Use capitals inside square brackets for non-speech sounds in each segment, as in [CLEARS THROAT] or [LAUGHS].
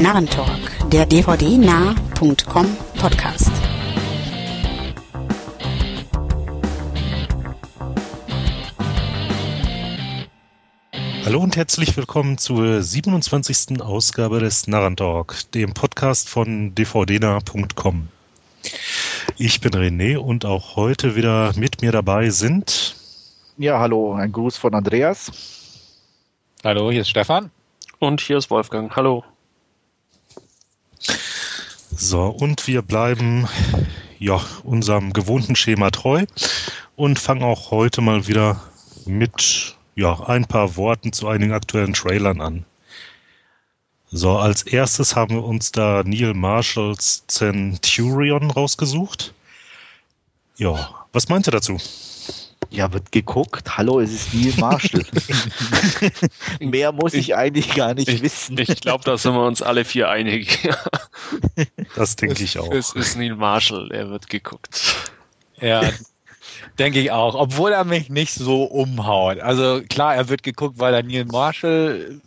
Narrentalk, der dvdnah.com Podcast. Hallo und herzlich willkommen zur 27. Ausgabe des Narrentalk, dem Podcast von dvdnah.com. Ich bin René und auch heute wieder mit mir dabei sind. Ja, hallo, ein Gruß von Andreas. Hallo, hier ist Stefan. Und hier ist Wolfgang. Hallo. So, und wir bleiben ja unserem gewohnten Schema treu und fangen auch heute mal wieder mit ja, ein paar Worten zu einigen aktuellen Trailern an. So, als erstes haben wir uns da Neil Marshalls Centurion rausgesucht. Ja, was meint ihr dazu? Ja, wird geguckt. Hallo, es ist Neil Marshall. [LAUGHS] Mehr muss ich, ich, eigentlich gar nicht ich, wissen. Ich glaube, da sind wir uns alle vier einig. [LAUGHS] das denke ich auch. Es ist Neil Marshall, er wird geguckt. Ja, denke ich auch. Obwohl er mich nicht so umhaut. Also klar, er wird geguckt, weil er Neil Marshall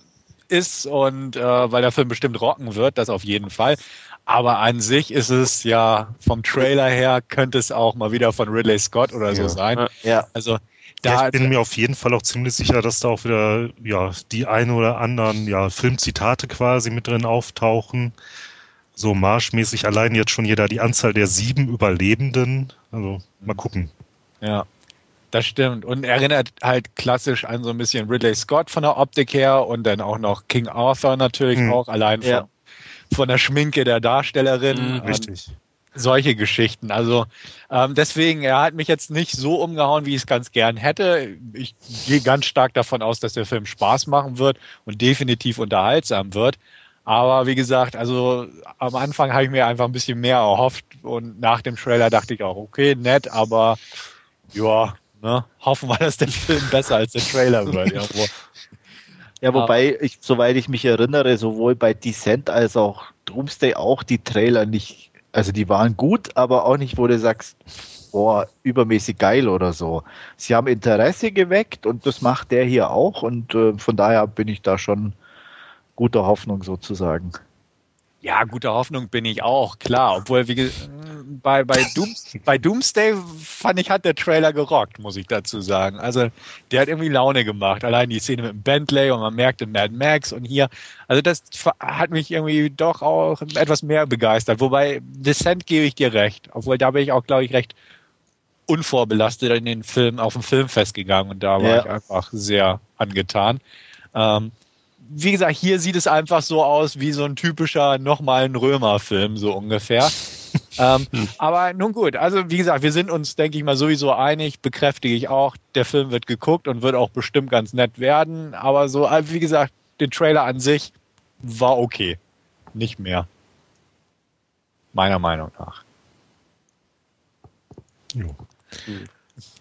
ist und äh, weil der Film bestimmt rocken wird, das auf jeden Fall. Aber an sich ist es ja vom Trailer her könnte es auch mal wieder von Ridley Scott oder ja. so sein. Ja. Also da ja, ich bin mir auf jeden Fall auch ziemlich sicher, dass da auch wieder ja die ein oder anderen ja Filmzitate quasi mit drin auftauchen. So marschmäßig allein jetzt schon jeder die Anzahl der sieben Überlebenden. Also mal gucken. Ja. Das stimmt. Und erinnert halt klassisch an so ein bisschen Ridley Scott von der Optik her und dann auch noch King Arthur natürlich mhm. auch, allein von, ja. Von der Schminke der Darstellerin. Mhm, richtig. Solche Geschichten. Also ähm, deswegen, er hat mich jetzt nicht so umgehauen, wie ich es ganz gern hätte. Ich gehe ganz stark davon aus, dass der Film Spaß machen wird und definitiv unterhaltsam wird. Aber wie gesagt, also am Anfang habe ich mir einfach ein bisschen mehr erhofft und nach dem Trailer dachte ich auch, okay, nett, aber ja, Ne? Hoffen wir, dass der Film besser als der Trailer wird. [LAUGHS] Irgendwo. Ja, wobei, ich, soweit ich mich erinnere, sowohl bei Descent als auch Doomsday auch die Trailer nicht, also die waren gut, aber auch nicht, wo du sagst, boah, übermäßig geil oder so. Sie haben Interesse geweckt und das macht der hier auch und äh, von daher bin ich da schon guter Hoffnung sozusagen. Ja, guter Hoffnung bin ich auch, klar. Obwohl, wie bei, bei, Dooms, bei Doomsday fand ich, hat der Trailer gerockt, muss ich dazu sagen. Also, der hat irgendwie Laune gemacht. Allein die Szene mit dem Bentley und man merkte Mad Max und hier. Also, das hat mich irgendwie doch auch etwas mehr begeistert. Wobei, Descent gebe ich dir recht. Obwohl, da bin ich auch, glaube ich, recht unvorbelastet in den Film, auf dem Film festgegangen und da war ja. ich einfach sehr angetan. Ähm, wie gesagt, hier sieht es einfach so aus wie so ein typischer nochmal ein Römerfilm, so ungefähr. [LAUGHS] ähm, aber nun gut, also wie gesagt, wir sind uns, denke ich mal, sowieso einig, bekräftige ich auch, der Film wird geguckt und wird auch bestimmt ganz nett werden. Aber so, äh, wie gesagt, der Trailer an sich war okay. Nicht mehr. Meiner Meinung nach. Jo.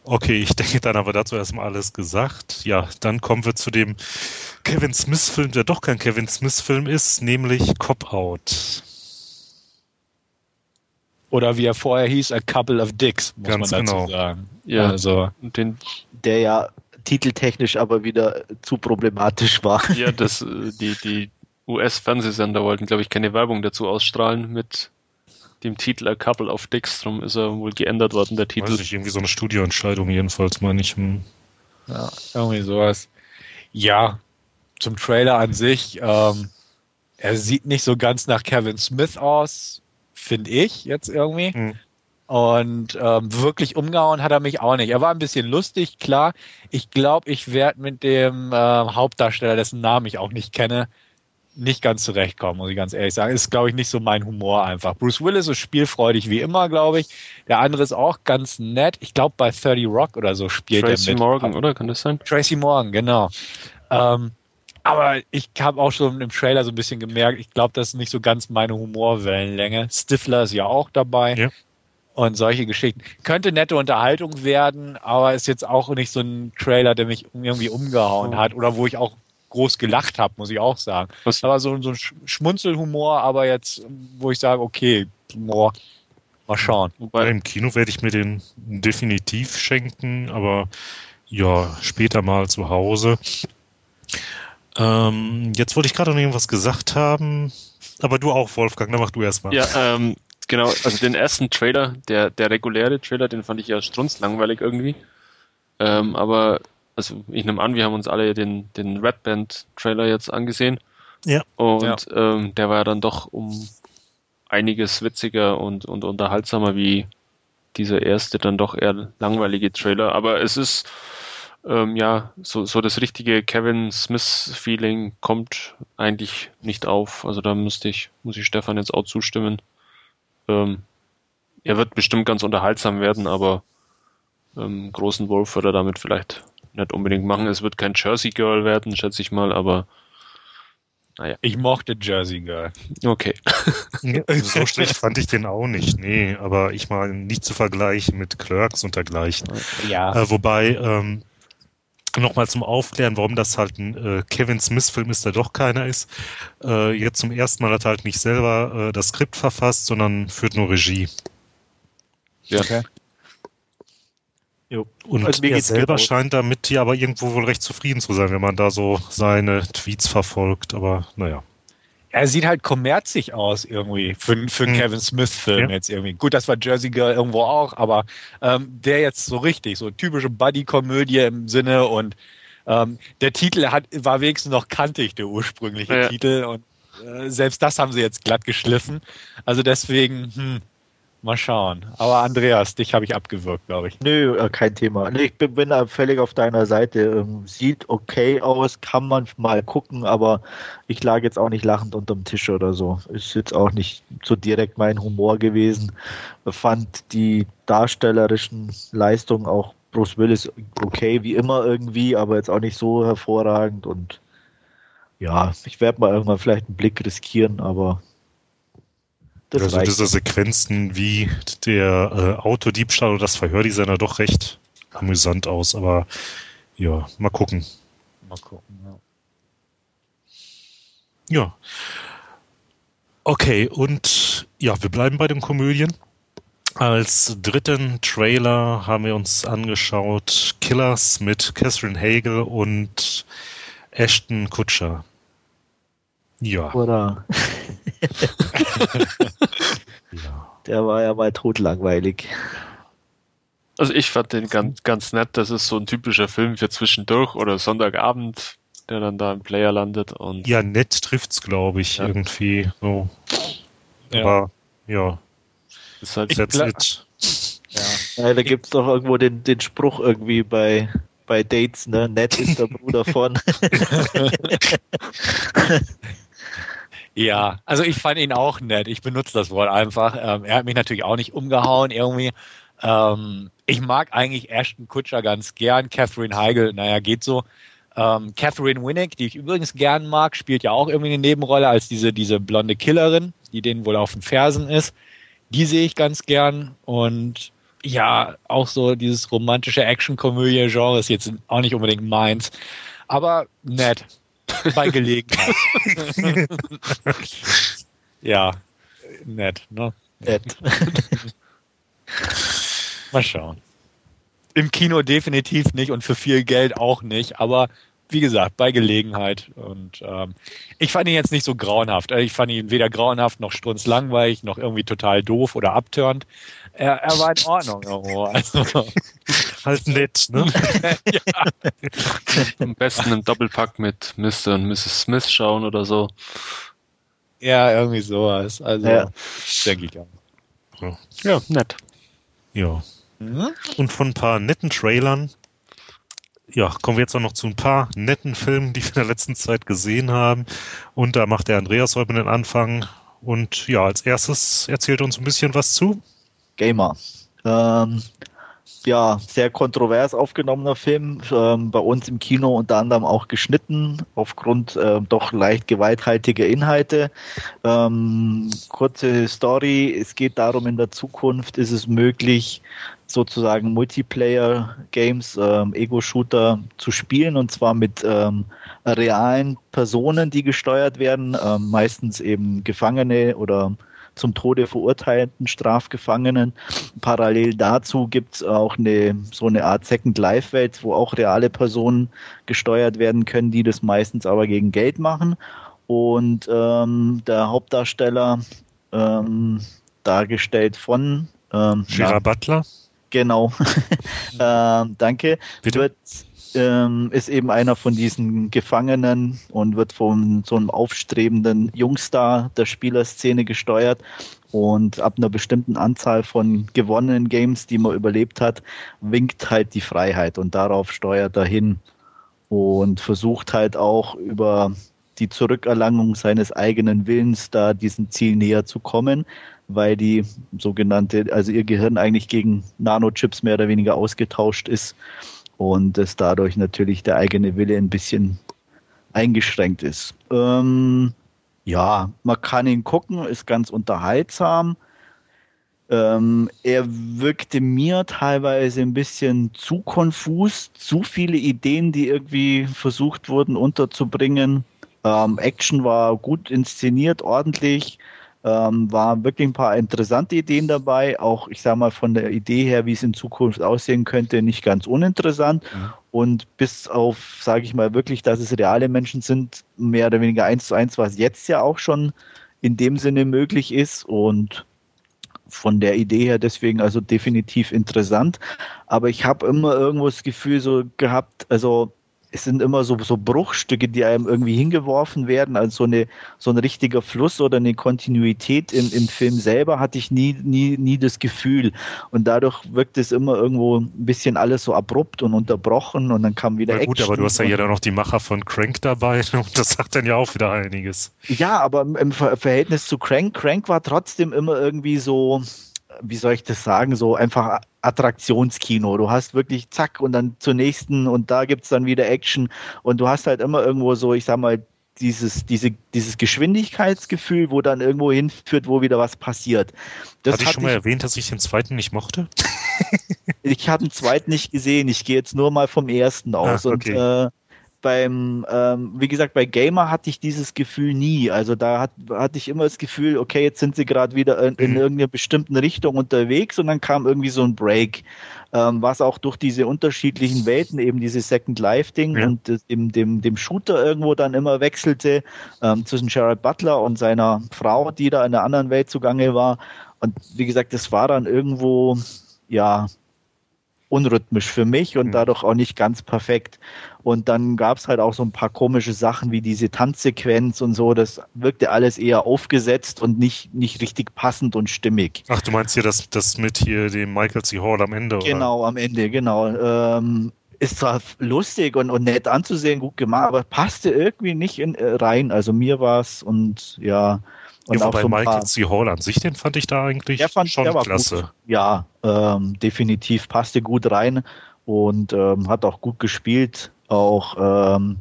Okay, ich denke, dann haben wir dazu erstmal alles gesagt. Ja, dann kommen wir zu dem Kevin Smith-Film, der doch kein Kevin Smith-Film ist, nämlich Cop Out. Oder wie er vorher hieß, A Couple of Dicks, muss Ganz man dazu genau. sagen. Ja, also den, der ja titeltechnisch aber wieder zu problematisch war. Ja, das, äh, die, die US-Fernsehsender wollten, glaube ich, keine Werbung dazu ausstrahlen mit dem Titel A Couple of Dicks, darum ist er wohl geändert worden, der Titel. Weiß ich, irgendwie so eine Studioentscheidung jedenfalls, meine ich. Hm. Ja, irgendwie sowas. Ja, zum Trailer an sich, ähm, er sieht nicht so ganz nach Kevin Smith aus, finde ich jetzt irgendwie. Hm. Und ähm, wirklich umgehauen hat er mich auch nicht. Er war ein bisschen lustig, klar. Ich glaube, ich werde mit dem äh, Hauptdarsteller, dessen Namen ich auch nicht kenne, nicht ganz zurechtkommen, muss ich ganz ehrlich sagen. Ist, glaube ich, nicht so mein Humor einfach. Bruce Willis ist spielfreudig wie immer, glaube ich. Der andere ist auch ganz nett. Ich glaube, bei 30 Rock oder so spielt Tracy er mit. Tracy Morgan, oder? Kann das sein? Tracy Morgan, genau. Ähm, aber ich habe auch schon im Trailer so ein bisschen gemerkt, ich glaube, das ist nicht so ganz meine Humorwellenlänge. Stifler ist ja auch dabei. Ja. Und solche Geschichten. Könnte nette Unterhaltung werden, aber ist jetzt auch nicht so ein Trailer, der mich irgendwie umgehauen oh. hat oder wo ich auch groß gelacht habe, muss ich auch sagen. Was? Aber so, so ein Schmunzelhumor, aber jetzt, wo ich sage, okay, boah, mal schauen. Wobei im Kino werde ich mir den definitiv schenken, aber ja, später mal zu Hause. Ähm, jetzt wollte ich gerade noch irgendwas gesagt haben. Aber du auch, Wolfgang, dann mach du erstmal. Ja, ähm, genau, also den ersten Trailer, der, der reguläre Trailer, den fand ich ja strunzlangweilig irgendwie. Ähm, aber, also ich nehme an, wir haben uns alle den, den Red Band Trailer jetzt angesehen. Ja. Und Ja. Ähm, der war ja dann doch um einiges witziger und, und unterhaltsamer wie dieser erste dann doch eher langweilige Trailer. Aber es ist ähm, ja so, so das richtige Kevin Smith-Feeling kommt eigentlich nicht auf. Also da müsste ich, muss ich Stefan jetzt auch zustimmen. Ähm, er wird bestimmt ganz unterhaltsam werden, aber ähm, großen Wolf wird er damit vielleicht nicht unbedingt machen. Es wird kein Jersey Girl werden, schätze ich mal, aber Ich mochte Jersey Girl. okay. Ja, [LAUGHS] so schlecht fand ich den auch nicht. Nee, aber ich mal nicht zu vergleichen mit Clerks und dergleichen. Ja. Äh, wobei, ähm, nochmal zum Aufklären, warum das halt ein äh, Kevin Smith-Film ist, der doch keiner ist. Äh, jetzt zum ersten Mal hat er halt nicht selber äh, das Skript verfasst, sondern führt nur Regie. Ja. Okay. Jo. Und Also er selber genauso. scheint damit hier aber irgendwo wohl recht zufrieden zu sein, wenn man da so seine Tweets verfolgt. Aber naja. Er sieht halt kommerzig aus irgendwie für, für einen Hm. Kevin Smith-Film Ja. jetzt irgendwie. Gut, das war Jersey Girl irgendwo auch, aber ähm, der jetzt so richtig, so typische Buddy-Komödie im Sinne und ähm, der Titel hat, war wenigstens noch kantig, der ursprüngliche Ja. Titel und äh, selbst das haben sie jetzt glatt geschliffen. Also deswegen, hm, mal schauen. Aber Andreas, dich habe ich abgewürgt, glaube ich. Nö, äh, kein Thema. Ich bin, bin völlig auf deiner Seite. Ähm, Sieht okay aus, kann man mal gucken, aber ich lag jetzt auch nicht lachend unterm Tisch oder so. Ist jetzt auch nicht so direkt mein Humor gewesen. Fand die darstellerischen Leistungen auch Bruce Willis okay, wie immer irgendwie, aber jetzt auch nicht so hervorragend und ja, ich werde mal irgendwann vielleicht einen Blick riskieren, aber das also reicht. diese Sequenzen wie der äh, Autodiebstahl oder das Verhör, die sehen ja doch recht amüsant aus. Aber ja, mal gucken. Mal gucken. Ja. Ja. Okay, und ja, wir bleiben bei den Komödien. Als dritten Trailer haben wir uns angeschaut Killers mit Catherine Hagel und Ashton Kutscher. Ja, Oder ja. [LAUGHS] [LAUGHS] der war ja mal totlangweilig. Also ich fand den ganz, ganz nett. Das ist so ein typischer Film für zwischendurch oder Sonntagabend, der dann da im Player landet und Ja, nett trifft's, glaube ich, Ja. irgendwie so. Ja. Aber ja, ist halt that's gla- it. Ja. Ja, da gibt's doch irgendwo den, den Spruch irgendwie bei, bei Dates, ne? Nett ist der Bruder von. [LAUGHS] [LAUGHS] [LAUGHS] Ja, also ich fand ihn auch nett. Ich benutze das Wort einfach. Ähm, er hat mich natürlich auch nicht umgehauen irgendwie. Ähm, ich mag eigentlich Ashton Kutscher ganz gern. Catherine Heigl, naja, geht so. Ähm, Catherine Winnick, die ich übrigens gern mag, spielt ja auch irgendwie eine Nebenrolle als diese, diese blonde Killerin, die denen wohl auf den Fersen ist. Die sehe ich ganz gern. Und ja, auch so dieses romantische Action-Komödie-Genre ist jetzt auch nicht unbedingt meins. Aber nett. Bei Gelegenheit. [LAUGHS] ja, nett, ne? Nett. Mal schauen. Im Kino definitiv nicht und für viel Geld auch nicht, aber wie gesagt, bei Gelegenheit. Und ähm, ich fand ihn jetzt nicht so grauenhaft. Also Ich fand ihn weder grauenhaft noch strunzlangweilig noch irgendwie total doof oder abturnt. Er, er war in Ordnung irgendwo. Also, [LAUGHS] Halt nett, ne? [LAUGHS] am besten im Doppelpack mit Mr. und Mrs. Smith schauen oder so. ja, irgendwie sowas. Also, Ja. denke ich auch. Ja, nett. Ja. Mhm. Und von ein paar netten Trailern, ja, kommen wir jetzt auch noch zu ein paar netten Filmen, die wir in der letzten Zeit gesehen haben. Und da macht der Andreas heute den Anfang. Und ja, als erstes erzählt er uns ein bisschen was zu. Gamer. Ähm, ja, sehr kontrovers aufgenommener Film. Ähm, bei uns im Kino unter anderem auch geschnitten, aufgrund ähm, doch leicht gewalthaltiger Inhalte. Ähm, kurze Story. Es geht darum, in der Zukunft ist es möglich, sozusagen Multiplayer-Games, ähm, Ego-Shooter zu spielen und zwar mit ähm, realen Personen, die gesteuert werden, ähm, meistens eben Gefangene oder zum Tode verurteilten Strafgefangenen. Parallel dazu gibt es auch eine so eine Art Second Life Welt, wo auch reale Personen gesteuert werden können, die das meistens aber gegen Geld machen. Und ähm, der Hauptdarsteller, ähm, dargestellt von ähm, Gerard na, Butler. Genau. [LAUGHS] ähm, danke. Bitte? Wird, ähm, ist eben einer von diesen Gefangenen und wird von so einem aufstrebenden Jungstar der Spielerszene gesteuert. Und ab einer bestimmten Anzahl von gewonnenen Games, die man überlebt hat, winkt halt die Freiheit und darauf steuert er hin und versucht halt auch über die Zurückerlangung seines eigenen Willens da diesem Ziel näher zu kommen, weil die sogenannte, also ihr Gehirn eigentlich gegen Nanochips mehr oder weniger ausgetauscht ist und es dadurch natürlich der eigene Wille ein bisschen eingeschränkt ist. Ähm, ja, man kann ihn gucken, ist ganz unterhaltsam. Ähm, er wirkte mir teilweise ein bisschen zu konfus, zu viele Ideen, die irgendwie versucht wurden unterzubringen. Ähm, Action war gut inszeniert, ordentlich. Ähm, war wirklich ein paar interessante Ideen dabei. Auch, ich sage mal, von der Idee her, wie es in Zukunft aussehen könnte, nicht ganz uninteressant. Mhm. Und bis auf, sage ich mal, wirklich, dass es reale Menschen sind, mehr oder weniger eins zu eins, was jetzt ja auch schon in dem Sinne möglich ist. Und von der Idee her deswegen also definitiv interessant. Aber ich habe immer irgendwo das Gefühl so gehabt, also es sind immer so, so Bruchstücke, die einem irgendwie hingeworfen werden, also so, eine, so ein richtiger Fluss oder eine Kontinuität im, im Film selber hatte ich nie, nie, nie das Gefühl. Und dadurch wirkt es immer irgendwo ein bisschen alles so abrupt und unterbrochen und dann kam wieder Na gut, Action aber du hast ja hier dann noch die Macher von Crank dabei [LAUGHS] und das sagt dann ja auch wieder einiges. Ja, aber im- im Ver Verhältnis zu Crank, Crank war trotzdem immer irgendwie so, wie soll ich das sagen, so einfach Attraktionskino. Du hast wirklich zack und dann zur nächsten und da gibt's dann wieder Action und du hast halt immer irgendwo so, ich sag mal, dieses, diese, dieses Geschwindigkeitsgefühl, wo dann irgendwo hinführt, wo wieder was passiert. Das Hatte ich schon mal erwähnt, dass ich den zweiten nicht mochte? [LAUGHS] ich habe den zweiten nicht gesehen. Ich gehe jetzt nur mal vom ersten aus. Ah, Und okay. äh, beim, ähm, wie gesagt, bei Gamer hatte ich dieses Gefühl nie. Also da hat, hatte ich immer das Gefühl, okay, jetzt sind sie gerade wieder in, in Mhm. irgendeiner bestimmten Richtung unterwegs und dann kam irgendwie so ein Break. Ähm, was auch durch diese unterschiedlichen Welten, eben dieses Second Life-Ding Ja. und dem, dem, dem Shooter irgendwo dann immer wechselte ähm, zwischen Gerald Butler und seiner Frau, die da in der anderen Welt zugange war. Und wie gesagt, das war dann irgendwo, ja, unrhythmisch für mich und Mhm. dadurch auch nicht ganz perfekt. Und dann gab es halt auch so ein paar komische Sachen wie diese Tanzsequenz und so. Das wirkte alles eher aufgesetzt und nicht, nicht richtig passend und stimmig. Ach, du meinst hier das, das mit hier dem Michael C. Hall am Ende, oder? Genau, am Ende, genau. Ähm, ist zwar lustig und, und nett anzusehen, gut gemacht, aber passte irgendwie nicht in, äh, rein. Also mir war es und ja. Und Ja, auch so Michael paar, C. Hall an sich, den fand ich da eigentlich der fand, schon der klasse. Gut. Ja, ähm, definitiv passte gut rein und ähm, hat auch gut gespielt. Auch ähm,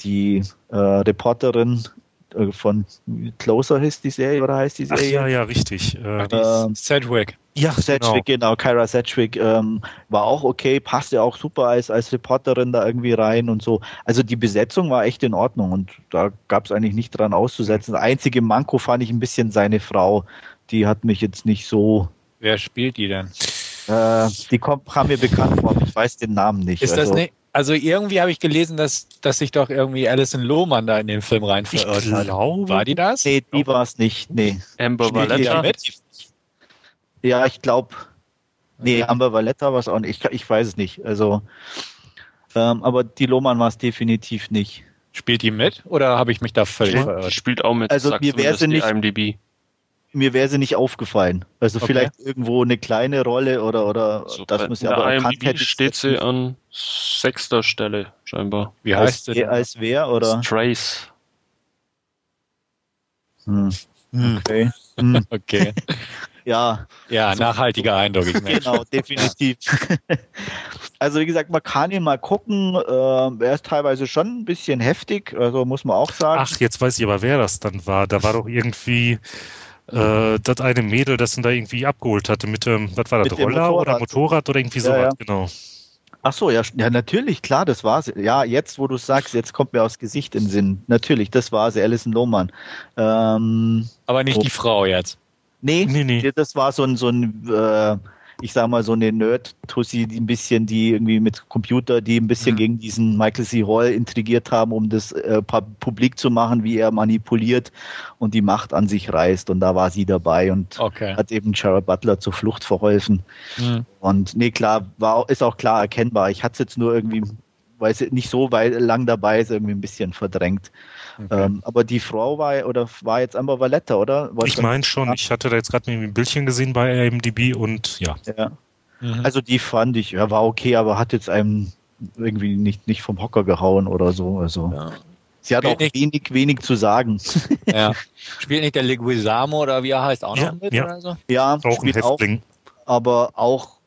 die äh, Reporterin von Closer heißt die Serie oder heißt die Ach Serie? ja, ja, richtig. Äh, Ähm, Sedgwick. ja, Sedgwick, genau, Kyra Sedgwick ähm, war auch okay, passte auch super als, als Reporterin da irgendwie rein und so. Also die Besetzung war echt in Ordnung und da gab es eigentlich nicht dran auszusetzen. Das einzige Manko fand ich ein bisschen seine Frau. Die hat mich jetzt nicht so, Wer spielt die denn? äh, die kommt, kam mir bekannt vor, aber ich weiß den Namen nicht. Ist das also, nicht? Also irgendwie habe ich gelesen, dass, dass sich doch irgendwie Alison Lohmann da in den Film rein verirrt hat. glaube, War die das? Nee, die war es nicht, nee. Amber Spielt die Valletta. da mit? Ja, ich glaube, nee, Amber Valletta war es auch nicht. Ich, ich weiß es nicht. Also, ähm, aber die Lohmann war es definitiv nicht. Spielt die mit oder habe ich mich da völlig Die verirrt? spielt auch mit. Also sagt mir wäre sie nicht- IMDb. Mir wäre sie nicht aufgefallen. Also Okay. vielleicht irgendwo eine kleine Rolle oder oder So, das muss ja aber erkannt hätte steht sie an sechster Stelle, scheinbar. Wie als, heißt sie denn? als wer oder? Strays. Hm, Hm, okay. [LAUGHS] Hm, okay. ja, Ja, nachhaltiger Eindruck. Ich genau, definitiv. [LAUGHS] Also wie gesagt, man kann ihn mal gucken. Ähm, er ist teilweise schon ein bisschen heftig, also muss man auch sagen. Ach, jetzt weiß ich aber, wer das dann war. Da war doch irgendwie äh, das eine Mädel, das ihn da irgendwie abgeholt hatte mit dem, was war das, Mit Roller oder Motorrad. Motorrad oder irgendwie Ja, sowas, ja. genau. Ach so, ja, ja, natürlich, klar, das war sie. Ja, jetzt, wo du sagst, jetzt kommt mir aus Gesicht in den Sinn. Natürlich, das war sie, Alison Lohmann. Ähm, Aber nicht Oh. die Frau jetzt. nee, Nee, nee. das war so ein, so ein äh, ich sag mal, so eine Nerd-Tussi, die ein bisschen, die irgendwie mit Computer, die ein bisschen Mhm. gegen diesen Michael C. Hall intrigiert haben, um das äh, pu- publik zu machen, wie er manipuliert und die Macht an sich reißt. Und da war sie dabei und Okay. hat eben Gerald Butler zur Flucht verholfen. Mhm. Und nee, klar, war, ist auch klar erkennbar. Ich hatte es jetzt nur irgendwie, sie nicht so weit lang dabei ist, irgendwie ein bisschen verdrängt. Okay. Ähm, aber die Frau war oder war jetzt Amber Valletta, oder? War Ich meine schon, ich hatte da jetzt gerade ein Bildchen gesehen bei IMDb und ja. Ja. Mhm. Also die fand ich, ja, war okay, aber hat jetzt einem irgendwie nicht, nicht vom Hocker gehauen oder so. Also ja. sie hat Spielt auch nicht- wenig, wenig zu sagen. [LAUGHS] ja. Spielt nicht der Leguizamo oder wie er heißt auch noch Ja, mit ja. oder so? ja, Auch ein spielt auch, Häftling. aber auch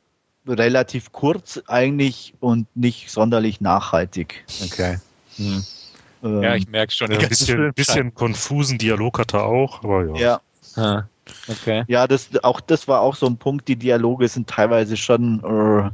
relativ kurz eigentlich und nicht sonderlich nachhaltig. Okay. Mhm. Ähm, Ja, ich merke schon. Ein bisschen, bisschen konfusen Dialog hat er auch, aber ja. ja, Okay. Ja, das, auch das war auch so ein Punkt. Die Dialoge sind teilweise schon, äh,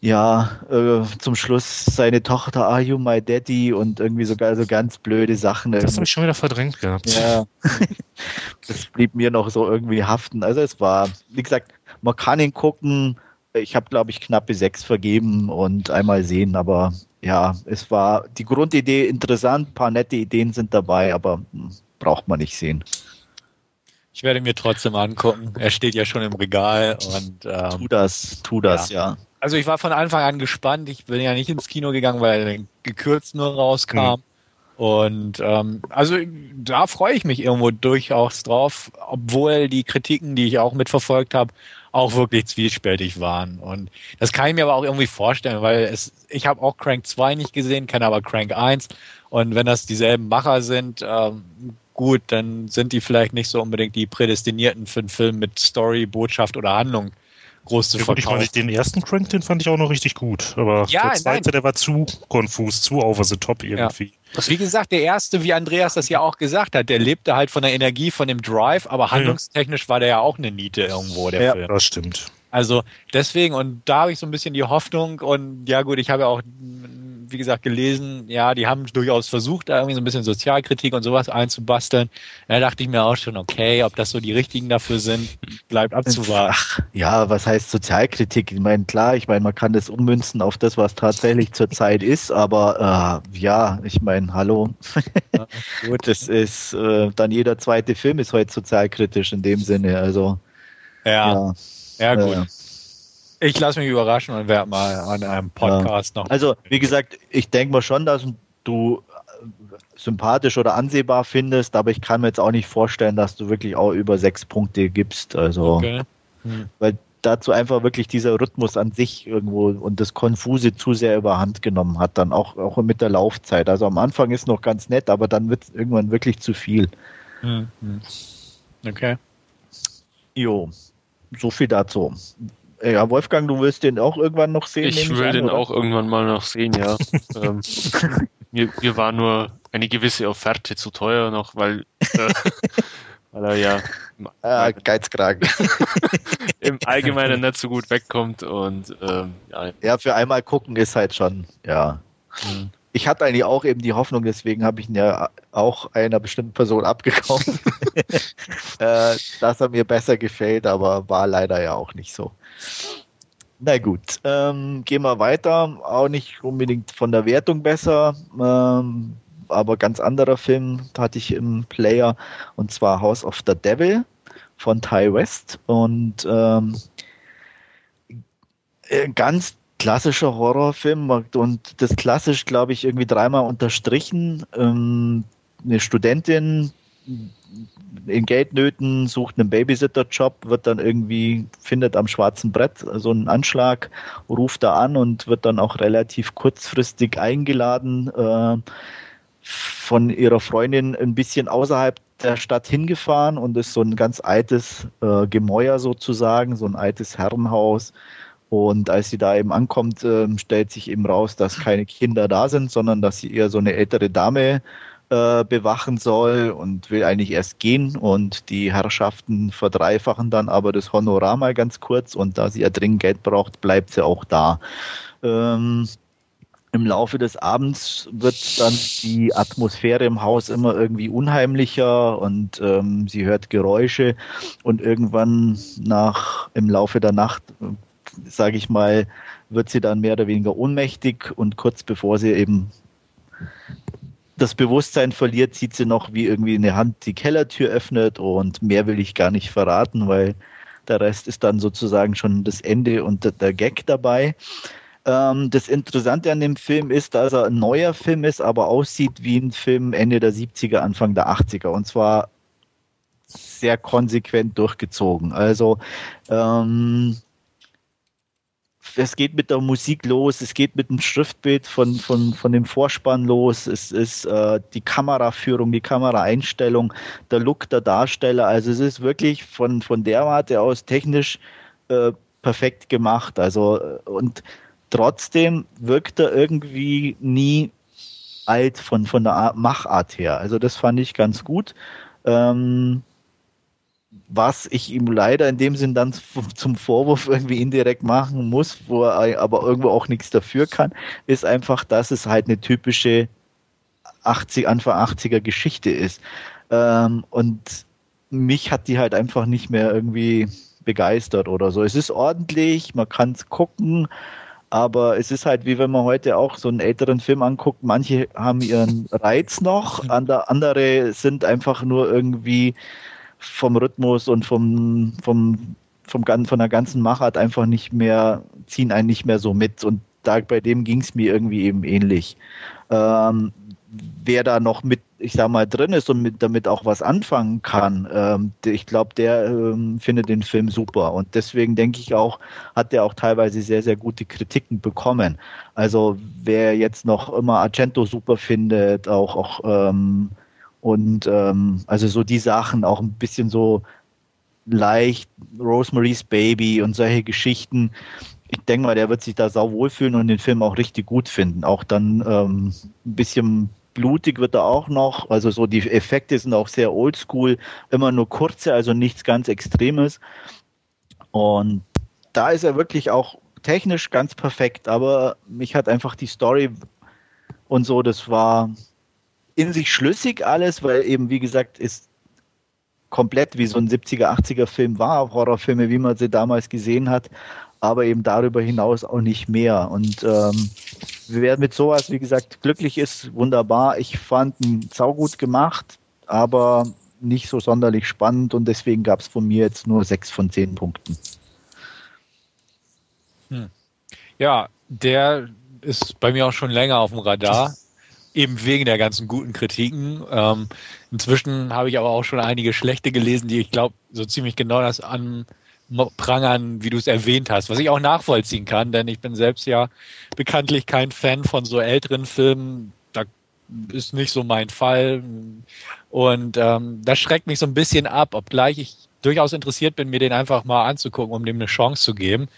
ja, äh, zum Schluss seine Tochter, are you my daddy? Und irgendwie sogar so ganz blöde Sachen. Das habe ich schon wieder verdrängt gehabt. ja, [LAUGHS] das blieb mir noch so irgendwie haften. Also es war, wie gesagt, man kann ihn gucken. Ich habe, glaube ich, knappe sechs vergeben und einmal sehen, aber ja, es war die Grundidee interessant, paar nette Ideen sind dabei, aber hm, braucht man nicht sehen. Ich werde mir trotzdem angucken. Er steht ja schon im Regal und ähm, Tu das, tu das, ja. also ich war von Anfang an gespannt. Ich bin ja nicht ins Kino gegangen, weil er gekürzt nur rauskam. Und ähm, also da freue ich mich irgendwo durchaus drauf, obwohl die Kritiken, die ich auch mitverfolgt habe, auch wirklich zwiespältig waren. Und das kann ich mir aber auch irgendwie vorstellen, weil es, ich habe auch Crank 2 nicht gesehen, kenne aber Crank 1. Und wenn das dieselben Macher sind, ähm, gut, dann sind die vielleicht nicht so unbedingt die Prädestinierten für einen Film mit Story, Botschaft oder Handlung groß zu Ja, gut, ich verkaufen. meine, den ersten Crank, den fand ich auch noch richtig gut. Aber Ja, der zweite, nein. der war zu konfus, zu over the top irgendwie. Wie gesagt, der erste, wie Andreas das ja auch gesagt hat, der lebte halt von der Energie, von dem Drive, aber handlungstechnisch war der ja auch eine Niete irgendwo, der Ja. Film. Das stimmt. Also deswegen, und da habe ich so ein bisschen die Hoffnung und ja gut, ich habe ja auch, wie gesagt, gelesen, ja, die haben durchaus versucht, da irgendwie so ein bisschen Sozialkritik und sowas einzubasteln. Da dachte ich mir auch schon, okay, ob das so die richtigen dafür sind, bleibt abzuwarten. Ach, ja, was heißt Sozialkritik? Ich meine, klar, ich meine, man kann das ummünzen auf das, was tatsächlich zurzeit ist, aber äh, ja, ich meine, hallo, Ja, [LAUGHS] gut. das ist äh, dann jeder zweite Film ist heute sozialkritisch in dem Sinne. Also Ja, ja, gut. äh, Ich lasse mich überraschen und werde mal an einem Podcast noch. Also, wie gesagt, ich denke mal schon, dass du äh, sympathisch oder ansehbar findest, aber ich kann mir jetzt auch nicht vorstellen, dass du wirklich auch über sechs Punkte gibst. Also, Okay. Hm. weil dazu einfach wirklich dieser Rhythmus an sich irgendwo und das Konfuse zu sehr überhand genommen hat, dann auch, auch mit der Laufzeit. Also am Anfang ist noch ganz nett, aber dann wird es irgendwann wirklich zu viel. Hm. Hm. Okay. Jo, so viel dazu. Ja, Wolfgang, du willst den auch irgendwann noch sehen? Ich will an, den oder? auch irgendwann mal noch sehen, ja. [LAUGHS] ähm, mir, mir war nur eine gewisse Offerte zu teuer noch, weil, äh, [LAUGHS] weil er ja im, Ah, Geizkragen. [LAUGHS] im Allgemeinen nicht so gut wegkommt und ähm, ja, Ja, für einmal gucken ist halt schon, ja. Hm. Ich hatte eigentlich auch eben die Hoffnung, deswegen habe ich ihn ja auch einer bestimmten Person abgekauft, [LAUGHS] äh, dass er mir besser gefällt, aber war leider ja auch nicht so. Na gut, ähm, gehen wir weiter. Auch nicht unbedingt von der Wertung besser, ähm, aber ganz anderer Film hatte ich im Player und zwar House of the Devil von Ty West und ähm, äh, ganz klassischer Horrorfilm und das klassisch, glaube ich, irgendwie dreimal unterstrichen. Ähm, eine Studentin in Geldnöten sucht einen Babysitter-Job, wird dann irgendwie, findet am schwarzen Brett so einen Anschlag, ruft da an und wird dann auch relativ kurzfristig eingeladen, äh, von ihrer Freundin ein bisschen außerhalb der Stadt hingefahren und ist so ein ganz altes äh, Gemäuer sozusagen, so ein altes Herrenhaus. Und als sie da eben ankommt, ähm, stellt sich eben raus, dass keine Kinder da sind, sondern dass sie eher so eine ältere Dame äh, bewachen soll und will eigentlich erst gehen. Und die Herrschaften verdreifachen dann aber das Honorar mal ganz kurz. Und da sie ja dringend Geld braucht, bleibt sie auch da. Ähm, im Laufe des Abends wird dann die Atmosphäre im Haus immer irgendwie unheimlicher und ähm, sie hört Geräusche und irgendwann nach im Laufe der Nacht, sage ich mal, wird sie dann mehr oder weniger ohnmächtig und kurz bevor sie eben das Bewusstsein verliert, sieht sie noch, wie irgendwie eine Hand die Kellertür öffnet und mehr will ich gar nicht verraten, weil der Rest ist dann sozusagen schon das Ende und der Gag dabei. Ähm, das Interessante an dem Film ist, dass er ein neuer Film ist, aber aussieht wie ein Film Ende der 70er, Anfang der 80er. Und zwar sehr konsequent durchgezogen. Also ähm, es geht mit der Musik los, es geht mit dem Schriftbild von, von, von dem Vorspann los, es ist äh, die Kameraführung, die Kameraeinstellung, der Look der Darsteller. Also es ist wirklich von, von der Warte aus technisch äh, perfekt gemacht. Also äh, und trotzdem wirkt er irgendwie nie alt von, von der Machart her. Also das fand ich ganz gut. Ähm, was ich ihm leider in dem Sinn dann zum Vorwurf irgendwie indirekt machen muss, wo er aber irgendwo auch nichts dafür kann, ist einfach, dass es halt eine typische 80, Anfang 80er Geschichte ist. Ähm, und mich hat die halt einfach nicht mehr irgendwie begeistert oder so. Es ist ordentlich, man kann es gucken, aber es ist halt wie wenn man heute auch so einen älteren Film anguckt. Manche haben ihren Reiz noch, mhm. andere sind einfach nur irgendwie vom Rhythmus und vom, vom, vom, von der ganzen Machart einfach nicht mehr, ziehen einen nicht mehr so mit. Und da bei dem ging es mir irgendwie eben ähnlich. Ähm, wer da noch mit, ich sag mal, drin ist und mit, damit auch was anfangen kann, ähm, ich glaube, der ähm, findet den Film super. Und deswegen denke ich auch, hat der auch teilweise sehr, sehr gute Kritiken bekommen. Also wer jetzt noch immer Argento super findet, auch, auch ähm, und ähm, also so die Sachen, auch ein bisschen so leicht Rosemary's Baby und solche Geschichten. Ich denke mal, der wird sich da sau wohlfühlen und den Film auch richtig gut finden. Auch dann ähm, ein bisschen blutig wird er auch noch. Also so die Effekte sind auch sehr oldschool, immer nur kurze, also nichts ganz Extremes. Und da ist er wirklich auch technisch ganz perfekt, aber mich hat einfach die Story und so, das war in sich schlüssig alles, weil eben, wie gesagt, ist komplett wie so ein 70er, 80er Film war, Horrorfilme, wie man sie damals gesehen hat, aber eben darüber hinaus auch nicht mehr. Und ähm, wer mit sowas, wie gesagt, glücklich ist, wunderbar. Ich fand ihn saugut gemacht, aber nicht so sonderlich spannend und deswegen gab es von mir jetzt nur sechs von zehn Punkten. Hm. Ja, der ist bei mir auch schon länger auf dem Radar, eben wegen der ganzen guten Kritiken. Ähm, inzwischen habe ich aber auch schon einige schlechte gelesen, die ich glaube, so ziemlich genau das an prangern, wie du es erwähnt hast, was ich auch nachvollziehen kann, denn ich bin selbst ja bekanntlich kein Fan von so älteren Filmen. Da ist nicht so mein Fall. Und ähm, das schreckt mich so ein bisschen ab, obgleich ich durchaus interessiert bin, mir den einfach mal anzugucken, um dem eine Chance zu geben.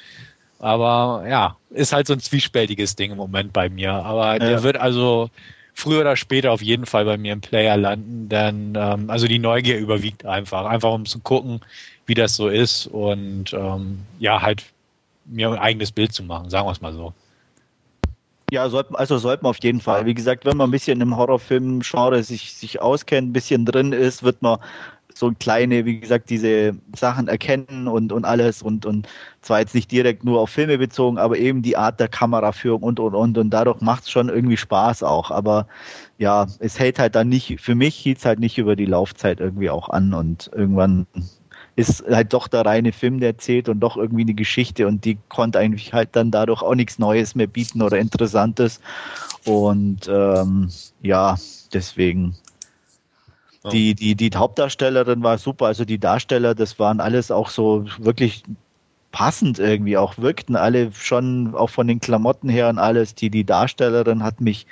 Aber ja, ist halt so ein zwiespältiges Ding im Moment bei mir. Aber ja. der wird also früher oder später auf jeden Fall bei mir im Player landen, denn ähm, also die Neugier überwiegt einfach, einfach um zu gucken, wie das so ist und ähm, ja, halt mir ein eigenes Bild zu machen, sagen wir es mal so. Ja, sollte, also sollte man auf jeden Fall. Wie gesagt, wenn man ein bisschen im Horrorfilm-Genre sich, sich auskennt, ein bisschen drin ist, wird man so kleine, wie gesagt, diese Sachen erkennen und, und alles und, und zwar jetzt nicht direkt nur auf Filme bezogen, aber eben die Art der Kameraführung und, und, und, und dadurch macht es schon irgendwie Spaß auch, aber ja, es hält halt dann nicht, für mich hielt es halt nicht über die Laufzeit irgendwie auch an und irgendwann ist halt doch der reine Film, der zählt und doch irgendwie eine Geschichte und die konnte eigentlich halt dann dadurch auch nichts Neues mehr bieten oder Interessantes. Und ähm, ja, deswegen. Die, die, die Hauptdarstellerin war super, also die Darsteller, das waren alles auch so wirklich passend irgendwie, auch wirkten alle schon auch von den Klamotten her und alles. Die, die Darstellerin hat mich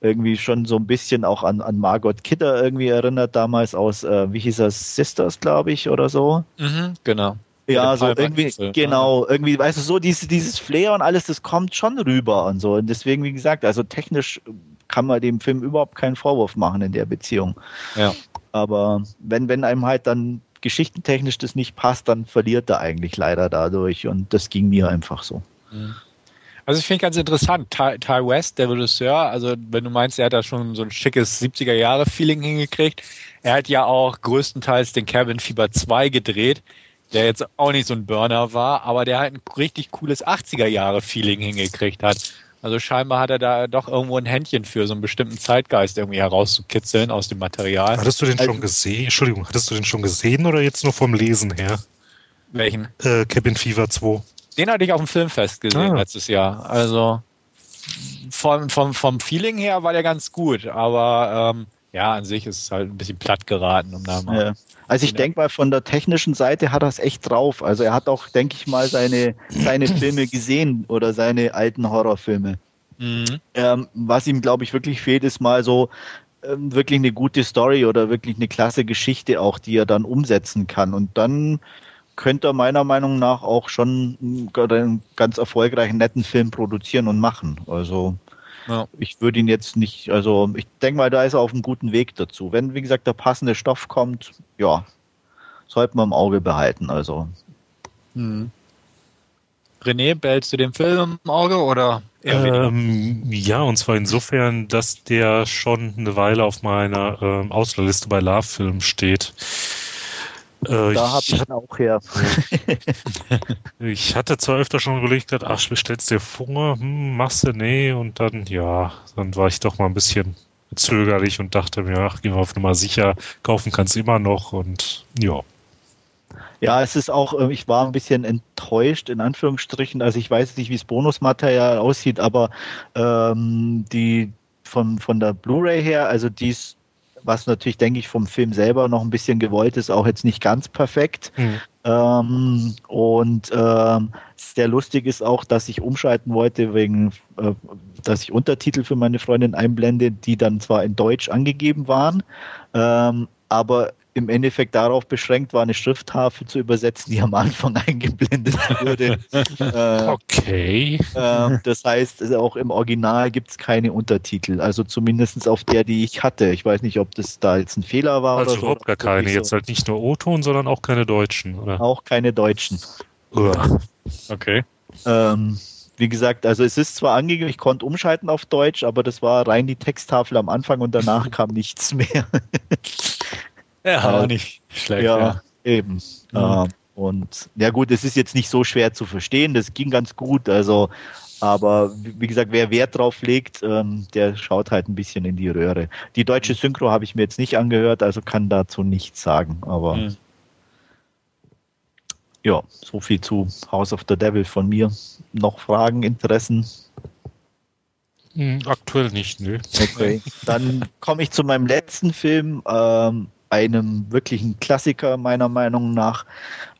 irgendwie schon so ein bisschen auch an, an Margot Kidder irgendwie erinnert, damals aus, äh, wie hieß das, Sisters, glaube ich, oder so. Mhm, genau. Ja, so irgendwie, genau, irgendwie, weißt du, so dieses, dieses Flair und alles, das kommt schon rüber und so. Und deswegen, wie gesagt, also technisch kann man dem Film überhaupt keinen Vorwurf machen in der Beziehung. Ja. Aber wenn, wenn einem halt dann geschichtentechnisch das nicht passt, dann verliert er eigentlich leider dadurch und das ging mir einfach so. Mhm. Also ich finde ganz interessant, Ty, Ty West, der Regisseur, also wenn du meinst, er hat da schon so ein schickes 70er-Jahre-Feeling hingekriegt, er hat ja auch größtenteils den Cabin Fever 2 gedreht, der jetzt auch nicht so ein Burner war, aber der halt ein richtig cooles 80er-Jahre-Feeling hingekriegt hat. Also scheinbar hat er da doch irgendwo ein Händchen für, so einen bestimmten Zeitgeist irgendwie herauszukitzeln aus dem Material. Hattest du den Also- schon gesehen? Entschuldigung, hattest du den schon gesehen oder jetzt nur vom Lesen her? Welchen? Äh, Cabin Fever 2. Den hatte ich auf dem Filmfest gesehen Ah. letztes Jahr. Also vom, vom, vom Feeling her war der ganz gut, aber ähm, ja, an sich ist es halt ein bisschen platt geraten, um da mal. Ja. Also ich Ja. denke mal, von der technischen Seite hat er es echt drauf. Also er hat auch, denke ich mal, seine, seine [CLEARS THROAT] Filme gesehen oder seine alten Horrorfilme. Mhm. Ähm, was ihm, glaube ich, wirklich fehlt, ist mal so ähm, wirklich eine gute Story oder wirklich eine klasse Geschichte auch, die er dann umsetzen kann. Und dann könnte er meiner Meinung nach auch schon einen, einen ganz erfolgreichen, netten Film produzieren und machen. Also Ja. ich würde ihn jetzt nicht, also ich denke mal, da ist er auf einem guten Weg dazu. Wenn, wie gesagt, der passende Stoff kommt, ja, sollten wir im Auge behalten. Also Mhm. René, behältst du den Film im Auge oder? Ähm, ja, und zwar insofern, dass der schon eine Weile auf meiner ähm, Auswahlliste bei Love Film steht. Äh, da habe ich, ich auch her. [LAUGHS] ich hatte zwar öfter schon überlegt, ach, bestellst dir Funger, hm, machst du, nee, und dann, ja, dann war ich doch mal ein bisschen zögerlich und dachte mir, ach, gehen wir auf Nummer sicher, kaufen kannst du immer noch und ja. Ja, es ist auch, äh, ich war ein bisschen enttäuscht, in Anführungsstrichen. Also ich weiß nicht, wie das Bonusmaterial aussieht, aber ähm, die von, von der Blu-ray her, also dies, was natürlich, denke ich, vom Film selber noch ein bisschen gewollt ist, auch jetzt nicht ganz perfekt. Hm. Ähm, und ähm, sehr lustig ist auch, dass ich umschalten wollte, wegen, äh, dass ich Untertitel für meine Freundin einblende, die dann zwar in Deutsch angegeben waren, ähm, aber im Endeffekt darauf beschränkt war, eine Schrifttafel zu übersetzen, die am Anfang [LAUGHS] eingeblendet wurde. äh, Okay. ähm, das heißt, auch im Original gibt es keine Untertitel, also zumindest auf der, die ich hatte. Ich weiß nicht, ob das da jetzt ein Fehler war Also oder so. überhaupt gar keine. Jetzt halt nicht nur O-Ton, sondern auch keine Deutschen, oder? Auch keine Deutschen. Uah. Okay. Ähm, wie gesagt, also es ist zwar angegeben, ich konnte umschalten auf Deutsch, aber das war rein die Texttafel am Anfang und danach [LAUGHS] kam nichts mehr. Ja, Aber- auch nicht schlecht. ja, Ja. eben. Mhm. Ähm, und ja gut, es ist jetzt nicht so schwer zu verstehen, das ging ganz gut. Also, aber wie gesagt, wer Wert drauf legt, ähm, der schaut halt ein bisschen in die Röhre. Die deutsche Synchro habe ich mir jetzt nicht angehört, also kann dazu nichts sagen. Aber Mhm. ja, so viel zu House of the Devil von mir. Noch Fragen, Interessen? Hm, aktuell nicht, nö. Okay. Dann komme ich zu meinem letzten Film, ähm, einem wirklichen Klassiker meiner Meinung nach,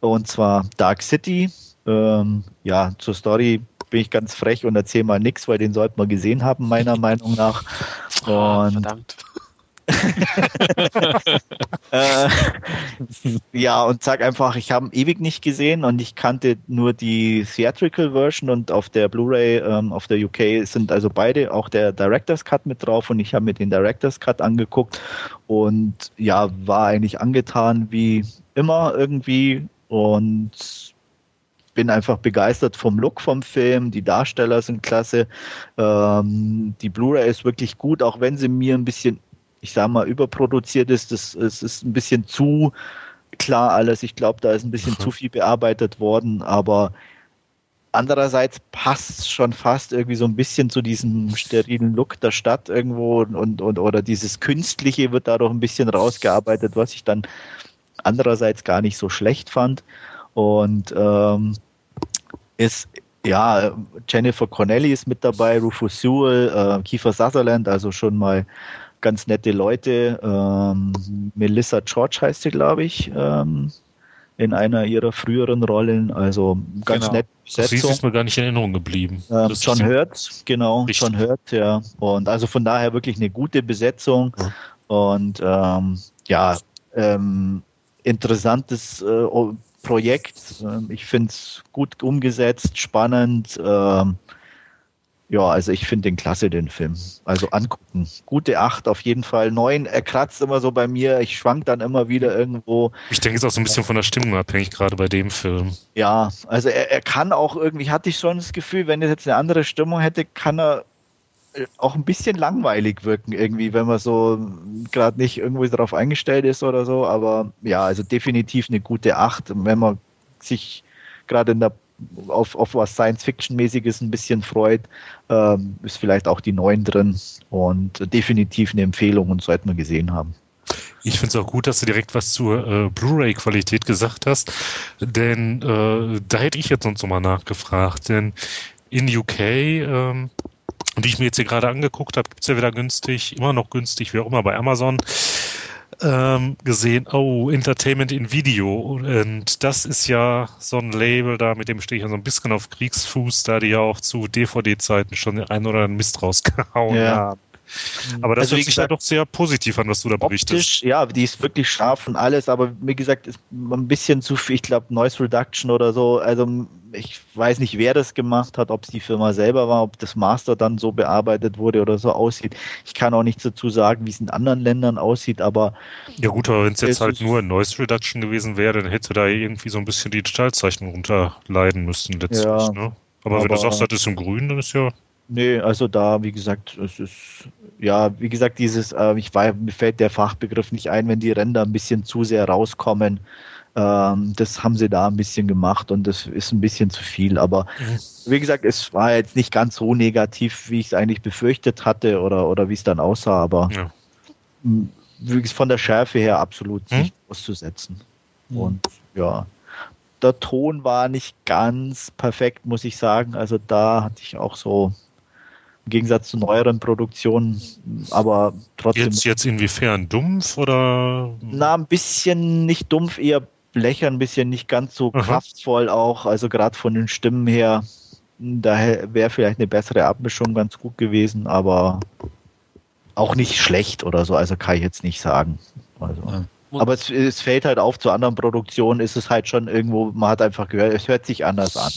und zwar Dark City. Ähm, ja, zur Story bin ich ganz frech und erzähle mal nichts, weil den sollte man gesehen haben, meiner [LAUGHS] Meinung nach. Ah, Und verdammt. Äh, ja, und sag einfach, ich habe ewig nicht gesehen und ich kannte nur die Theatrical Version und auf der Blu-ray, ähm, auf der UK sind also beide, auch der Director's Cut mit drauf und ich habe mir den Director's Cut angeguckt und ja, war eigentlich angetan wie immer irgendwie und bin einfach begeistert vom Look vom Film. Die Darsteller sind klasse. Ähm, die Blu-ray ist wirklich gut, auch wenn sie mir ein bisschen, ich sag mal, überproduziert ist. Das, es ist ein bisschen zu klar alles. Ich glaube, da ist ein bisschen Mhm. zu viel bearbeitet worden, aber andererseits passt es schon fast irgendwie so ein bisschen zu diesem sterilen Look der Stadt irgendwo und, und oder dieses Künstliche wird dadurch ein bisschen rausgearbeitet, was ich dann andererseits gar nicht so schlecht fand. Und ähm, ist ja Jennifer Connelly ist mit dabei, Rufus Sewell, äh, Kiefer Sutherland, also schon mal ganz nette Leute. Ähm, Melissa George heißt sie, glaube ich, ähm, in einer ihrer früheren Rollen. Also ganz Genau. nette Sie Besetzung. ist mir gar nicht in Erinnerung geblieben. Ähm, Das John Hurt, genau, Richtig. John Hurt, ja. Und also von daher wirklich eine gute Besetzung Ja. und ähm, ja, ähm, interessantes äh, Projekt. Ähm, ich finde es gut umgesetzt, spannend. Ähm, ja, also ich finde den klasse, den Film. Also angucken. Gute acht auf jeden Fall. Neun, er kratzt immer so bei mir. Ich schwank dann immer wieder irgendwo. Ich denke, es ist auch so ein bisschen von der Stimmung abhängig, gerade bei dem Film. Ja, also er, er kann auch irgendwie, hatte ich schon das Gefühl, wenn er jetzt eine andere Stimmung hätte, kann er äh, auch ein bisschen langweilig wirken irgendwie, wenn man so gerade nicht irgendwie darauf eingestellt ist oder so. Aber ja, also definitiv eine gute Acht. Wenn man sich gerade in der auf, auf was Science-Fiction-mäßiges ein bisschen freut, ähm, ist vielleicht auch die neuen drin und definitiv eine Empfehlung und sollte man gesehen haben. Ich finde es auch gut, dass du direkt was zur äh, Blu-ray-Qualität gesagt hast, denn äh, da hätte ich jetzt sonst nochmal nachgefragt, denn in UK, ähm, die ich mir jetzt hier gerade angeguckt habe, gibt es ja wieder günstig, immer noch günstig, wie auch immer bei Amazon, ähm, gesehen, oh, Entertainment in Video. Und das ist ja so ein Label, da mit dem stehe ich ja so ein bisschen auf Kriegsfuß, da die ja auch zu DVD-Zeiten schon den einen oder anderen Mist rausgehauen Ja. haben. Aber das Also, hört sich gesagt, ja doch sehr positiv an, was du da berichtest. Optisch, ja, die ist wirklich scharf und alles, aber wie gesagt, ist ein bisschen zu viel, ich glaube, Noise Reduction oder so. Also ich weiß nicht, wer das gemacht hat, ob es die Firma selber war, ob das Master dann so bearbeitet wurde oder so aussieht. Ich kann auch nichts dazu sagen, wie es in anderen Ländern aussieht, aber Ja gut, aber wenn es jetzt halt nur Noise Reduction gewesen wäre, dann hätte da irgendwie so ein bisschen die Detailzeichnung runterleiden müssen letztlich. Ja, ne? Aber, wenn du aber- sagst, das ist im Grün, dann ist ja Nee, also da, wie gesagt, es ist, ja, wie gesagt, dieses, äh, ich weiß, mir fällt der Fachbegriff nicht ein, wenn die Ränder ein bisschen zu sehr rauskommen. Ähm, das haben sie da ein bisschen gemacht und das ist ein bisschen zu viel. Aber Mhm. wie gesagt, es war jetzt nicht ganz so negativ, wie ich es eigentlich befürchtet hatte oder, oder wie es dann aussah, aber Ja. von der Schärfe her absolut Hm? nicht auszusetzen. Und ja, der Ton war nicht ganz perfekt, muss ich sagen. Also da hatte ich auch so im Gegensatz zu neueren Produktionen, aber trotzdem jetzt, jetzt inwiefern dumpf oder na ein bisschen nicht dumpf, eher blechern, ein bisschen nicht ganz so Aha. kraftvoll auch. Also gerade von den Stimmen her, da wäre vielleicht eine bessere Abmischung ganz gut gewesen, aber auch nicht schlecht oder so. Also kann ich jetzt nicht sagen. Also. Ja. Aber es, es fällt halt auf, zu anderen Produktionen ist es halt schon irgendwo, man hat einfach gehört, es hört sich anders an.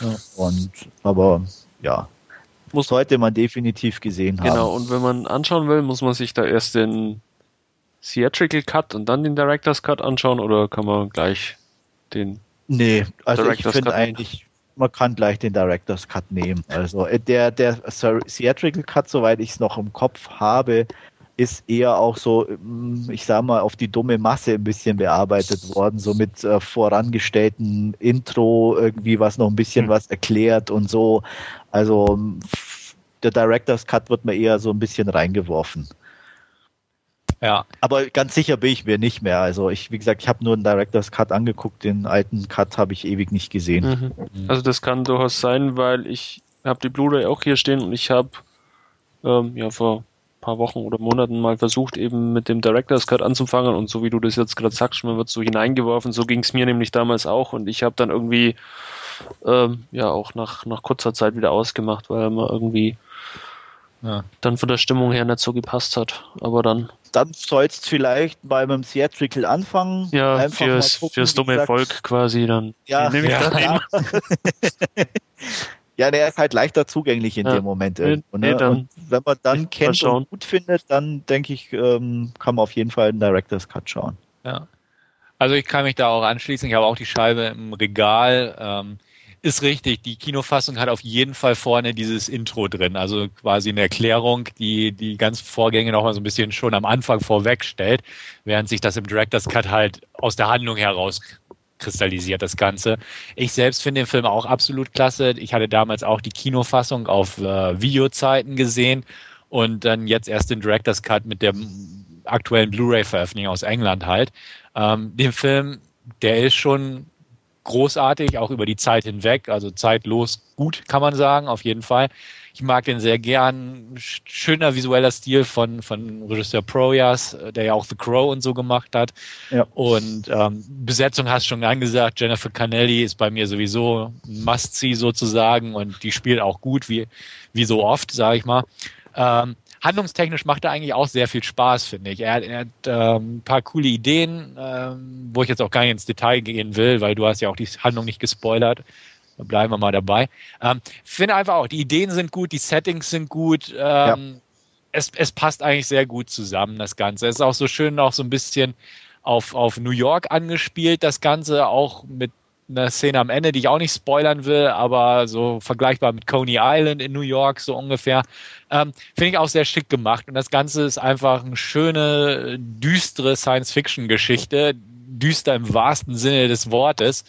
Ja. Und, aber ja, Muss- sollte man definitiv gesehen haben. Genau, und wenn man anschauen will, muss man sich da erst den Theatrical Cut und dann den Director's Cut anschauen oder kann man gleich den. Nee, also Director's ich finde eigentlich, man kann gleich den Director's Cut nehmen. Also äh, der, der Theatrical Cut, soweit ich es noch im Kopf habe, ist eher auch so, mm, ich sag mal, auf die dumme Masse ein bisschen bearbeitet worden, so mit äh, vorangestellten Intro, irgendwie was noch ein bisschen Hm. was erklärt und so. Also f- der Director's Cut wird mir eher so ein bisschen reingeworfen. Ja, Aber ganz sicher bin ich mir nicht mehr. Also ich, wie gesagt, ich habe nur den Director's Cut angeguckt, den alten Cut habe ich ewig nicht gesehen. Mhm. Also das kann durchaus sein, weil ich habe die Blu-ray auch hier stehen und ich habe ähm, ja vor paar Wochen oder Monaten mal versucht, eben mit dem Director's Cut anzufangen und so wie du das jetzt gerade sagst, man wird so hineingeworfen, so ging es mir nämlich damals auch und ich habe dann irgendwie ähm, ja auch nach, nach kurzer Zeit wieder ausgemacht, weil man irgendwie Ja. dann von der Stimmung her nicht so gepasst hat. Aber dann Dann sollst vielleicht bei einem Theatrical anfangen. ja Einfach mal fürs, gucken, fürs dumme gesagt. Volk quasi dann. Ja, nehme ich ja, dann [LAUGHS] ja. der ist halt leichter zugänglich in Ja. dem Moment Nee, irgendwo. nee, Ne? dann und wenn man dann kennt und gut findet, dann denke ich, ähm, kann man auf jeden Fall einen Director's Cut schauen. Ja. Also ich kann mich da auch anschließen. Ich habe auch die Scheibe im Regal. Ähm, ist richtig, die Kinofassung hat auf jeden Fall vorne dieses Intro drin, also quasi eine Erklärung, die die ganzen Vorgänge noch mal so ein bisschen schon am Anfang vorwegstellt, während sich das im Director's Cut halt aus der Handlung heraus kristallisiert, das Ganze. Ich selbst finde den Film auch absolut klasse. Ich hatte damals auch die Kinofassung auf äh, Videozeiten gesehen und dann jetzt erst den Director's Cut mit der aktuellen Blu-ray-Veröffentlichung aus England halt. Ähm, den Film, der ist schon großartig, auch über die Zeit hinweg, also zeitlos gut, kann man sagen, auf jeden Fall. Ich mag den sehr gern. Sch- Schöner visueller Stil von, von Regisseur Proyas, äh, der ja auch The Crow und so gemacht hat. Ja. Und ähm, Besetzung hast du schon angesagt. Jennifer Cannelli ist bei mir sowieso ein Must-See sozusagen und die spielt auch gut, wie, wie so oft, sage ich mal. Ähm, handlungstechnisch macht er eigentlich auch sehr viel Spaß, finde ich. Er hat, er hat ähm, ein paar coole Ideen, ähm, wo ich jetzt auch gar nicht ins Detail gehen will, weil du hast ja auch die Handlung nicht gespoilert. Da bleiben wir mal dabei. Ähm, finde einfach auch, die Ideen sind gut, die Settings sind gut. Ähm, ja. es, es passt eigentlich sehr gut zusammen, das Ganze. Es ist auch so schön, auch so ein bisschen auf, auf New York angespielt, das Ganze auch mit einer Szene am Ende, die ich auch nicht spoilern will, aber so vergleichbar mit Coney Island in New York, so ungefähr. Ähm, Finde ich auch sehr schick gemacht. Und das Ganze ist einfach eine schöne, düstere Science-Fiction-Geschichte. Düster im wahrsten Sinne des Wortes,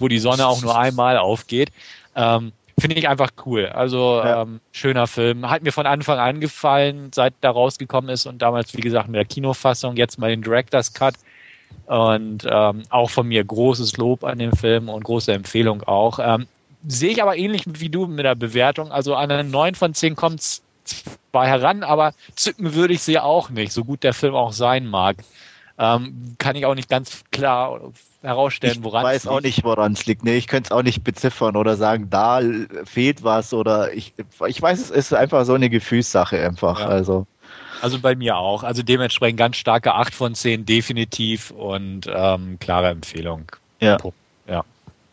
wo die Sonne auch nur einmal aufgeht. Ähm, Finde ich einfach cool. Also ja. ähm, schöner Film. Hat mir von Anfang an gefallen, seit da rausgekommen ist und damals, wie gesagt, mit der Kinofassung, jetzt mal den Director's Cut. Und ähm, auch von mir großes Lob an den Film und große Empfehlung auch. Ähm, sehe ich aber ähnlich wie du mit der Bewertung. Also an eine 9 von 10 kommt es zwar heran, aber zücken würde ich sie auch nicht, so gut der Film auch sein mag. Ähm, kann ich auch nicht ganz klar herausstellen, woran es liegt. Ich weiß auch nicht, woran es liegt. Nee, ich könnte es auch nicht beziffern oder sagen, da fehlt was oder ich, ich weiß, es ist einfach so eine Gefühlssache einfach. Ja. Also. Also bei mir auch. Also dementsprechend ganz starke 8 von 10 definitiv und ähm, klare Empfehlung. Ja. Ja.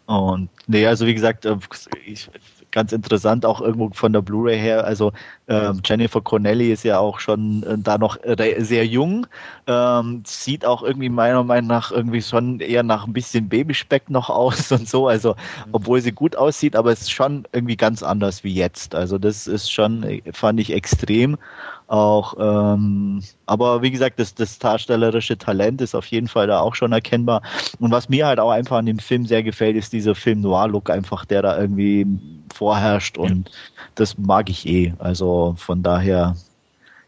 Und nee, also wie gesagt, äh, ich, ganz interessant, auch irgendwo von der Blu-ray her. Also ähm, Jennifer Connelly ist ja auch schon äh, da noch sehr jung, ähm, sieht auch irgendwie meiner Meinung nach irgendwie schon eher nach ein bisschen Babyspeck noch aus [LAUGHS] und so. Also mhm. obwohl sie gut aussieht, aber es ist schon irgendwie ganz anders wie jetzt. Also das ist schon, äh, fand ich extrem auch, ähm, aber wie gesagt, das, das darstellerische Talent ist auf jeden Fall da auch schon erkennbar. Und was mir halt auch einfach an dem Film sehr gefällt, ist dieser Film Noir-Look einfach, der da irgendwie vorherrscht und ja. das mag ich eh. Also von daher,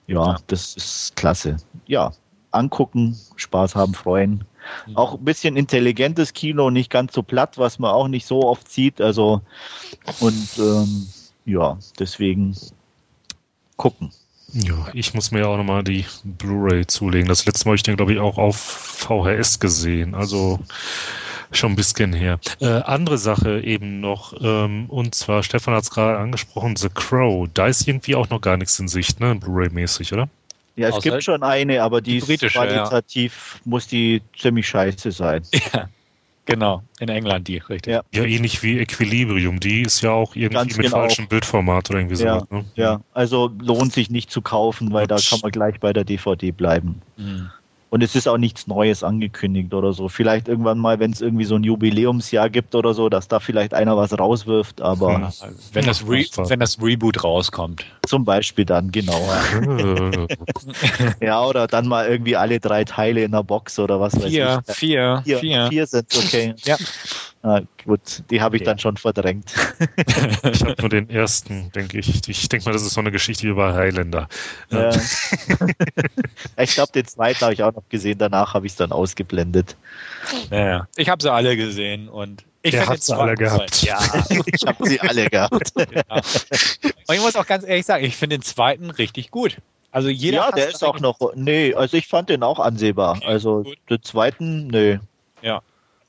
ja, ja, das ist klasse. Ja, angucken, Spaß haben, freuen. Mhm. Auch ein bisschen intelligentes Kino, nicht ganz so platt, was man auch nicht so oft sieht. Also und ähm, ja, deswegen gucken. Ja, ich muss mir ja auch nochmal die Blu-ray zulegen. Das letzte Mal habe ich den, glaube ich, auch auf VHS gesehen. Also schon ein bisschen her. Äh, andere Sache eben noch, ähm, und zwar, Stefan hat es gerade angesprochen, The Crow. Da ist irgendwie auch noch gar nichts in Sicht, ne? Blu-ray-mäßig, oder? Ja, es Außer gibt schon eine, aber die, die ist qualitativ, ja. muss die ziemlich scheiße sein. [LAUGHS] Ja. Genau, in England die, richtig. Ja, ja ähnlich wie Equilibrium, die ist ja auch irgendwie Ganz mit genau. falschem Bildformat oder irgendwie ja, so. Ne? Ja, also lohnt sich nicht zu kaufen, weil da kann man gleich bei der DVD bleiben. Mhm. Und es ist auch nichts Neues angekündigt oder so. Vielleicht irgendwann mal, wenn es irgendwie so ein Jubiläumsjahr gibt oder so, dass da vielleicht einer was rauswirft, aber. Ja, wenn, das Re wenn das Reboot rauskommt. Zum Beispiel dann, genau. [LAUGHS] [LAUGHS] ja, oder dann mal irgendwie alle drei Teile in der Box oder was vier, weiß ich. Vier, vier, vier. Vier sind okay. Ja. Ah, gut, die habe ich okay. dann schon verdrängt. [LAUGHS] ich habe nur den ersten, denke ich. Ich denke mal, das ist so eine Geschichte über Highlander. Ja. ich glaube, den zweiten habe ich auch noch gesehen. Danach habe ich es dann ausgeblendet. Ja, ich habe sie alle gesehen und ich Der hat sie alle gehabt. Ja, [LAUGHS] ich habe sie alle gehabt. [LAUGHS] Ja. Und ich muss auch ganz ehrlich sagen, ich finde den zweiten richtig gut. Also jeder ja, der ist auch noch. Nee, also ich fand den auch ansehbar. Okay, also gut. den zweiten, nee. Ja.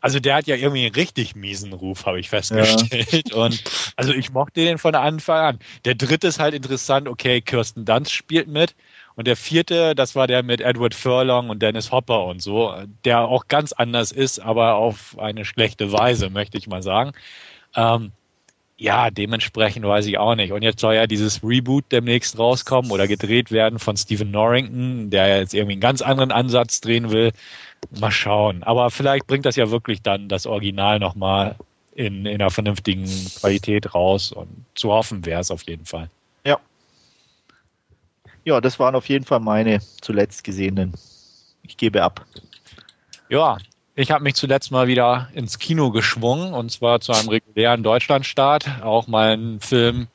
Also der hat ja irgendwie einen richtig miesen Ruf, habe ich festgestellt. Ja. Und also ich mochte den von Anfang an. Der dritte ist halt interessant, okay, Kirsten Dunst spielt mit. Und der vierte, das war der mit Edward Furlong und Dennis Hopper und so, der auch ganz anders ist, aber auf eine schlechte Weise, möchte ich mal sagen. Ähm, ja, dementsprechend weiß ich auch nicht. Und jetzt soll ja dieses Reboot demnächst rauskommen oder gedreht werden von Stephen Norrington, der jetzt irgendwie einen ganz anderen Ansatz drehen will. Mal schauen. Aber vielleicht bringt das ja wirklich dann das Original nochmal in, in einer vernünftigen Qualität raus. Und zu hoffen wäre es auf jeden Fall. Ja. Das waren auf jeden Fall meine zuletzt gesehenen. Ich gebe ab. Ja, ich habe mich zuletzt mal wieder ins Kino geschwungen und zwar zu einem regulären Deutschlandstart. Auch mal ein Film,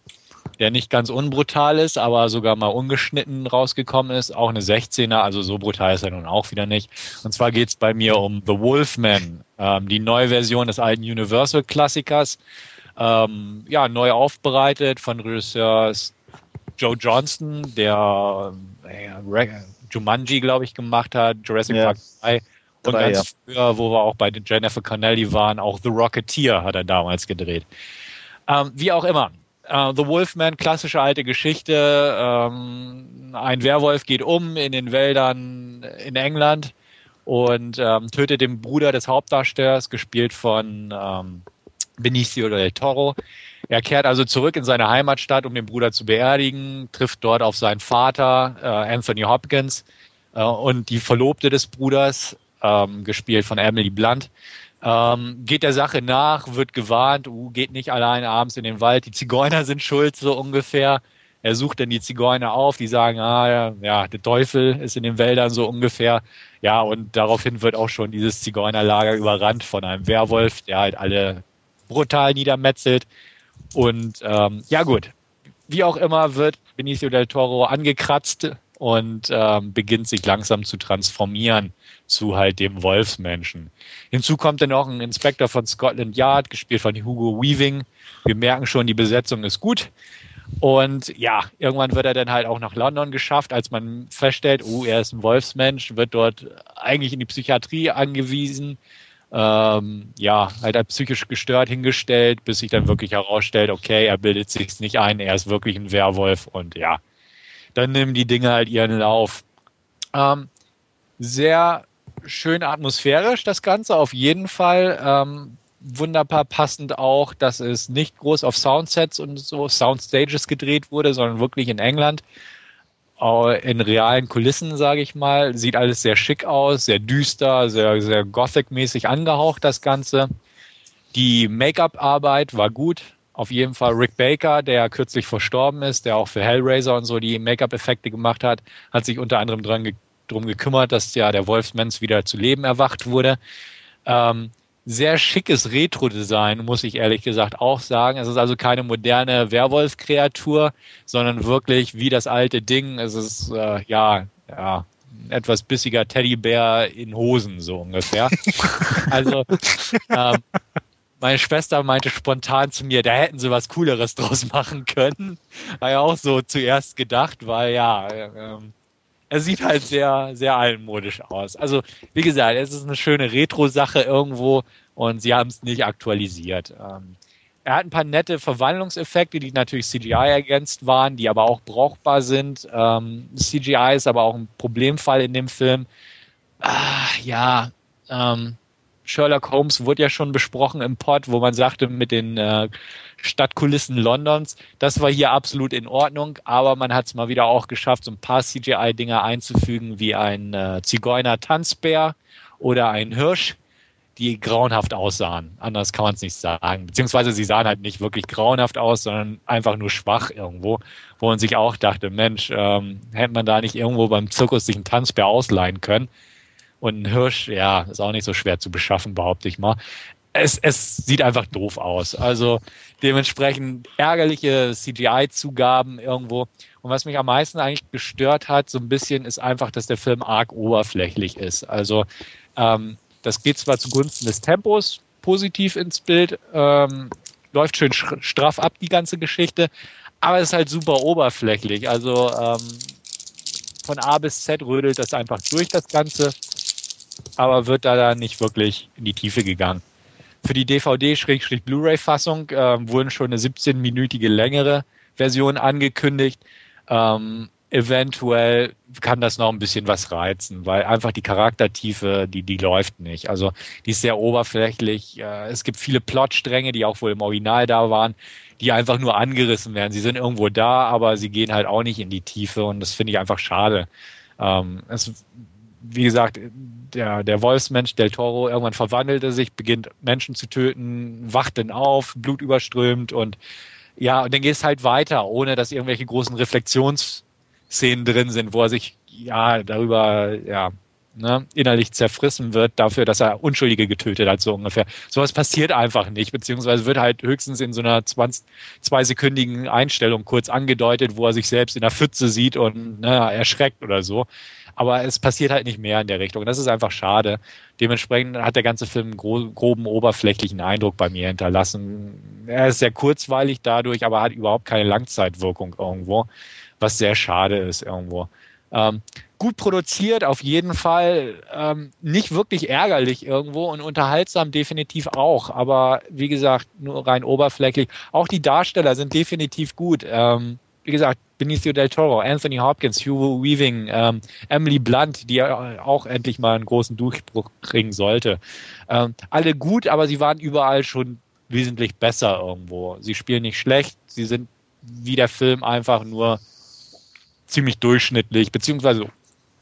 der nicht ganz unbrutal ist, aber sogar mal ungeschnitten rausgekommen ist. Auch eine 16er, also so brutal ist er nun auch wieder nicht. Und zwar geht es bei mir um The Wolfman, ähm, die neue Version des alten Universal-Klassikers. Ähm, ja, neu aufbereitet von Regisseur Joe Johnston, der äh, Jumanji, glaube ich, gemacht hat, Jurassic ja. Park 3 und Drei, ganz ja. früher, wo wir auch bei Jennifer Connelly waren, auch The Rocketeer hat er damals gedreht. Ähm, wie auch immer. Uh, The Wolfman, klassische alte Geschichte. Ähm, ein Werwolf geht um in den Wäldern in England und ähm, tötet den Bruder des Hauptdarstellers, gespielt von, ähm, Benicio del Toro. Er kehrt also zurück in seine Heimatstadt, um den Bruder zu beerdigen, trifft dort auf seinen Vater, äh, Anthony Hopkins, äh, und die Verlobte des Bruders, ähm, gespielt von Emily Blunt. Ähm, geht der Sache nach, wird gewarnt, uh, geht nicht allein abends in den Wald, die Zigeuner sind schuld, so ungefähr. Er sucht dann die Zigeuner auf, die sagen, ah ja, der Teufel ist in den Wäldern so ungefähr. Ja, und daraufhin wird auch schon dieses Zigeunerlager überrannt von einem Werwolf, der halt alle brutal niedermetzelt. Und ähm, ja gut, wie auch immer wird Benicio del Toro angekratzt und ähm, beginnt sich langsam zu transformieren zu halt dem Wolfsmenschen. Hinzu kommt dann noch ein Inspektor von Scotland Yard, gespielt von Hugo Weaving. Wir merken schon, die Besetzung ist gut. Und ja, irgendwann wird er dann halt auch nach London geschafft, als man feststellt, oh, er ist ein Wolfsmensch, wird dort eigentlich in die Psychiatrie angewiesen, ähm, ja, halt als psychisch gestört hingestellt, bis sich dann wirklich herausstellt, okay, er bildet sich nicht ein, er ist wirklich ein Werwolf und ja, dann nehmen die Dinge halt ihren Lauf. Ähm, sehr schön atmosphärisch, das Ganze, auf jeden Fall. Ähm, wunderbar passend auch, dass es nicht groß auf Soundsets und so Soundstages gedreht wurde, sondern wirklich in England in realen Kulissen, sage ich mal. Sieht alles sehr schick aus, sehr düster, sehr, sehr Gothic-mäßig angehaucht, das Ganze. Die Make-up-Arbeit war gut. Auf jeden Fall Rick Baker, der kürzlich verstorben ist, der auch für Hellraiser und so die Make-up-Effekte gemacht hat, hat sich unter anderem dran ge drum gekümmert, dass ja der Wolfsmensch wieder zu Leben erwacht wurde. Ähm, sehr schickes Retro-Design, muss ich ehrlich gesagt auch sagen. Es ist also keine moderne Werwolf-Kreatur, sondern wirklich wie das alte Ding. Es ist äh, ja, ja, ein etwas bissiger Teddybär in Hosen, so ungefähr. [LAUGHS] also ähm, meine Schwester meinte spontan zu mir, da hätten sie was Cooleres draus machen können. War ja auch so zuerst gedacht, weil ja, ähm, er sieht halt sehr, sehr altmodisch aus. Also, wie gesagt, es ist eine schöne Retro-Sache irgendwo und sie haben es nicht aktualisiert. Ähm, er hat ein paar nette Verwandlungseffekte, die natürlich CGI ergänzt waren, die aber auch brauchbar sind. Ähm, CGI ist aber auch ein Problemfall in dem Film. Ah, ja, ähm, Sherlock Holmes wurde ja schon besprochen im Pod, wo man sagte, mit den äh, Stadtkulissen Londons, das war hier absolut in Ordnung, aber man hat es mal wieder auch geschafft, so ein paar CGI-Dinger einzufügen, wie ein äh, Zigeuner-Tanzbär oder ein Hirsch, die grauenhaft aussahen. Anders kann man es nicht sagen. Beziehungsweise sie sahen halt nicht wirklich grauenhaft aus, sondern einfach nur schwach irgendwo, wo man sich auch dachte, Mensch, ähm, hätte man da nicht irgendwo beim Zirkus sich einen Tanzbär ausleihen können. Und ein Hirsch, ja, ist auch nicht so schwer zu beschaffen, behaupte ich mal. Es, es sieht einfach doof aus. Also dementsprechend ärgerliche CGI-Zugaben irgendwo. Und was mich am meisten eigentlich gestört hat, so ein bisschen, ist einfach, dass der Film arg oberflächlich ist. Also ähm, das geht zwar zugunsten des Tempos positiv ins Bild, ähm, läuft schön straff ab, die ganze Geschichte, aber es ist halt super oberflächlich. Also ähm, von A bis Z rödelt das einfach durch das Ganze aber wird da dann nicht wirklich in die Tiefe gegangen. Für die DVD-Blu-ray-Fassung äh, wurden schon eine 17-minütige längere Version angekündigt. Ähm, eventuell kann das noch ein bisschen was reizen, weil einfach die Charaktertiefe, die, die läuft nicht. Also die ist sehr oberflächlich. Äh, es gibt viele Plotstränge, die auch wohl im Original da waren, die einfach nur angerissen werden. Sie sind irgendwo da, aber sie gehen halt auch nicht in die Tiefe und das finde ich einfach schade. Ähm, es wie gesagt, der, der Wolfsmensch Del Toro irgendwann verwandelt er sich, beginnt Menschen zu töten, wacht dann auf, Blut überströmt und ja, und dann geht es halt weiter, ohne dass irgendwelche großen Reflexionsszenen drin sind, wo er sich ja darüber ja ne, innerlich zerfrissen wird dafür, dass er Unschuldige getötet hat, so ungefähr. Sowas passiert einfach nicht, beziehungsweise wird halt höchstens in so einer 20, zweisekündigen Einstellung kurz angedeutet, wo er sich selbst in der Pfütze sieht und ne, erschreckt oder so. Aber es passiert halt nicht mehr in der Richtung. Das ist einfach schade. Dementsprechend hat der ganze Film einen gro groben oberflächlichen Eindruck bei mir hinterlassen. Er ist sehr kurzweilig dadurch, aber hat überhaupt keine Langzeitwirkung irgendwo, was sehr schade ist irgendwo. Ähm, gut produziert auf jeden Fall, ähm, nicht wirklich ärgerlich irgendwo und unterhaltsam definitiv auch, aber wie gesagt, nur rein oberflächlich. Auch die Darsteller sind definitiv gut. Ähm, wie gesagt, Benicio del Toro, Anthony Hopkins, Hugo Weaving, ähm, Emily Blunt, die ja auch endlich mal einen großen Durchbruch kriegen sollte. Ähm, alle gut, aber sie waren überall schon wesentlich besser irgendwo. Sie spielen nicht schlecht, sie sind wie der Film einfach nur ziemlich durchschnittlich, beziehungsweise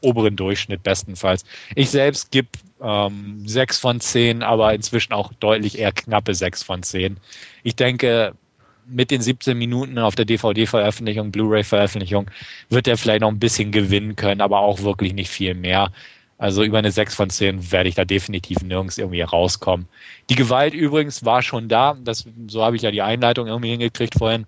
oberen Durchschnitt bestenfalls. Ich selbst gebe ähm, 6 von 10, aber inzwischen auch deutlich eher knappe 6 von 10. Ich denke, mit den 17 Minuten auf der DVD-Veröffentlichung, Blu-ray-Veröffentlichung, wird er vielleicht noch ein bisschen gewinnen können, aber auch wirklich nicht viel mehr. Also über eine 6 von 10 werde ich da definitiv nirgends irgendwie rauskommen. Die Gewalt übrigens war schon da. Das, so habe ich ja die Einleitung irgendwie hingekriegt vorhin.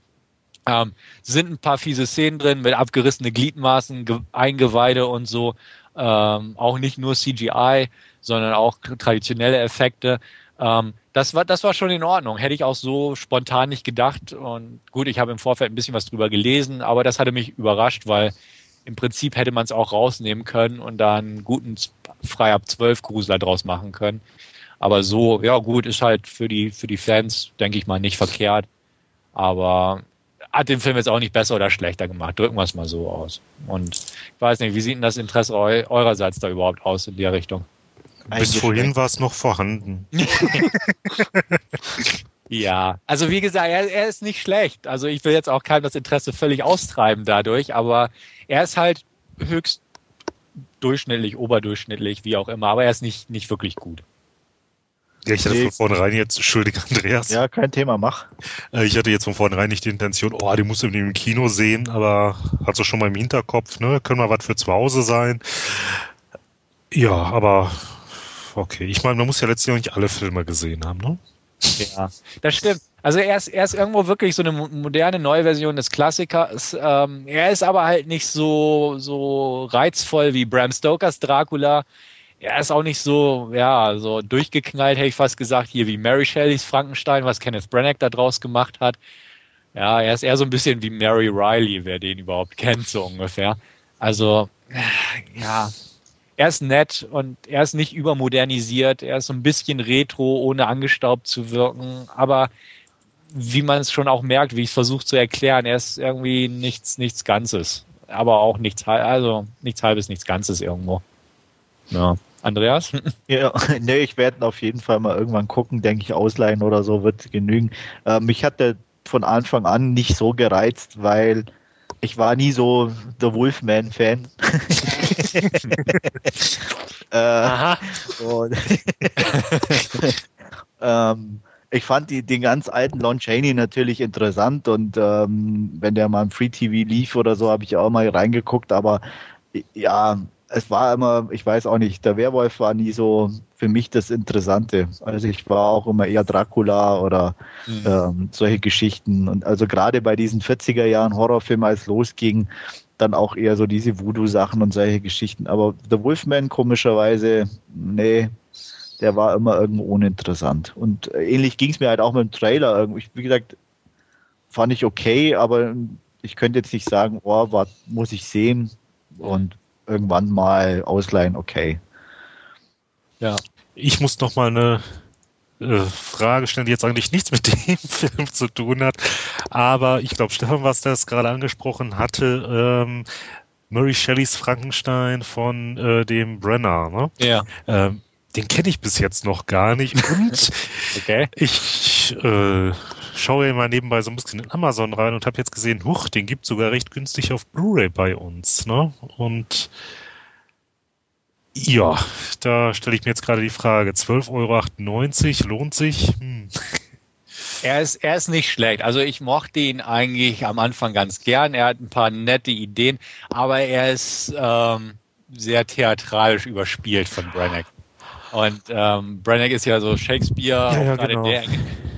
Ähm, sind ein paar fiese Szenen drin mit abgerissene Gliedmaßen, Ge Eingeweide und so. Ähm, auch nicht nur CGI, sondern auch traditionelle Effekte. Ähm, das war, das war schon in Ordnung. Hätte ich auch so spontan nicht gedacht. Und gut, ich habe im Vorfeld ein bisschen was drüber gelesen, aber das hatte mich überrascht, weil im Prinzip hätte man es auch rausnehmen können und da einen guten frei ab 12 Grusler draus machen können. Aber so, ja gut, ist halt für die, für die Fans, denke ich mal, nicht verkehrt. Aber hat den Film jetzt auch nicht besser oder schlechter gemacht. Drücken wir es mal so aus. Und ich weiß nicht, wie sieht denn das Interesse eu eurerseits da überhaupt aus in der Richtung? Bis vorhin war es noch vorhanden. [LAUGHS] ja, also wie gesagt, er, er, ist nicht schlecht. Also ich will jetzt auch keinem das Interesse völlig austreiben dadurch, aber er ist halt höchst durchschnittlich, oberdurchschnittlich, wie auch immer, aber er ist nicht, nicht wirklich gut. Ja, ich hatte von vornherein jetzt, entschuldige Andreas. Ja, kein Thema, mach. Äh, ich hatte jetzt von vornherein nicht die Intention, oh, die musst du im Kino sehen, aber hat so schon mal im Hinterkopf, ne, können wir was für zu Hause sein. Ja, aber okay. Ich meine, man muss ja letztlich auch nicht alle Filme gesehen haben, ne? Ja, das stimmt. Also er ist, er ist irgendwo wirklich so eine moderne neue Version des Klassikers. Ähm, er ist aber halt nicht so, so reizvoll wie Bram Stokers Dracula er ist auch nicht so, ja, so durchgeknallt, hätte ich fast gesagt, hier wie Mary Shelleys Frankenstein, was Kenneth Branagh da draus gemacht hat. Ja, er ist eher so ein bisschen wie Mary Riley, wer den überhaupt kennt, so ungefähr. Also, ja, er ist nett und er ist nicht übermodernisiert, er ist so ein bisschen retro, ohne angestaubt zu wirken, aber wie man es schon auch merkt, wie ich es versuche zu erklären, er ist irgendwie nichts, nichts Ganzes. Aber auch nichts, also nichts halbes, nichts Ganzes irgendwo. Ja. Andreas? [LAUGHS] Ja, nee, ich werde auf jeden Fall mal irgendwann gucken, denke ich, ausleihen oder so wird genügen. Äh, mich hat der von Anfang an nicht so gereizt, weil ich war nie so der Wolfman-Fan. [LAUGHS] äh, [LAUGHS] ähm, ich fand die, den ganz alten Lon Chaney natürlich interessant und ähm, wenn der mal im Free TV lief oder so, habe ich auch mal reingeguckt, aber ja, es war immer, ich weiß auch nicht, der Werwolf war nie so für mich das Interessante. Also ich war auch immer eher Dracula oder mhm. ähm, solche Geschichten. Und also gerade bei diesen 40er Jahren Horrorfilmen, als losging, dann auch eher so diese Voodoo-Sachen und solche Geschichten. Aber The Wolfman komischerweise, nee, der war immer irgendwo uninteressant. Und ähnlich ging es mir halt auch mit dem Trailer. Ich, wie gesagt, fand ich okay, aber ich könnte jetzt nicht sagen, oh, was muss ich sehen? Und irgendwann mal ausleihen, okay. Ja. Ich muss noch mal eine äh, Frage stellen, die jetzt eigentlich nichts mit [LAUGHS] dem Film zu tun hat. Aber ich glaube, Stefan, was das gerade angesprochen hatte, ähm, Murray Shelleys Frankenstein von äh, dem Brenner, ne? Ja. Ähm, den kenne ich bis jetzt noch gar nicht. Und [LAUGHS] okay. ich äh, schaue mal nebenbei so ein bisschen in Amazon rein und habe jetzt gesehen, huch, den gibt sogar recht günstig auf Blu-ray bei uns. Ne? Und ja, da stelle ich mir jetzt gerade die Frage, 12,98 Euro lohnt sich? Hm. Er ist, er ist nicht schlecht. Also ich mochte ihn eigentlich am Anfang ganz gern. Er hat ein paar nette Ideen, aber er ist ähm, sehr theatralisch überspielt von Branagh. Und ähm, Branagh ist ja so Shakespeare, ja, ja, genau. der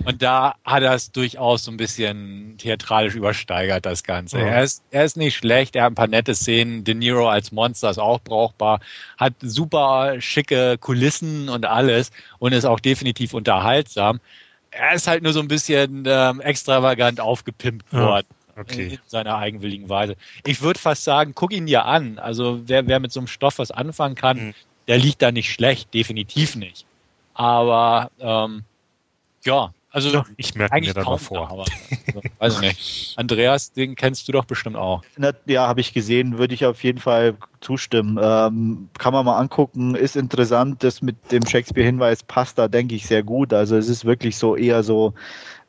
Und da hat er es durchaus so ein bisschen theatralisch übersteigert, das Ganze. Ja. Er, ist, er ist nicht schlecht, er hat ein paar nette Szenen. De Niro als Monster ist auch brauchbar, hat super schicke Kulissen und alles und ist auch definitiv unterhaltsam. Er ist halt nur so ein bisschen ähm, extravagant aufgepimpt worden. Okay. in seiner eigenwilligen Weise. Ich würde fast sagen, guck ihn dir an. Also wer, wer mit so einem Stoff was anfangen kann, mhm der liegt da nicht schlecht, definitiv nicht. Aber ähm, ja, Also Ja, ich merke mir eigentlich dann mal vor. aber also, weiß ich nicht. [LAUGHS] Andreas, den kennst du doch bestimmt auch. Na, ja, habe ich gesehen, würde ich auf jeden Fall zustimmen. Ähm, kann man mal angucken, ist interessant, das mit dem Shakespeare-Hinweis passt da, denke ich, sehr gut. Also es ist wirklich so eher so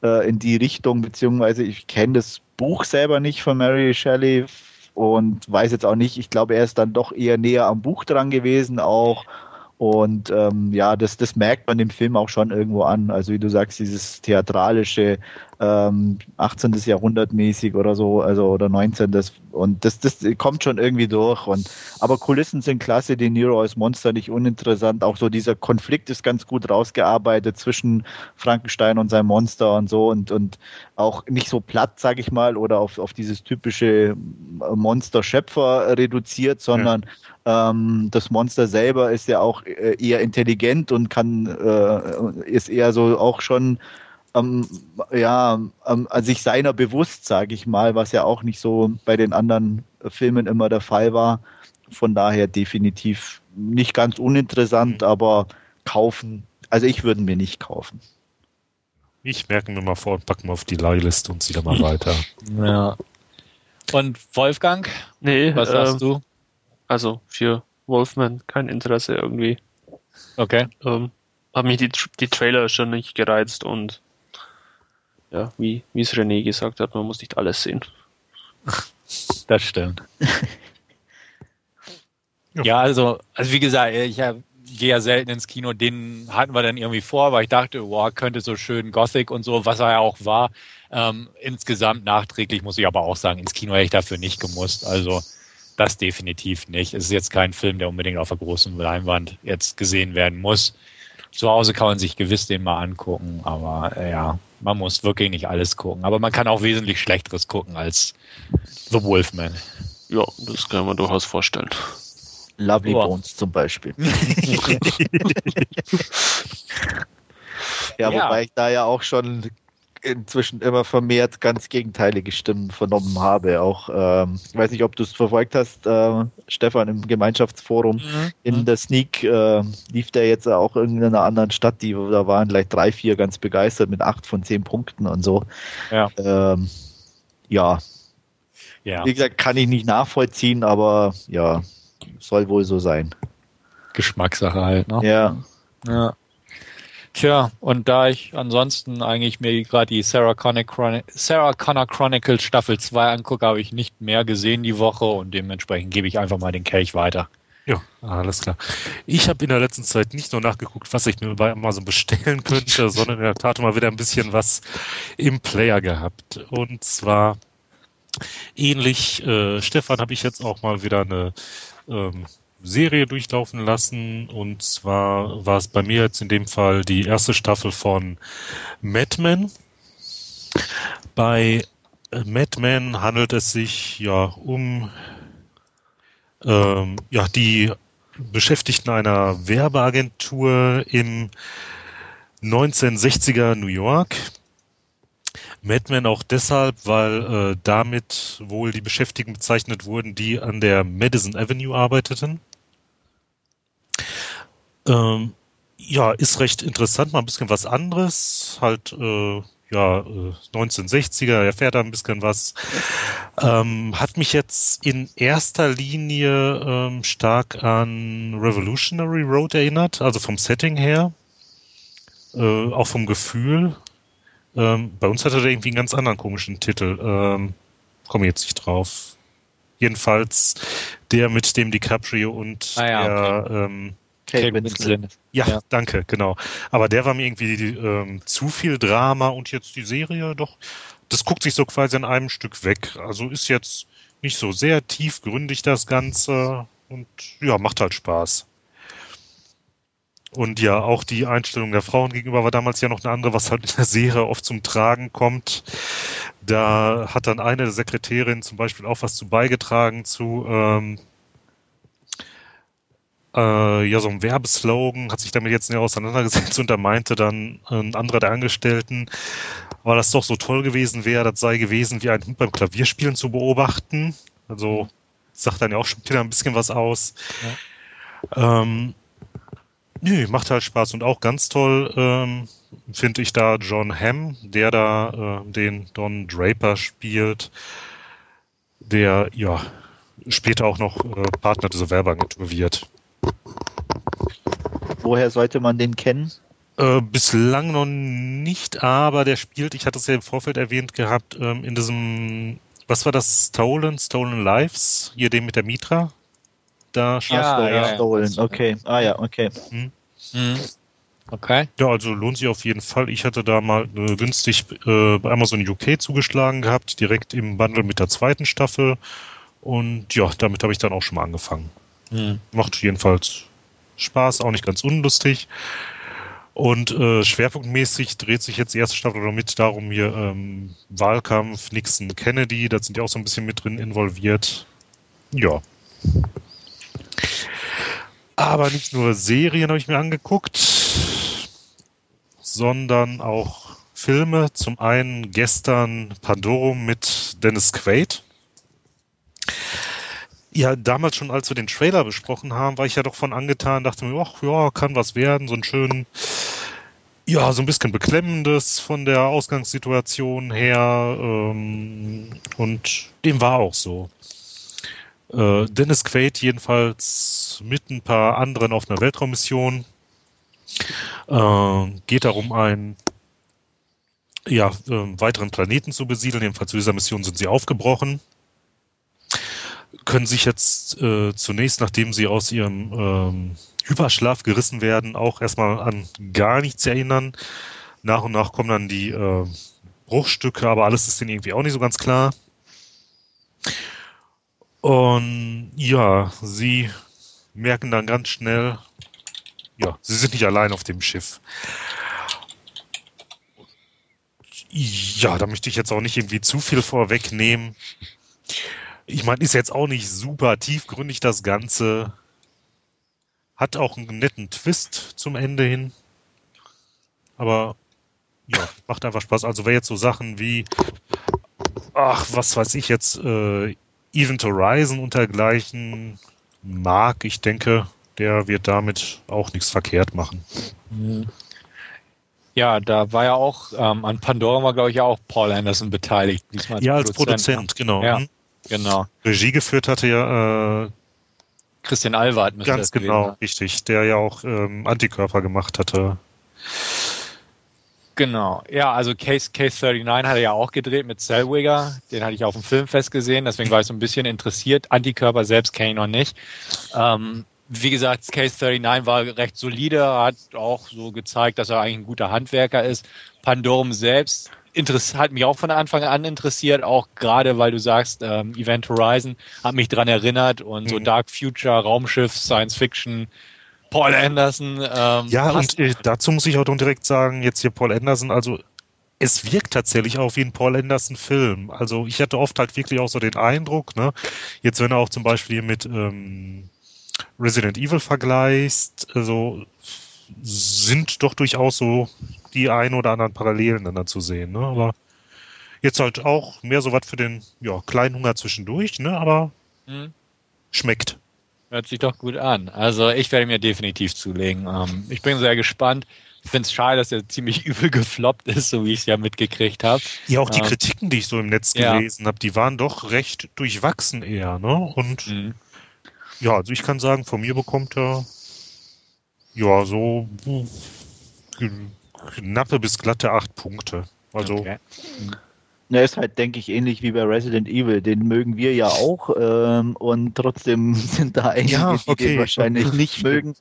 äh, in die Richtung, beziehungsweise ich kenne das Buch selber nicht von Mary Shelley und weiß jetzt auch nicht, ich glaube, er ist dann doch eher näher am Buch dran gewesen auch. Und ähm, ja, das, das merkt man dem Film auch schon irgendwo an. Also wie du sagst, dieses theatralische, ähm, 18. Jahrhundert mäßig oder so, also oder 19. Das, und das, das kommt schon irgendwie durch. Und aber Kulissen sind klasse, die Nero als Monster nicht uninteressant. Auch so dieser Konflikt ist ganz gut rausgearbeitet zwischen Frankenstein und seinem Monster und so und, und auch nicht so platt, sag ich mal, oder auf, auf dieses typische Monster-Schöpfer reduziert, sondern ähm, das Monster selber ist ja auch äh, eher intelligent und kann äh, ist eher so auch schon ähm, ja ähm, sich seiner bewusst, sage ich mal, was ja auch nicht so bei den anderen Filmen immer der Fall war. Von daher definitiv nicht ganz uninteressant, aber kaufen. Also ich würde mir nicht kaufen. Ich merke mir mal vor und packen mal auf die Leihliste und ziehe da mal weiter. [LAUGHS] Ja. Und Wolfgang, Nee, was äh, sagst du? Also für Wolfman kein Interesse irgendwie. Okay. Ähm, haben mich die, die Trailer schon nicht gereizt und ja, wie, wie es René gesagt hat, man muss nicht alles sehen. Das stimmt. [LAUGHS] Ja. also, also wie gesagt, ich hab, gehe ja selten ins Kino. Den hatten wir dann irgendwie vor, weil ich dachte, boah, könnte so schön Gothic und so, was er ja auch war. Ähm, insgesamt nachträglich muss ich aber auch sagen, ins Kino hätte ich dafür nicht gemusst. Also das definitiv nicht. Es ist jetzt kein Film, der unbedingt auf der großen Leinwand jetzt gesehen werden muss. Zu Hause kann man sich gewiss den mal angucken, aber äh, ja, man muss wirklich nicht alles gucken. Aber man kann auch wesentlich Schlechteres gucken als The Wolfman. Ja, das kann man durchaus vorstellen. Lovely Boah. Bones zum Beispiel. [LAUGHS] Ja. ja, wobei ich da ja auch schon inzwischen immer vermehrt ganz gegenteilige Stimmen vernommen habe. Auch ähm, ich weiß nicht, ob du es verfolgt hast, äh, Stefan, im Gemeinschaftsforum in der Sneak äh, lief der jetzt auch in einer anderen Stadt, die da waren gleich drei, vier ganz begeistert mit acht von zehn Punkten und so. Ja. Ähm, ja, Ja, wie gesagt, kann ich nicht nachvollziehen, aber ja, soll wohl so sein. Geschmackssache halt, ne? Ja. Ja. Tja, und da ich ansonsten eigentlich mir gerade die Sarah Connor, Chroni Sarah Connor Chronicles Staffel 2 angucke, habe ich nicht mehr gesehen die Woche und dementsprechend gebe ich einfach mal den Kelch weiter. Ja, alles klar. Ich habe in der letzten Zeit nicht nur nachgeguckt, was ich mir bei Amazon bestellen könnte, [LAUGHS] sondern in der Tat mal wieder ein bisschen was im Player gehabt. Und zwar ähnlich, äh, Stefan, habe ich jetzt auch mal wieder eine ähm, Serie durchlaufen lassen. Und zwar war es bei mir jetzt in dem Fall die erste Staffel von Mad Men. Bei Mad Men handelt es sich ja um ähm, ja, die Beschäftigten einer Werbeagentur im 1960er New York. Mad Men auch deshalb, weil äh, damit wohl die Beschäftigten bezeichnet wurden, die an der Madison Avenue arbeiteten. Ähm, ja, ist recht interessant, mal ein bisschen was anderes. Halt, äh, ja, äh, 1960er, erfährt da ein bisschen was. Ähm, hat mich jetzt in erster Linie ähm, stark an Revolutionary Road erinnert, also vom Setting her, äh, auch vom Gefühl. Ähm, bei uns hatte der irgendwie einen ganz anderen komischen Titel. Ähm, komme jetzt nicht drauf. Jedenfalls der mit dem DiCaprio und Ah ja, der, ähm, Kate Kate Winslet. Winslet. ja, Ja. danke, genau. Aber der war mir irgendwie ähm, zu viel Drama und jetzt die Serie doch, das guckt sich so quasi an einem Stück weg. Also ist jetzt nicht so sehr tiefgründig das Ganze und ja, macht halt Spaß. Und ja, auch die Einstellung der Frauen gegenüber war damals ja noch eine andere, was halt in der Serie oft zum Tragen kommt. Da hat dann eine der Sekretärinnen zum Beispiel auch was zu beigetragen zu ähm, äh, ja, so ein Werbeslogan, hat sich damit jetzt näher auseinandergesetzt und da meinte dann ein anderer der Angestellten, weil das doch so toll gewesen wäre, das sei gewesen, wie ein Hund beim Klavierspielen zu beobachten. Also sagt dann ja auch schon wieder ein bisschen was aus. Ähm, nö, macht halt Spaß und auch ganz toll, ähm, finde ich da John Hamm, der da äh, den Don Draper spielt, der ja später auch noch äh, Partner dieser Werbeagentur wird. Woher sollte man den kennen? Äh, bislang noch nicht, aber der spielt, ich hatte es ja im Vorfeld erwähnt gehabt, ähm, in diesem, was war das, Stolen, Stolen Lives, hier dem mit der Mitra. Da ja, ja, ja, Stolen, okay. Ah ja, okay. Hm. Hm. Okay. Ja, also lohnt sich auf jeden Fall. Ich hatte da mal äh, günstig äh, bei Amazon UK zugeschlagen gehabt, direkt im Bundle mit der zweiten Staffel. Und ja, damit habe ich dann auch schon mal angefangen. Hm. Macht jedenfalls Spaß, auch nicht ganz unlustig. Und äh, schwerpunktmäßig dreht sich jetzt die erste Staffel mit darum, hier ähm, Wahlkampf, Nixon, Kennedy, da sind die auch so ein bisschen mit drin involviert. Ja. Aber nicht nur Serien habe ich mir angeguckt, sondern auch Filme. Zum einen gestern Pandorum mit Dennis Quaid. Ja, damals schon, als wir den Trailer besprochen haben, war ich ja doch von angetan, dachte mir, ach ja, kann was werden, so ein schön, ja, so ein bisschen beklemmendes von der Ausgangssituation her. Ähm, und dem war auch so. Äh, Dennis Quaid jedenfalls mit ein paar anderen auf einer Weltraummission. Äh, geht darum, einen ja, äh, weiteren Planeten zu besiedeln. Jedenfalls zu dieser Mission sind sie aufgebrochen können sich jetzt äh, zunächst, nachdem sie aus ihrem ähm, Hyperschlaf gerissen werden, auch erstmal an gar nichts erinnern. Nach und nach kommen dann die äh, Bruchstücke, aber alles ist denen irgendwie auch nicht so ganz klar. Und ja, sie merken dann ganz schnell, ja, sie sind nicht allein auf dem Schiff. Ja, da möchte ich jetzt auch nicht irgendwie zu viel vorwegnehmen ich meine, ist jetzt auch nicht super tiefgründig das Ganze. Hat auch einen netten Twist zum Ende hin. Aber ja, macht einfach Spaß. Also wer jetzt so Sachen wie, ach, was weiß ich jetzt, äh, Event Horizon und dergleichen mag, ich denke, der wird damit auch nichts verkehrt machen. Ja, da war ja auch, ähm, an Pandora war, glaube ich, ja auch Paul Anderson beteiligt. Diesmal als ja, als Produzent, Produzent genau. Ja. Mhm. Genau. Regie geführt hatte ja äh, Christian Alward. Ganz genau, gewesen, richtig. Der ja auch ähm, Antikörper gemacht hatte. Genau. Ja, also Case, Case 39 hat er ja auch gedreht mit Zellweger. Den hatte ich auf dem Filmfest gesehen, deswegen war ich so ein bisschen interessiert. Antikörper selbst kenne ich noch nicht. Ähm, wie gesagt, Case 39 war recht solide, hat auch so gezeigt, dass er eigentlich ein guter Handwerker ist. Pandorum selbst hat mich auch von Anfang an interessiert, auch gerade weil du sagst, ähm, Event Horizon hat mich dran erinnert und mhm. so Dark Future, Raumschiff, Science Fiction, Paul Anderson. Ähm, ja, und äh, dazu muss ich auch direkt sagen, jetzt hier Paul Anderson, also es wirkt tatsächlich auch wie ein Paul Anderson-Film. Also ich hatte oft halt wirklich auch so den Eindruck, ne, jetzt wenn er auch zum Beispiel hier mit ähm, Resident Evil vergleichst, also sind doch durchaus so die ein oder anderen Parallelen dann zu sehen. Ne? Aber jetzt halt auch mehr so was für den ja, kleinen Hunger zwischendurch, ne? aber mhm. schmeckt. Hört sich doch gut an. Also ich werde mir definitiv zulegen. Ähm, ich bin sehr gespannt. Ich finde es schade, dass er ziemlich [LAUGHS] übel gefloppt ist, so wie ich es ja mitgekriegt habe. Ja, auch die ähm, Kritiken, die ich so im Netz gelesen ja. habe, die waren doch recht durchwachsen eher. Ne? Und mhm. ja, also ich kann sagen, von mir bekommt er ja so knappe bis glatte acht Punkte. Also. Okay. Ja, ist halt, denke ich, ähnlich wie bei Resident Evil. Den mögen wir ja auch ähm, und trotzdem [LAUGHS] sind da einige, ja, okay. die den wahrscheinlich [LAUGHS] nicht mögen.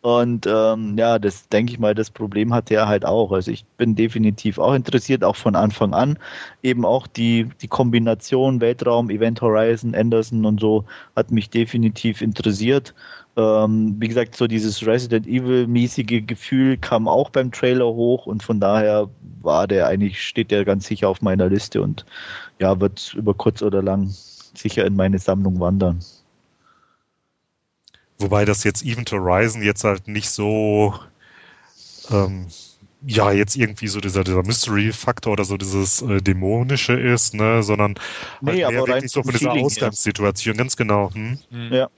Und ähm, ja, das denke ich mal, das Problem hat er halt auch. Also ich bin definitiv auch interessiert, auch von Anfang an. Eben auch die, die Kombination Weltraum, Event Horizon, Anderson und so hat mich definitiv interessiert. Ähm, wie gesagt, so dieses Resident Evil-mäßige Gefühl kam auch beim Trailer hoch und von daher war der eigentlich, steht der ganz sicher auf meiner Liste und ja, wird über kurz oder lang sicher in meine Sammlung wandern. Wobei das jetzt Event Horizon jetzt halt nicht so, ähm, ja, jetzt irgendwie so dieser, dieser Mystery-Faktor oder so dieses äh, Dämonische ist, ne, sondern nee, halt aber wirklich so von dieser Ausgangssituation, ja. ganz genau. Hm? Ja,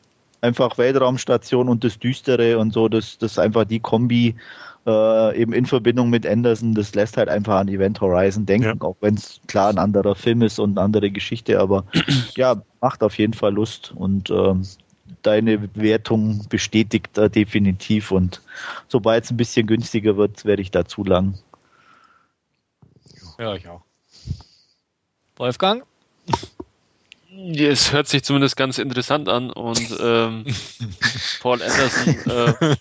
einfach Weltraumstation und das Düstere und so, das, das ist einfach die Kombi. äh, eben in Verbindung mit Anderson, das lässt halt einfach an Event Horizon denken, Ja. auch wenn es klar ein anderer Film ist und eine andere Geschichte, aber [CLEARS THROAT] ja, macht auf jeden Fall Lust und ähm, deine Wertung bestätigt da definitiv und sobald es ein bisschen günstiger wird, werde ich da zulangen. Ja, ich auch. Wolfgang? [LAUGHS] Ja, Es hört sich zumindest ganz interessant an und ähm, [LAUGHS] Paul Anderson, äh,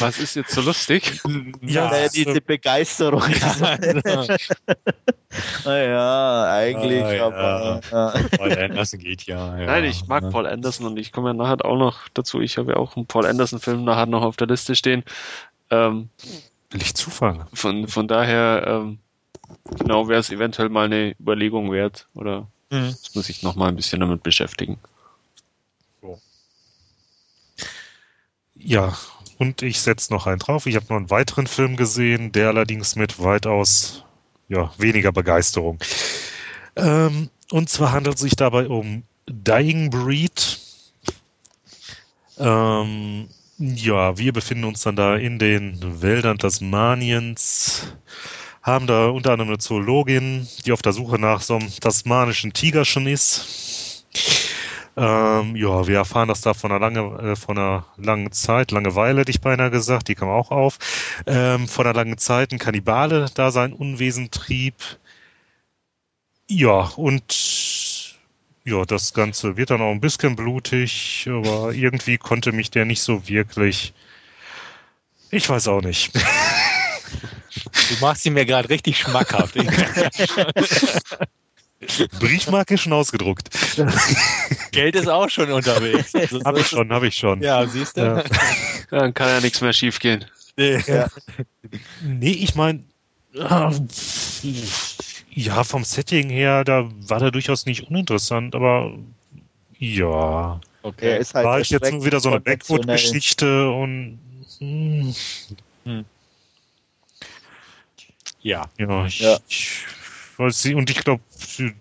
was ist jetzt so lustig? Ja, Naja, also- diese Begeisterung. [LAUGHS] naja, [LAUGHS] eigentlich, Ah, ja. aber äh, Paul Anderson geht ja. ja. Nein, ich mag Paul Anderson und ich komme ja nachher auch noch dazu. Ich habe ja auch einen Paul Anderson-Film nachher noch auf der Liste stehen. Ähm, Will ich zufangen? von, von daher, ähm, genau, wäre es eventuell mal eine Überlegung wert oder Mhm. das muss ich noch mal ein bisschen damit beschäftigen. Ja, und ich setze noch einen drauf. Ich habe noch einen weiteren Film gesehen, der allerdings mit weitaus ja, weniger Begeisterung. Ähm, und zwar handelt es sich dabei um Dying Breed. Ähm, ja, wir befinden uns dann da in den Wäldern Tasmaniens, haben da unter anderem eine Zoologin, die auf der Suche nach so einem tasmanischen Tiger schon ist. Ähm, ja, wir erfahren das da von einer, lange, äh, von einer langen Zeit, Langeweile hätte ich beinahe gesagt, die kam auch auf, ähm, von einer langen Zeit ein Kannibale da sein Unwesen trieb. Ja, und ja, das Ganze wird dann auch ein bisschen blutig, aber irgendwie konnte mich der nicht so wirklich. Ich weiß auch nicht. [LAUGHS] Du machst ihn mir gerade richtig schmackhaft. Briefmarke schon ausgedruckt. Geld ist auch schon unterwegs. [LAUGHS] Habe ich schon, habe ich schon. Ja, siehst du? Ja. Dann kann ja nichts mehr schiefgehen. Nee. Nee, ich meine, ja, vom Setting her, da war der durchaus nicht uninteressant, aber ja, er Okay. ist halt war ich jetzt nur wieder so eine. Backwood-Geschichte und hm, Ja. ja, ich, Ja. ich weiß nicht, und ich glaube,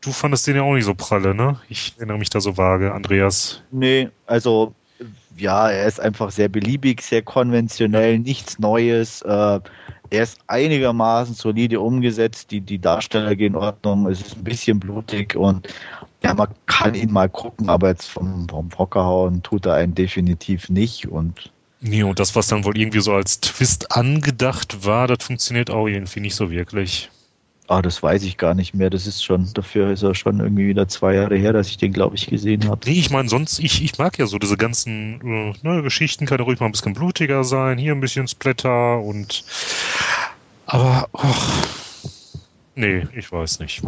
du fandest den ja auch nicht so pralle, ne? Ich erinnere mich da so vage, Andreas. Nee, also ja, er ist einfach sehr beliebig, sehr konventionell, nichts Neues. Äh, er ist einigermaßen solide umgesetzt, die, die Darsteller gehen in Ordnung, es ist ein bisschen blutig und ja, man kann ihn mal gucken, aber jetzt vom, vom Hocker hauen tut er einen definitiv nicht und Nee, und das, was dann wohl irgendwie so als Twist angedacht war, das funktioniert auch irgendwie nicht so wirklich. ah, das weiß ich gar nicht mehr. Das ist schon, dafür ist er schon irgendwie wieder zwei Jahre her, dass ich den, glaube ich, gesehen habe. Nee, ich meine, sonst, ich, ich mag ja so diese ganzen äh, ne, Geschichten, kann ja ruhig mal ein bisschen blutiger sein, hier ein bisschen Splatter und aber och, nee, ich weiß nicht.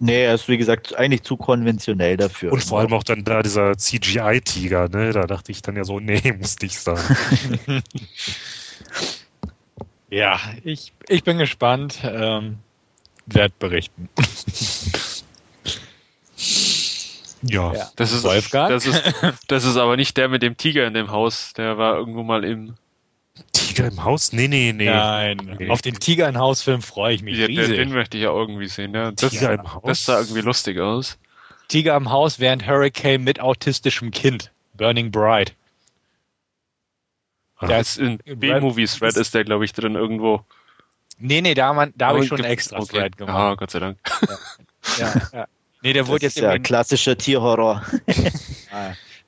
Nee, er ist wie gesagt eigentlich zu konventionell dafür. Und vor allem auch dann da dieser CGI-Tiger, ne? Da dachte ich dann ja so, nee, [LAUGHS] muss nicht sein. [LAUGHS] Ja, ich, ich bin gespannt. Ähm, werd berichten. [LAUGHS] Ja. Ja. Das ist, Wolfgang? das ist, das ist aber nicht der mit dem Tiger in dem Haus. Der war irgendwo mal im, Tiger im Haus? Nee, nee, nee. Nein, Nee. auf den Tiger in Haus-Film freue ich mich Ja, den, riesig. den möchte ich ja irgendwie sehen. Ja. Das, Tiger im Haus? das sah irgendwie lustig aus. Tiger im Haus während Hurricane mit autistischem Kind. Burning Bright. Ah. Der Das ist in B-Movies Red ist der, glaube ich, drin irgendwo. Nee, nee, da, man- da habe ich Aber schon gibt- extra okay. Thread Ah, gemacht. Gott sei Dank. Ja, ja. Nee, der das wurde ist jetzt ja im, klassischer Tierhorror. [LAUGHS]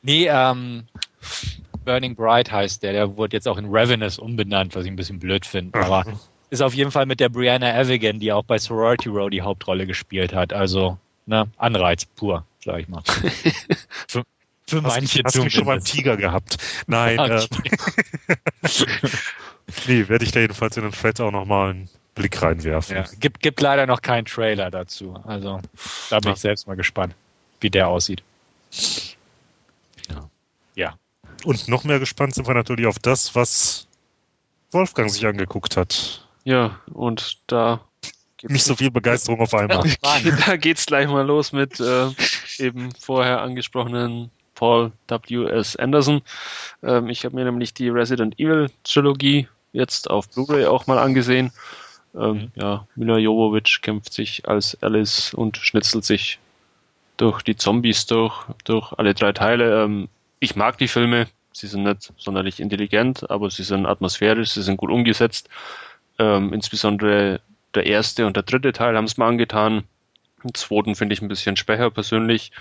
Nee, ähm, Burning Bright heißt der. Der wurde jetzt auch in Ravenous umbenannt, was ich ein bisschen blöd finde. Aber ist auf jeden Fall mit der Brianna Evigan, die auch bei Sorority Row die Hauptrolle gespielt hat. Also, ne, Anreiz pur, sag ich mal. [LAUGHS] für, für Hast, manche hast du mich schon beim zumindest. Tiger gehabt? Nein, [LAUGHS] äh, [LAUGHS] nee, werde ich da jedenfalls in den Thread auch nochmal einen Blick reinwerfen. Ja, gibt, gibt leider noch keinen Trailer dazu. Also, da bin Ja. ich selbst mal gespannt, wie der aussieht. Und noch mehr gespannt sind wir natürlich auf das, was Wolfgang sich angeguckt hat. Ja, und da Nicht so viel Begeisterung auf einmal. [LAUGHS] da geht's gleich mal los mit äh, eben vorher angesprochenen Paul W.S. Anderson. Ähm, ich habe mir nämlich die Resident Evil Trilogie jetzt auf Blu-ray auch mal angesehen. Ähm, Ja, Mila Jovovich kämpft sich als Alice und schnitzelt sich durch die Zombies durch, durch alle drei Teile. Ähm, ich mag die Filme, Sie sind nicht sonderlich intelligent, aber sie sind atmosphärisch, sie sind gut umgesetzt. Ähm, insbesondere der erste und der dritte Teil haben es mir angetan. Den zweiten finde ich ein bisschen schwächer persönlich.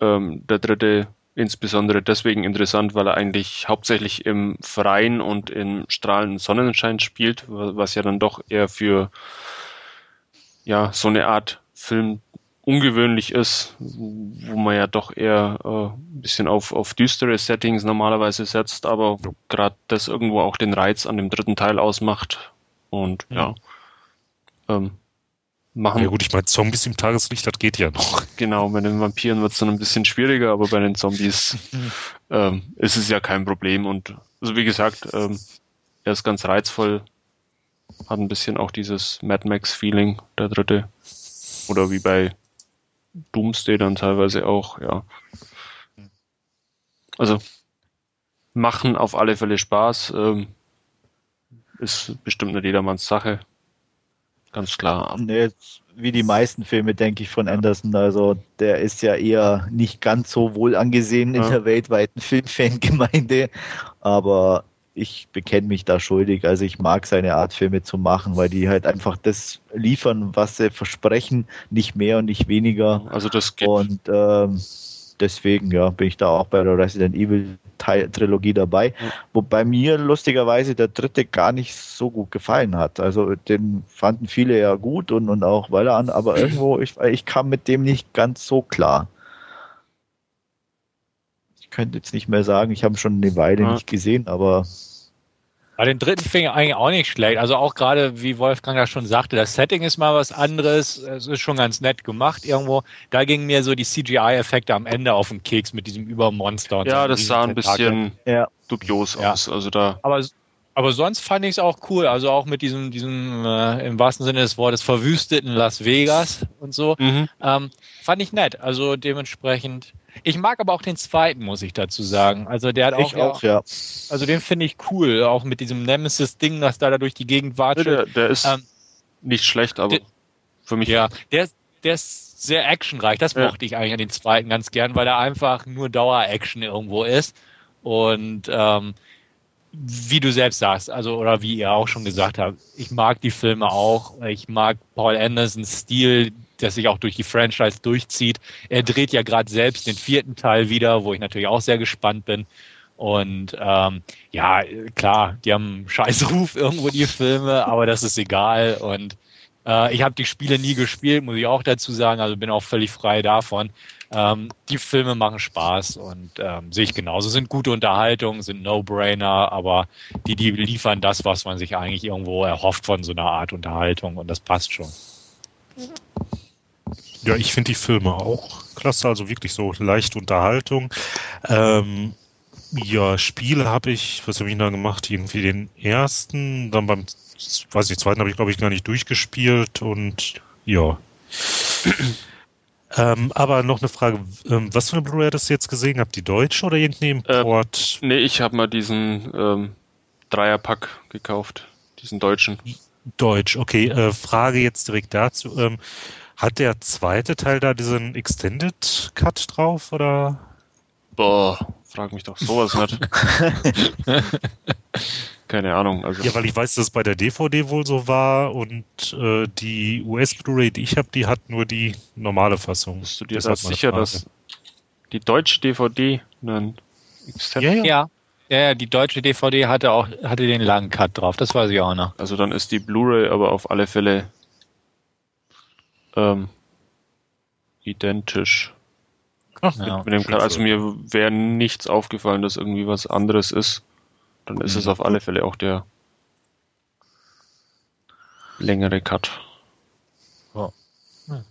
Ähm, der dritte insbesondere deswegen interessant, weil er eigentlich hauptsächlich im Freien und im strahlenden Sonnenschein spielt, was ja dann doch eher für ja so eine Art Film ungewöhnlich ist, wo man ja doch eher äh, ein bisschen auf, auf düstere Settings normalerweise setzt, aber gerade das irgendwo auch den Reiz an dem dritten Teil ausmacht. Und ja, ja ähm, machen. Ja gut, ich meine, Zombies im Tageslicht, das geht ja noch. Genau, bei den Vampiren wird es dann ein bisschen schwieriger, aber bei den Zombies [LAUGHS] ähm, ist es ja kein Problem. Und also wie gesagt, ähm, er ist ganz reizvoll, hat ein bisschen auch dieses Mad Max-Feeling, der dritte. Oder wie bei Doomsday dann teilweise auch, ja. Also machen auf alle Fälle Spaß. Ähm, ist bestimmt nicht jedermanns Sache. Ganz klar. Nee, wie die meisten Filme, denke ich, von Anderson. Also der ist ja eher nicht ganz so wohl angesehen ja. in der weltweiten Filmfangemeinde. Aber ich bekenne mich da schuldig. Also ich mag seine Art, Filme zu machen, weil die halt einfach das liefern, was sie versprechen, nicht mehr und nicht weniger. Also das geht. Und ähm, deswegen ja, bin ich da auch bei der Resident Evil Trilogie dabei. Ja. Wobei mir lustigerweise der dritte gar nicht so gut gefallen hat. Also den fanden viele ja gut und, und auch weil er an, aber irgendwo, ich, ich kam mit dem nicht ganz so klar könnte jetzt nicht mehr sagen. Ich habe schon eine Weile ja. nicht gesehen, aber. Bei den dritten fing eigentlich auch nicht schlecht. Also auch gerade, wie Wolfgang ja schon sagte, das Setting ist mal was anderes. Es ist schon ganz nett gemacht irgendwo. Da gingen mir so die CGI-Effekte am Ende auf den Keks mit diesem Übermonster. Und ja, so das sah ein bisschen ja. dubios ja. aus. Also da. Aber aber sonst fand ich es auch cool. Also auch mit diesem, diesem äh, im wahrsten Sinne des Wortes verwüsteten Las Vegas und so. Mhm. Ähm, fand ich nett. Also dementsprechend. Ich mag aber auch den zweiten, muss ich dazu sagen. Also der hat auch. Ich auch, ja. Also den finde ich cool. Auch mit diesem Nemesis-Ding, das da, da durch die Gegend wartet. Der, der ist ähm, nicht schlecht, aber der, für mich. Ja, der, der ist sehr actionreich. Das ja. mochte ich eigentlich an den zweiten ganz gern, weil er einfach nur Dauer-Action irgendwo ist. Und ähm, wie du selbst sagst, also oder wie ihr auch schon gesagt habt, ich mag die Filme auch. Ich mag Paul Andersons Stil, der sich auch durch die Franchise durchzieht. Er dreht ja gerade selbst den vierten Teil wieder, wo ich natürlich auch sehr gespannt bin. Und ähm, ja, klar, die haben einen scheiß Ruf irgendwo, die Filme, aber das ist egal. Und äh, ich habe die Spiele nie gespielt, muss ich auch dazu sagen, also bin auch völlig frei davon. Ähm, die Filme machen Spaß und ähm, sehe ich genauso. Sind gute Unterhaltung, sind No-Brainer, aber die, die liefern das, was man sich eigentlich irgendwo erhofft von so einer Art Unterhaltung und das passt schon. Ja, ich finde die Filme auch klasse, also wirklich so leicht Unterhaltung. Ähm, ja, Spiele habe ich, was habe ich da gemacht? Irgendwie den ersten, dann beim, weiß ich, zweiten habe ich glaube ich gar nicht durchgespielt und ja. [CLEARS THROAT] Ähm, aber noch eine Frage, ähm, was für eine Blu-ray hattest du jetzt gesehen? Habt die deutsche oder irgendeinen Import? Ähm, nee, ich habe mal diesen ähm, Dreierpack gekauft, diesen deutschen. Deutsch, okay. Äh, Frage jetzt direkt dazu. Ähm, hat der zweite Teil da diesen Extended Cut drauf oder? Boah, frag mich doch sowas nicht. [LAUGHS] [LAUGHS] Keine Ahnung. Also. Ja, weil ich weiß, dass es bei der DVD wohl so war und äh, die US-Blu-ray, die ich habe, die hat nur die normale Fassung. Bist du dir das sicher, dass die deutsche DVD einen Extended ja, ja. ja. Ja, ja, die deutsche DVD hatte auch hatte den langen Cut drauf, das weiß ich auch noch. Also dann ist die Blu-ray aber auf alle Fälle ähm, identisch. Ach, ja, mit, mit dem Cut. Also mir wäre nichts aufgefallen, dass irgendwie was anderes ist. Dann ist mhm. es auf alle Fälle auch der längere Cut. Hm.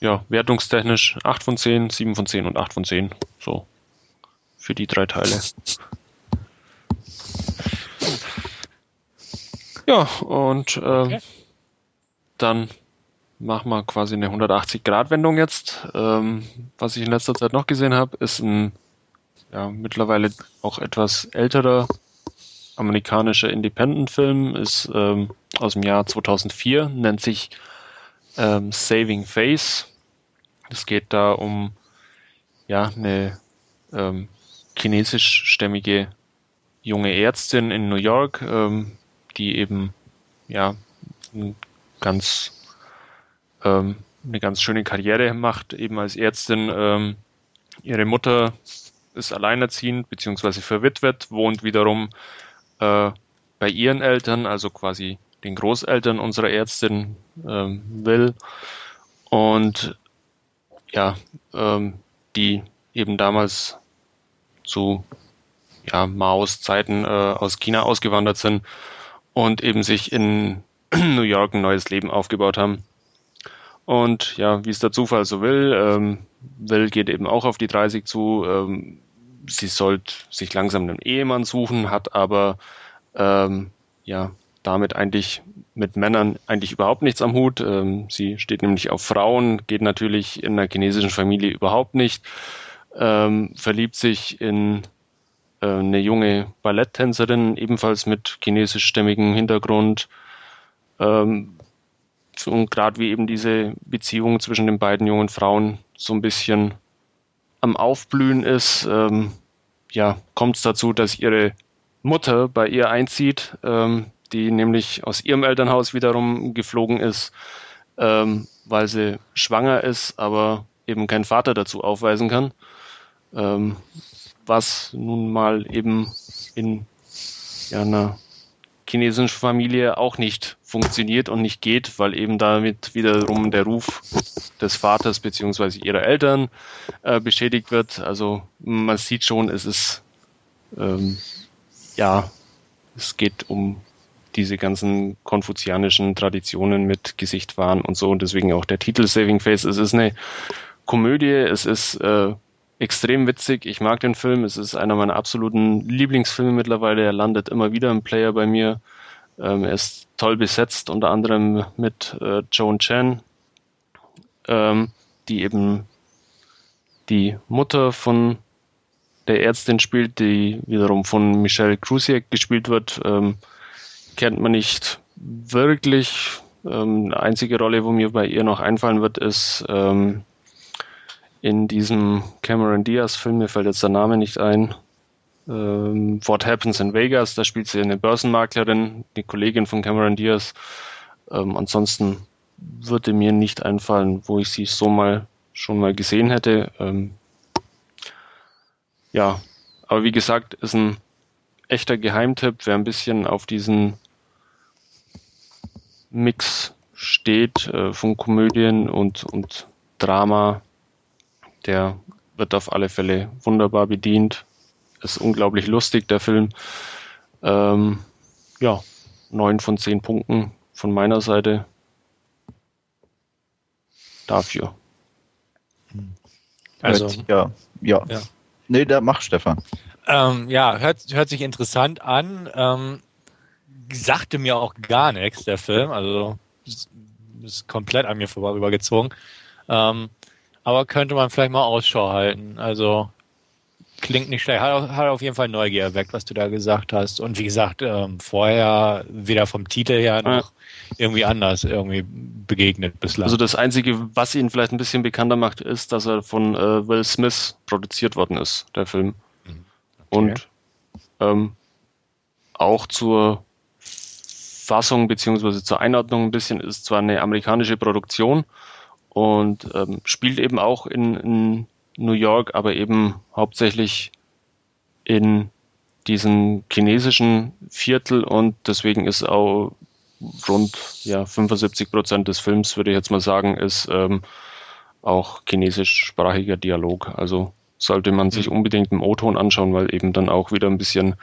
Ja, wertungstechnisch 8 von 10, 7 von 10 und 8 von 10. So. Für die drei Teile. Ja, und ähm, okay. dann machen wir quasi eine 180-Grad-Wendung jetzt. Ähm, was ich in letzter Zeit noch gesehen habe, ist ein ja, mittlerweile auch etwas älterer amerikanischer Independent-Film, ist ähm, aus dem Jahr 2004, nennt sich ähm, Saving Face. Es geht da um ja eine ähm, chinesischstämmige junge Ärztin in New York, ähm, die eben ja ganz ähm, eine ganz schöne Karriere macht, eben als Ärztin. Ähm, ihre Mutter ist alleinerziehend bzw. verwitwet, wohnt wiederum äh, bei ihren Eltern, also quasi den Großeltern unserer Ärztin ähm, Will. Und ja, ähm, die eben damals zu ja, Maos Zeiten äh, aus China ausgewandert sind und eben sich in [CLEARS THROAT] New York ein neues Leben aufgebaut haben. Und ja, wie es der Zufall so will, ähm, Will geht eben auch auf die 30 zu. Ähm, sie sollte sich langsam einen Ehemann suchen, hat aber ähm, ja damit eigentlich mit Männern eigentlich überhaupt nichts am Hut. Ähm, sie steht nämlich auf Frauen, geht natürlich in einer chinesischen Familie überhaupt nicht, ähm, verliebt sich in äh, eine junge Balletttänzerin, ebenfalls mit chinesischstämmigem Hintergrund. Ähm, und gerade wie eben diese Beziehung zwischen den beiden jungen Frauen so ein bisschen am Aufblühen ist, ähm, ja, kommt es dazu, dass ihre Mutter bei ihr einzieht, ähm, die nämlich aus ihrem Elternhaus wiederum geflogen ist, ähm, weil sie schwanger ist, aber eben keinen Vater dazu aufweisen kann. Ähm, was nun mal eben in ja, einer chinesischen Familie auch nicht funktioniert und nicht geht, weil eben damit wiederum der Ruf des Vaters beziehungsweise ihrer Eltern äh, beschädigt wird. Also man sieht schon, es ist ähm, ja, es geht um diese ganzen konfuzianischen Traditionen mit Gesicht wahren und so und deswegen auch der Titel Saving Face. Es ist eine Komödie, es ist äh, extrem witzig. Ich mag den Film. Es ist einer meiner absoluten Lieblingsfilme mittlerweile. Er landet immer wieder im Player bei mir. Ähm, er ist toll besetzt, unter anderem mit äh, Joan Chen, ähm, die eben die Mutter von der Ärztin spielt, die wiederum von Michelle Krusiek gespielt wird. Ähm, kennt man nicht wirklich. Ähm, einzige Rolle, wo mir bei ihr noch einfallen wird, ist ähm, in diesem Cameron Diaz-Film, mir fällt jetzt der Name nicht ein, ähm, What Happens in Vegas, da spielt sie eine Börsenmaklerin, die Kollegin von Cameron Diaz. Ähm, ansonsten würde mir nicht einfallen, wo ich sie so mal schon mal gesehen hätte. Ähm, ja, aber wie gesagt, ist ein echter Geheimtipp, wer ein bisschen auf diesen Mix steht äh, von Komödien und, und Drama, der wird auf alle Fälle wunderbar bedient. Ist unglaublich lustig, der Film. Ähm, ja, neun von zehn Punkten von meiner Seite dafür. Also, ja, ja. ja. Nee, da mach Stefan. Ähm, ja, hört, hört sich interessant an. Ähm, sagte mir auch gar nichts, der Film. Also ist, ist komplett an mir vorübergezogen. Ähm, aber könnte man vielleicht mal Ausschau halten. Also klingt nicht schlecht. Hat, hat auf jeden Fall Neugier erweckt, was du da gesagt hast. Und wie gesagt, ähm, vorher weder vom Titel her noch ja. irgendwie anders irgendwie begegnet bislang. Also das Einzige, was ihn vielleicht ein bisschen bekannter macht, ist, dass er von äh, Will Smith produziert worden ist, der Film. Mhm. Okay. Und ähm, auch zur Fassung beziehungsweise zur Einordnung ein bisschen ist zwar eine amerikanische Produktion, und ähm, spielt eben auch in, in New York, aber eben hauptsächlich in diesem chinesischen Viertel und deswegen ist auch rund ja 75 Prozent des Films, würde ich jetzt mal sagen, ist ähm, auch chinesischsprachiger Dialog. Also sollte man sich mhm. unbedingt im O-Ton anschauen, weil eben dann auch wieder ein bisschen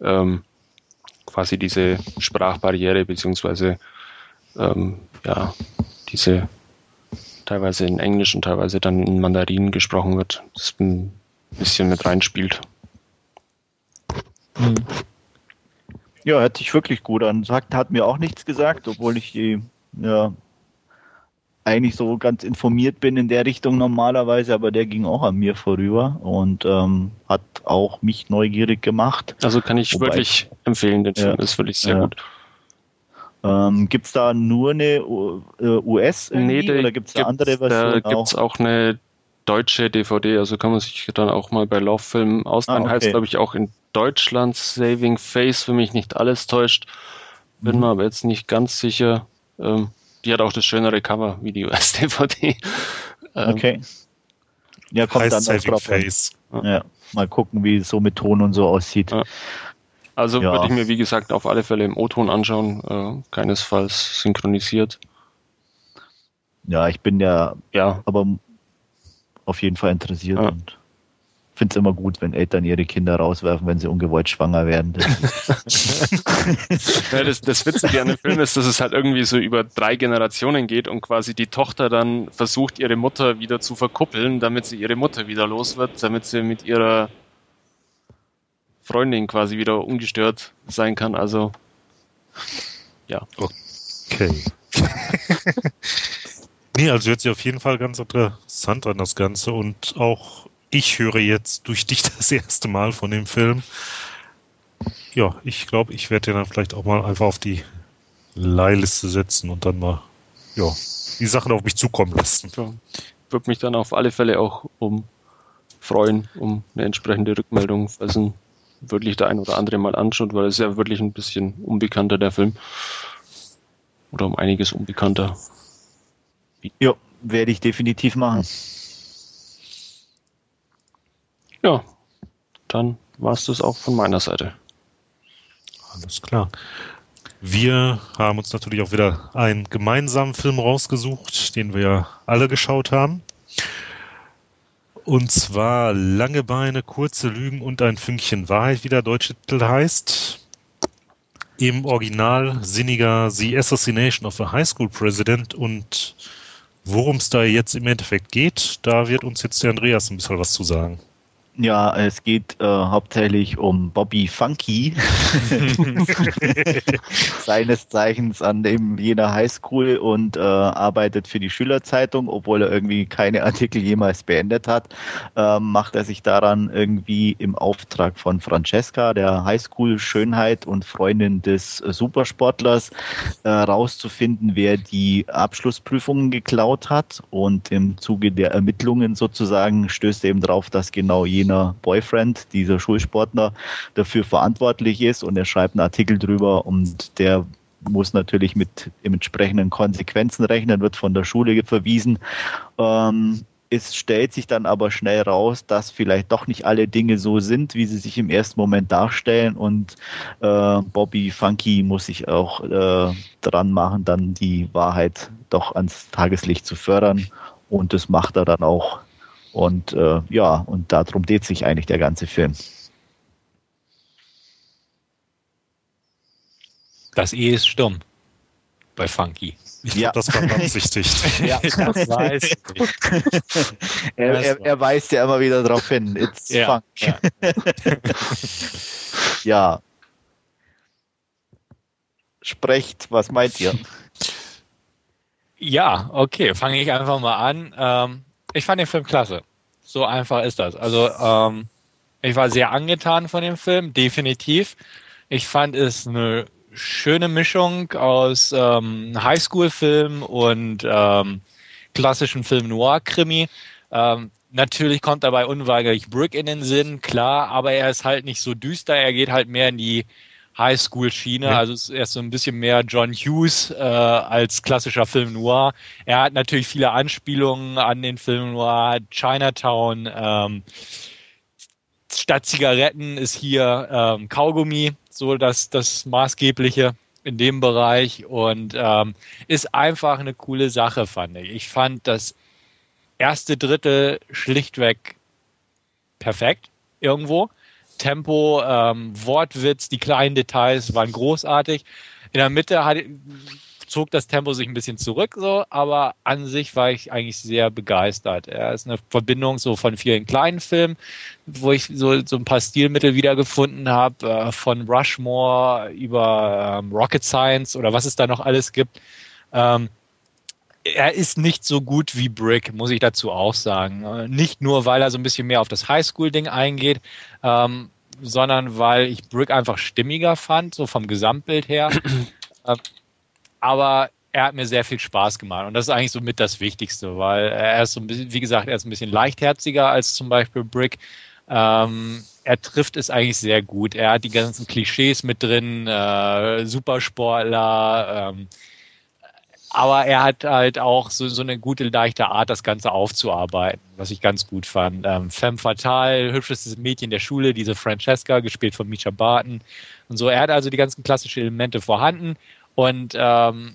ähm, quasi diese Sprachbarriere beziehungsweise ähm, ja diese teilweise in Englisch und teilweise dann in Mandarin gesprochen wird, das ein bisschen mit reinspielt. Mhm. Ja, hört sich wirklich gut an. Sagt, hat mir auch nichts gesagt, obwohl ich die, ja, eigentlich so ganz informiert bin in der Richtung normalerweise, aber der ging auch an mir vorüber und ähm, hat auch mich neugierig gemacht. Also kann ich Wobei, wirklich empfehlen, den Film ja, ist wirklich sehr ja. gut. Ähm, gibt es da nur eine US nee, oder gibt es da andere Versionen? Da gibt es auch eine deutsche DVD, also kann man sich dann auch mal bei Lauffilmen ausleihen. Ah, okay. Heißt, glaube ich, auch in Deutschland Saving Face, wenn mich nicht alles täuscht. Bin Mhm. mir aber jetzt nicht ganz sicher. Ähm, die hat auch das schönere Cover wie die US-DVD. [LAUGHS] Ähm, Okay. Ja, kommt heißt dann noch Saving drauf. Face. Ja, mal gucken, wie es so mit Ton und so aussieht. Ja. Also Ja. würde ich mir, wie gesagt, auf alle Fälle im O-Ton anschauen, äh, keinesfalls synchronisiert. Ja, ich bin ja Ja, aber auf jeden Fall interessiert Ja. und finde es immer gut, wenn Eltern ihre Kinder rauswerfen, wenn sie ungewollt schwanger werden. [LAUGHS] Ja, das, das Witzige an dem Film ist, dass es halt irgendwie so über drei Generationen geht und quasi die Tochter dann versucht, ihre Mutter wieder zu verkuppeln, damit sie ihre Mutter wieder los wird, damit sie mit ihrer Freundin quasi wieder ungestört sein kann. Also, Okay. [LAUGHS] nee, also hört sich auf jeden Fall ganz interessant an, das Ganze. Und auch ich höre jetzt durch dich [LAUGHS] das erste Mal von dem Film. Ja, ich glaube, ich werde den dann vielleicht auch mal einfach auf die Leihliste setzen und dann mal, ja, die Sachen auf mich zukommen lassen. ja, würde mich dann auf alle Fälle auch um freuen, um eine entsprechende Rückmeldung, falls ihn wirklich der ein oder andere mal anschaut, weil es ist ja wirklich ein bisschen unbekannter, der Film. Oder um einiges unbekannter. ja, werde ich definitiv machen. Ja, dann war es das auch von meiner Seite. Alles klar. Wir haben uns natürlich auch wieder einen gemeinsamen Film rausgesucht, den wir ja alle geschaut haben. Und zwar Lange Beine, kurze Lügen und ein Fünkchen Wahrheit, wie der deutsche Titel heißt. Im Original sinniger The Assassination of a High School President und worum es da jetzt im Endeffekt geht, da wird uns jetzt der Andreas ein bisschen was zu sagen. Ja, es geht äh, hauptsächlich um Bobby Funky, [LAUGHS] seines Zeichens an dem jener Highschool und äh, arbeitet für die Schülerzeitung, obwohl er irgendwie keine Artikel jemals beendet hat, ähm, macht er sich daran irgendwie im Auftrag von Francesca, der Highschool-Schönheit und Freundin des äh, Supersportlers, äh, rauszufinden, wer die Abschlussprüfungen geklaut hat. Und im Zuge der Ermittlungen sozusagen stößt er eben drauf, dass genau jener Boyfriend, dieser Schulsportler, dafür verantwortlich ist und er schreibt einen Artikel drüber und der muss natürlich mit entsprechenden Konsequenzen rechnen, wird von der Schule verwiesen. Ähm, es stellt sich dann aber schnell raus, dass vielleicht doch nicht alle Dinge so sind, wie sie sich im ersten Moment darstellen und äh, Bobby Funky muss sich auch äh, dran machen, dann die Wahrheit doch ans Tageslicht zu fördern und das macht er dann auch. Und äh, ja, und darum dreht sich eigentlich der ganze Film. Das E ist stumm. Bei Funky. Ich Ja. [LAUGHS] das war beabsichtigt. [LAUGHS] Ja, das weiß ich. [LAUGHS] Er, er, er weist ja immer wieder darauf hin. It's Ja, funk. ja. Ja. Sprecht, was meint ihr? Ja, okay, fange ich einfach mal an. Ähm, ich fand den Film klasse. So einfach ist das. Also ähm, ich war sehr angetan von dem Film, definitiv. Ich fand es eine schöne Mischung aus ähm, Highschool-Film und ähm, klassischen Film Noir-Krimi. Ähm, natürlich kommt dabei unweigerlich Brick in den Sinn, klar, aber er ist halt nicht so düster, er geht halt mehr in die Highschool-Schiene, Ja. also es ist so ein bisschen mehr John Hughes äh, als klassischer Film Noir. Er hat natürlich viele Anspielungen an den Film Noir, Chinatown, ähm, statt Zigaretten ist hier ähm, Kaugummi, so das, das Maßgebliche in dem Bereich und ähm, ist einfach eine coole Sache, fand ich. Ich fand das erste Drittel schlichtweg perfekt irgendwo. Tempo, ähm, Wortwitz, die kleinen Details waren großartig. In der Mitte hat, zog das Tempo sich ein bisschen zurück, so, aber an sich war ich eigentlich sehr begeistert. Er ist eine Verbindung so von vielen kleinen Filmen, wo ich so, so ein paar Stilmittel wiedergefunden habe, äh, von Rushmore über ähm, Rocket Science oder was es da noch alles gibt. Ähm, er ist nicht so gut wie Brick, muss ich dazu auch sagen. Äh, Nicht nur, weil er so ein bisschen mehr auf das Highschool-Ding eingeht, ähm, sondern weil ich Brick einfach stimmiger fand, so vom Gesamtbild her. [CLEARS THROAT] Ähm, aber er hat mir sehr viel Spaß gemacht. Und das ist eigentlich so mit das Wichtigste, weil er ist so ein bisschen, wie gesagt, er ist ein bisschen leichtherziger als zum Beispiel Brick. Ähm, er trifft es eigentlich sehr gut. Er hat die ganzen Klischees mit drin, äh, Supersportler, ähm, aber er hat halt auch so, so eine gute, leichte Art, das Ganze aufzuarbeiten, was ich ganz gut fand. Ähm, Femme Fatale, hübschestes Mädchen der Schule, diese Francesca, gespielt von Misha Barton und so. Er hat also die ganzen klassischen Elemente vorhanden und ähm,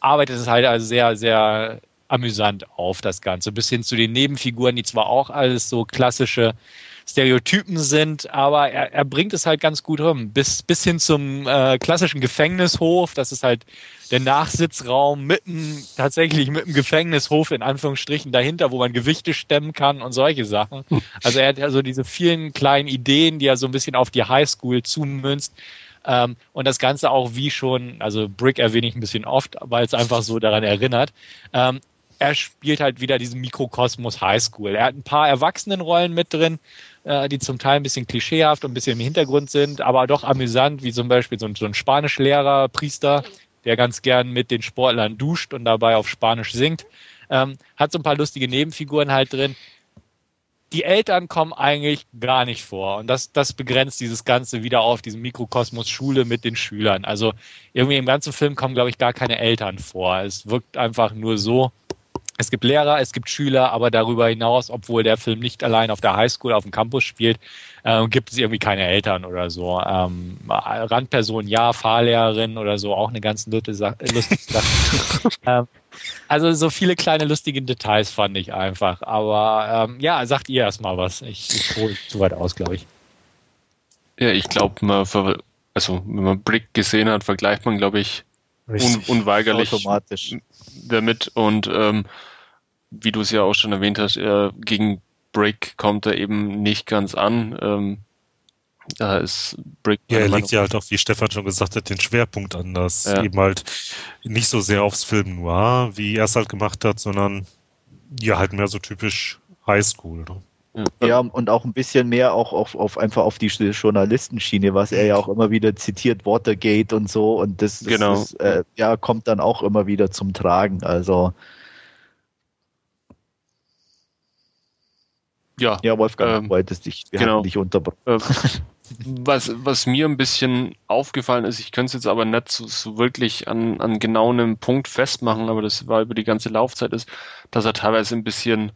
arbeitet es halt also sehr, sehr amüsant auf, das Ganze. Bis hin zu den Nebenfiguren, die zwar auch alles so klassische Stereotypen sind, aber er, er bringt es halt ganz gut rum. Bis, bis hin zum äh, klassischen Gefängnishof, das ist halt der Nachsitzraum mitten, tatsächlich mit dem Gefängnishof in Anführungsstrichen dahinter, wo man Gewichte stemmen kann und solche Sachen. [LAUGHS] Also er hat ja so diese vielen kleinen Ideen, die er so ein bisschen auf die Highschool zumünzt. Ähm, und das Ganze auch wie schon, also Brick erwähne ich ein bisschen oft, weil es einfach so daran erinnert. Ähm, er spielt halt wieder diesen Mikrokosmos Highschool. Er hat ein paar Erwachsenenrollen mit drin, äh, die zum Teil ein bisschen klischeehaft und ein bisschen im Hintergrund sind, aber doch amüsant, wie zum Beispiel so ein, so ein Spanischlehrer, Priester, der ganz gern mit den Sportlern duscht und dabei auf Spanisch singt. Ähm, hat so ein paar lustige Nebenfiguren halt drin. Die Eltern kommen eigentlich gar nicht vor. Und das, das begrenzt dieses Ganze wieder auf diesen Mikrokosmos Schule mit den Schülern. Also irgendwie im ganzen Film kommen, glaube ich, gar keine Eltern vor. Es wirkt einfach nur so, es gibt Lehrer, es gibt Schüler, aber darüber hinaus, obwohl der Film nicht allein auf der Highschool, auf dem Campus spielt, äh, gibt es irgendwie keine Eltern oder so. Ähm, Randperson ja, Fahrlehrerin oder so, auch eine ganz lustige [LAUGHS] Sache. ähm, also so viele kleine lustige Details fand ich einfach. Aber ähm, ja, sagt ihr erstmal was. Ich, ich hole zu weit aus, glaube ich. Ja, ich glaube, man also wenn man Blick gesehen hat, vergleicht man, glaube ich, un unweigerlich damit und ähm, wie du es ja auch schon erwähnt hast, äh, gegen Brick kommt er eben nicht ganz an. Ähm, da ist Brick. Ja, er legt ja halt auch, wie Stefan schon gesagt hat, den Schwerpunkt anders. Ja. Eben halt nicht so sehr aufs Film noir, wie er es halt gemacht hat, sondern ja, halt mehr so typisch Highschool. Ne? Ja, und auch ein bisschen mehr auch auf, auf einfach auf die Journalistenschiene, was er ja auch immer wieder zitiert, Watergate und so. Und das, das genau. ist, äh, ja, kommt dann auch immer wieder zum Tragen. Also Ja, ja Wolfgang, ähm, wolltest dich, wir genau. dich unterbrochen. Äh, was, was mir ein bisschen aufgefallen ist, ich könnte es jetzt aber nicht so, so wirklich an, an genau einem Punkt festmachen, aber das war über die ganze Laufzeit, ist, dass er teilweise ein bisschen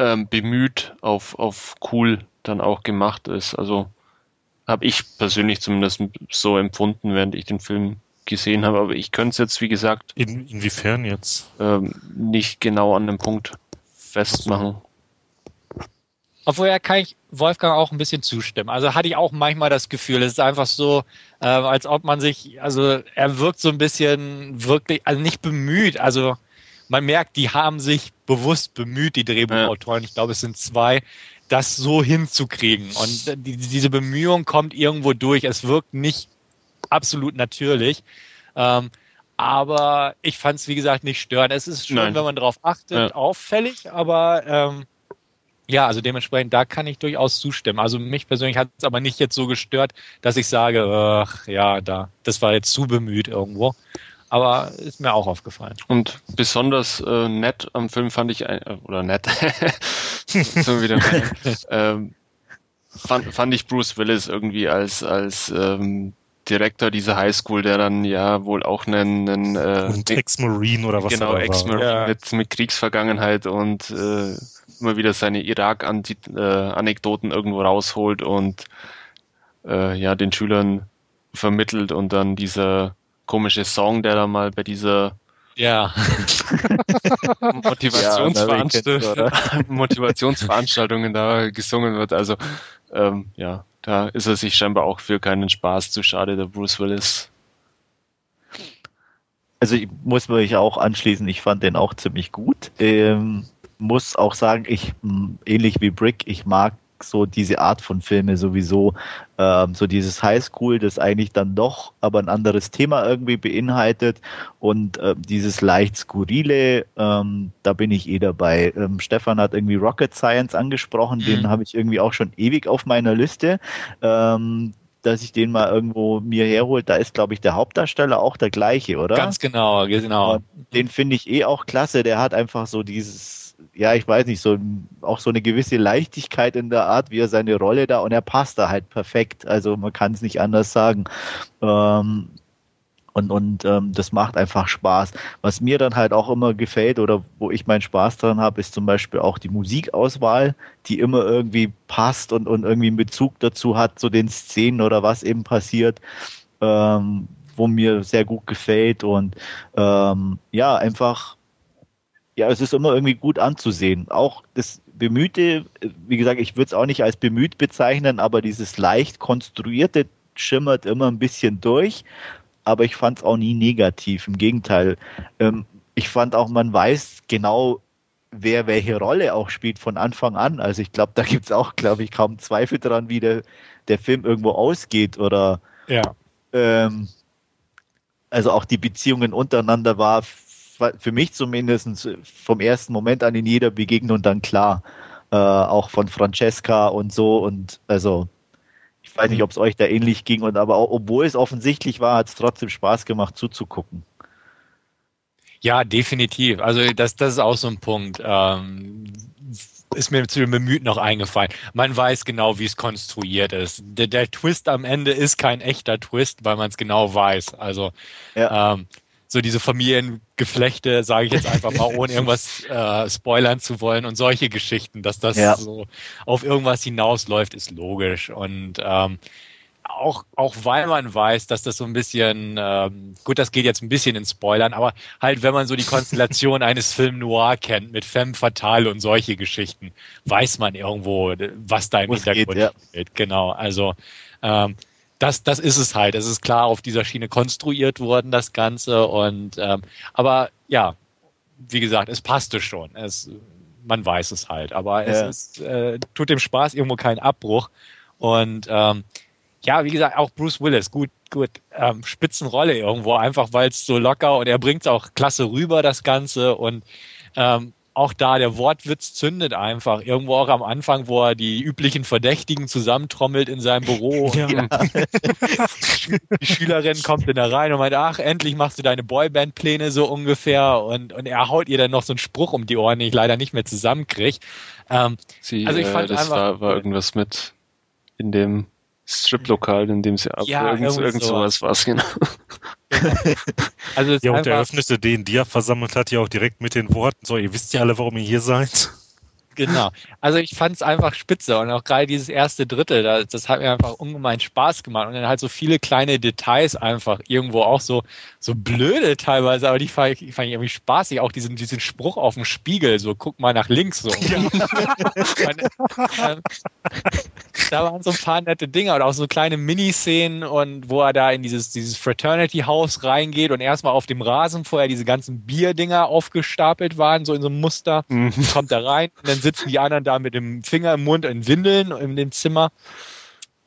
ähm, bemüht auf, auf cool dann auch gemacht ist. Also habe ich persönlich zumindest so empfunden, während ich den Film gesehen habe. Aber ich könnte es jetzt, wie gesagt, In, inwiefern jetzt? Ähm, nicht genau an dem Punkt festmachen. Obwohl ja kann ich Wolfgang auch ein bisschen zustimmen. Also hatte ich auch manchmal das Gefühl, es ist einfach so, äh, als ob man sich, also er wirkt so ein bisschen wirklich, also nicht bemüht. Also man merkt, die haben sich bewusst bemüht, die Drehbuchautoren. Ja. Ich glaube, es sind zwei, das so hinzukriegen. Und die, diese Bemühung kommt irgendwo durch. Es wirkt nicht absolut natürlich. Ähm, aber ich fand es, wie gesagt, nicht störend. Es ist schön, Nein. wenn man darauf achtet, ja. auffällig, aber ähm, ja, also dementsprechend, da kann ich durchaus zustimmen. Also mich persönlich hat es aber nicht jetzt so gestört, dass ich sage, ach, ja, da, das war jetzt zu bemüht irgendwo. Aber ist mir auch aufgefallen. Und besonders äh, nett am Film fand ich, äh, oder nett, [LAUGHS] so wieder, [LAUGHS] ähm, fand, fand ich Bruce Willis irgendwie als, als ähm, Direktor dieser Highschool, der dann ja wohl auch einen, einen äh, Ex-Marine oder was genau Ex-Marine ja. mit, mit Kriegsvergangenheit und äh, immer wieder seine Irak-Anekdoten irgendwo rausholt und äh, ja den Schülern vermittelt und dann dieser komische Song, der da mal bei dieser ja. [LAUGHS] Motivationsveranstaltung, ja, [LAUGHS] Motivationsveranstaltungen da gesungen wird. Also ähm, ja, da ist er sich scheinbar auch für keinen Spaß zu schade, der Bruce Willis. Also ich muss mich auch anschließen, ich fand den auch ziemlich gut. Ähm, muss auch sagen, ich ähnlich wie Brick, ich mag so diese Art von Filme sowieso, ähm, so dieses Highschool, das eigentlich dann doch aber ein anderes Thema irgendwie beinhaltet und äh, dieses leicht skurrile, ähm, da bin ich eh dabei. Ähm, Stefan hat irgendwie Rocket Science angesprochen, mhm. den habe ich irgendwie auch schon ewig auf meiner Liste. Ähm, dass ich den mal irgendwo mir herhole. Da ist, glaube ich, der Hauptdarsteller auch der gleiche, oder? Ganz genau, genau. Und den finde ich eh auch klasse. Der hat einfach so dieses, ja, ich weiß nicht, so auch so eine gewisse Leichtigkeit in der Art, wie er seine Rolle da und er passt da halt perfekt. Also man kann es nicht anders sagen. Ähm, und, und ähm, das macht einfach Spaß. Was mir dann halt auch immer gefällt oder wo ich meinen Spaß dran habe, ist zum Beispiel auch die Musikauswahl, die immer irgendwie passt und, und irgendwie einen Bezug dazu hat, zu den Szenen oder was eben passiert, ähm, wo mir sehr gut gefällt. Und ähm, ja, einfach, ja, es ist immer irgendwie gut anzusehen. Auch das Bemühte, wie gesagt, ich würde es auch nicht als bemüht bezeichnen, aber dieses leicht konstruierte schimmert immer ein bisschen durch aber ich fand es auch nie negativ. Im Gegenteil. Ähm, ich fand auch, man weiß genau, wer welche Rolle auch spielt von Anfang an. Also ich glaube, da gibt es auch, glaube ich, kaum Zweifel daran, wie der, der Film irgendwo ausgeht oder ja. Ähm, also auch die Beziehungen untereinander war für mich zumindest vom ersten Moment an in jeder Begegnung dann klar. Äh, auch von Francesca und so und also ich weiß nicht, mhm. ob es euch da ähnlich ging, und aber auch, obwohl es offensichtlich war, hat es trotzdem Spaß gemacht zuzugucken. Ja, definitiv. Also das, das ist auch so ein Punkt. Ähm, ist mir zu dem Bemüht noch eingefallen. Man weiß genau, wie es konstruiert ist. Der, der Twist am Ende ist kein echter Twist, weil man es genau weiß. Also ja. ähm, so diese Familiengeflechte, sage ich jetzt einfach mal, ohne irgendwas [LAUGHS] äh, spoilern zu wollen und solche Geschichten, dass das ja. so auf irgendwas hinausläuft, ist logisch. Und ähm, auch, auch weil man weiß, dass das so ein bisschen, ähm, gut, das geht jetzt ein bisschen in Spoilern, aber halt, wenn man so die Konstellation [LAUGHS] eines Film Noir kennt, mit Femme Fatale und solche Geschichten, weiß man irgendwo, was da im Hintergrund geht, ja. steht. Genau, also ähm, das, das ist es halt. Es ist klar auf dieser Schiene konstruiert worden, das Ganze. Und ähm, aber ja, wie gesagt, es passte schon. Es, man weiß es halt. Aber ja. es ist, äh, tut dem Spaß irgendwo keinen Abbruch. Und ähm, ja, wie gesagt, auch Bruce Willis, gut, gut, ähm, Spitzenrolle irgendwo, einfach weil es so locker und er bringt es auch klasse rüber, das Ganze. Und ähm, auch da, der Wortwitz zündet einfach. Irgendwo auch am Anfang, wo er die üblichen Verdächtigen zusammentrommelt in seinem Büro. Ja. die Schülerin kommt dann da rein und meint, ach, endlich machst du deine Boyband-Pläne so ungefähr. Und, und er haut ihr dann noch so einen Spruch um die Ohren, den ich leider nicht mehr zusammenkriege. Ähm, Sie, also ich fand äh, das einfach, war, war irgendwas mit in dem Strip-Lokal, in dem sie ab ja, irgend, irgend sowas war [LAUGHS] es, genau. also ja, und der eröffnete den, die er versammelt hat, ja auch direkt mit den Worten, so, ihr wisst ja alle, warum ihr hier seid. Genau. Also ich fand es einfach spitze und auch gerade dieses erste Drittel, das, das, hat mir einfach ungemein Spaß gemacht und dann halt so viele kleine Details einfach irgendwo auch so so blöde teilweise, aber die fand ich, fand ich irgendwie spaßig. Auch diesen diesen Spruch auf dem Spiegel, so guck mal nach links so. Ja. [LAUGHS] und, ähm, da waren so ein paar nette Dinge und auch so kleine Miniszenen und wo er da in dieses dieses Fraternity Haus reingeht und erstmal auf dem Rasen vorher diese ganzen Bierdinger aufgestapelt waren, so in so einem Muster, mhm. kommt da rein und dann sitzen die anderen da mit dem Finger im Mund in Windeln in dem Zimmer.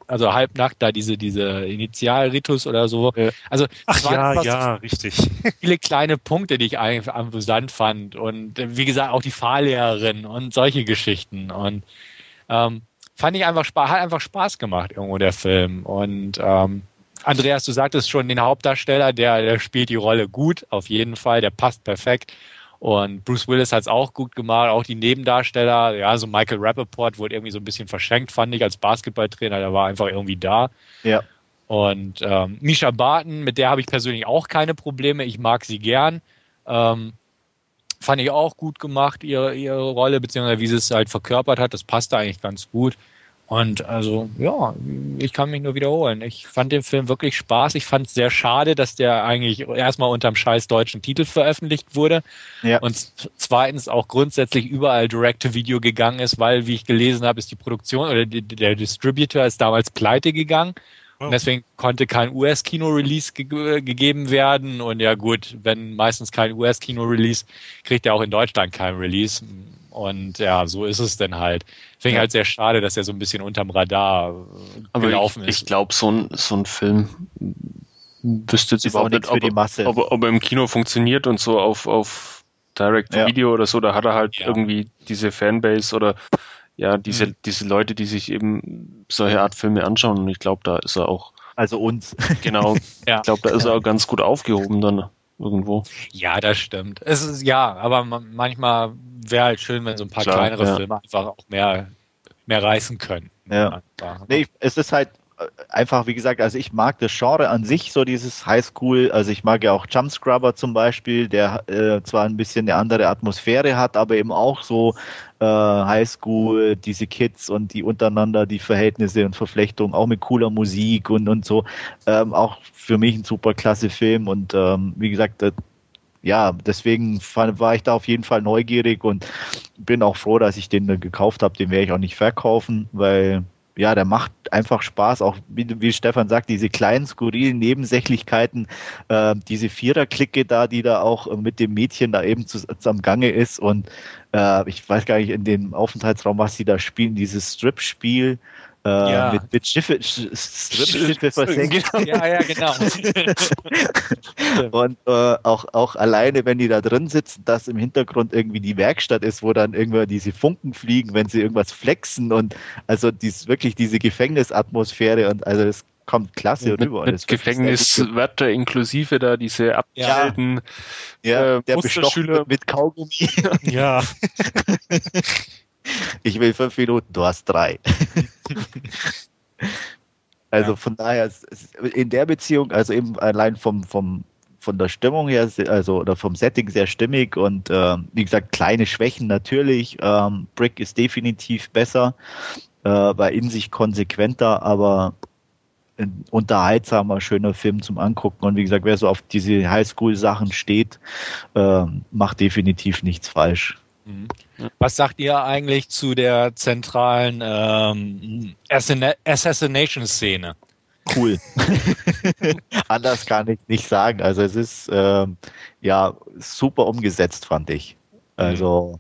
Also halbnackt da diese, diese Initialritus oder so. Also Ach ja, ja, richtig. [LAUGHS] Viele kleine Punkte, die ich eigentlich amüsant fand. Und äh, wie gesagt, auch die Fahrlehrerin und solche Geschichten. Und ähm, fand ich einfach Spaß, hat einfach Spaß gemacht, irgendwo der Film. Und ähm, Andreas, du sagtest schon, den Hauptdarsteller, der, der spielt die Rolle gut, auf jeden Fall, der passt perfekt. Und Bruce Willis hat es auch gut gemacht, auch die Nebendarsteller, ja, so Michael Rappaport wurde irgendwie so ein bisschen verschenkt, fand ich, als Basketballtrainer, der war einfach irgendwie da. Ja. Und ähm, Misha Barton, mit der habe ich persönlich auch keine Probleme, ich mag sie gern. Ähm, fand ich auch gut gemacht, ihre, ihre Rolle, beziehungsweise wie sie es halt verkörpert hat, das passte eigentlich ganz gut. Und also, ja, ich kann mich nur wiederholen. Ich fand den Film wirklich Spaß. Ich fand es sehr schade, dass der eigentlich erstmal unterm scheiß deutschen Titel veröffentlicht wurde. Ja. Und zweitens auch grundsätzlich überall Direct-to-Video gegangen ist, weil, wie ich gelesen habe, ist die Produktion oder die, der Distributor ist damals pleite gegangen. Und deswegen konnte kein US-Kino-Release ge gegeben werden. Und ja gut, wenn meistens kein US-Kino-Release, kriegt er auch in Deutschland kein Release. Und ja, so ist es denn halt. Finde ich halt sehr schade, dass er so ein bisschen unterm Radar Aber gelaufen ich, ist. Ich glaube, so ein, so ein Film wüsste jetzt überhaupt nicht, ob, ob, ob, er im Kino funktioniert und so auf, auf Direct-to-Video ja. oder so, da hat er halt ja. irgendwie diese Fanbase oder ja, diese, Mhm. diese Leute, die sich eben solche Art Filme anschauen. Und ich glaube, da ist er auch, Also uns. [LAUGHS] genau, Ja. ich glaube, da ist er auch ganz gut aufgehoben dann irgendwo. Ja, das stimmt. Es ist ja, aber ma- manchmal wäre halt schön, wenn so ein paar Klar, kleinere ja. Filme einfach auch mehr, mehr reißen können. Ja. Einfach. Nee, es ist halt äh, einfach, wie gesagt, also ich mag das Genre an sich, so dieses Highschool, also ich mag ja auch Jump Scrubber zum Beispiel, der äh, zwar ein bisschen eine andere Atmosphäre hat, aber eben auch so äh, Highschool, diese Kids und die untereinander, die Verhältnisse und Verflechtungen, auch mit cooler Musik und, und so, ähm, auch für mich ein super klasse Film und ähm, wie gesagt, das, ja, deswegen war ich da auf jeden Fall neugierig und bin auch froh, dass ich den äh, gekauft habe. Den werde ich auch nicht verkaufen, weil ja, der macht einfach Spaß. Auch wie, wie Stefan sagt, diese kleinen skurrilen Nebensächlichkeiten, äh, diese Viererklicke da, die da auch mit dem Mädchen da eben am Gange ist und äh, ich weiß gar nicht in dem Aufenthaltsraum, was sie da spielen, dieses Strip-Spiel. Äh, Ja. mit, mit Schiffe, Sch- Strip-Schiffe versenkt. Ja, ja, genau. [LAUGHS] [LAUGHS] Und äh, auch, auch alleine, wenn die da drin sitzen, dass im Hintergrund irgendwie die Werkstatt ist, wo dann irgendwann diese Funken fliegen, wenn sie irgendwas flexen und also dies, wirklich diese Gefängnisatmosphäre und also es kommt klasse mit, rüber. mit gut Gefängniswärter inklusive da diese abgestellten Ja, äh, der Musterschüler. mit Kaugummi. Ja, [LAUGHS] Ich will fünf Minuten, du hast drei. [LAUGHS] also Ja. von daher, in der Beziehung, also eben allein vom, vom, von der Stimmung her, also oder vom Setting sehr stimmig und ähm, wie gesagt, kleine Schwächen natürlich. Ähm, Brick ist definitiv besser, äh, war in sich konsequenter, aber ein unterhaltsamer, schöner Film zum Angucken. Und wie gesagt, wer so auf diese Highschool-Sachen steht, ähm, macht definitiv nichts falsch. Mhm. Was sagt ihr eigentlich zu der zentralen ähm, Assassin- Assassination-Szene? cool. [LAUGHS] Anders kann ich nicht sagen. Also es ist ähm, ja super umgesetzt, fand ich. Also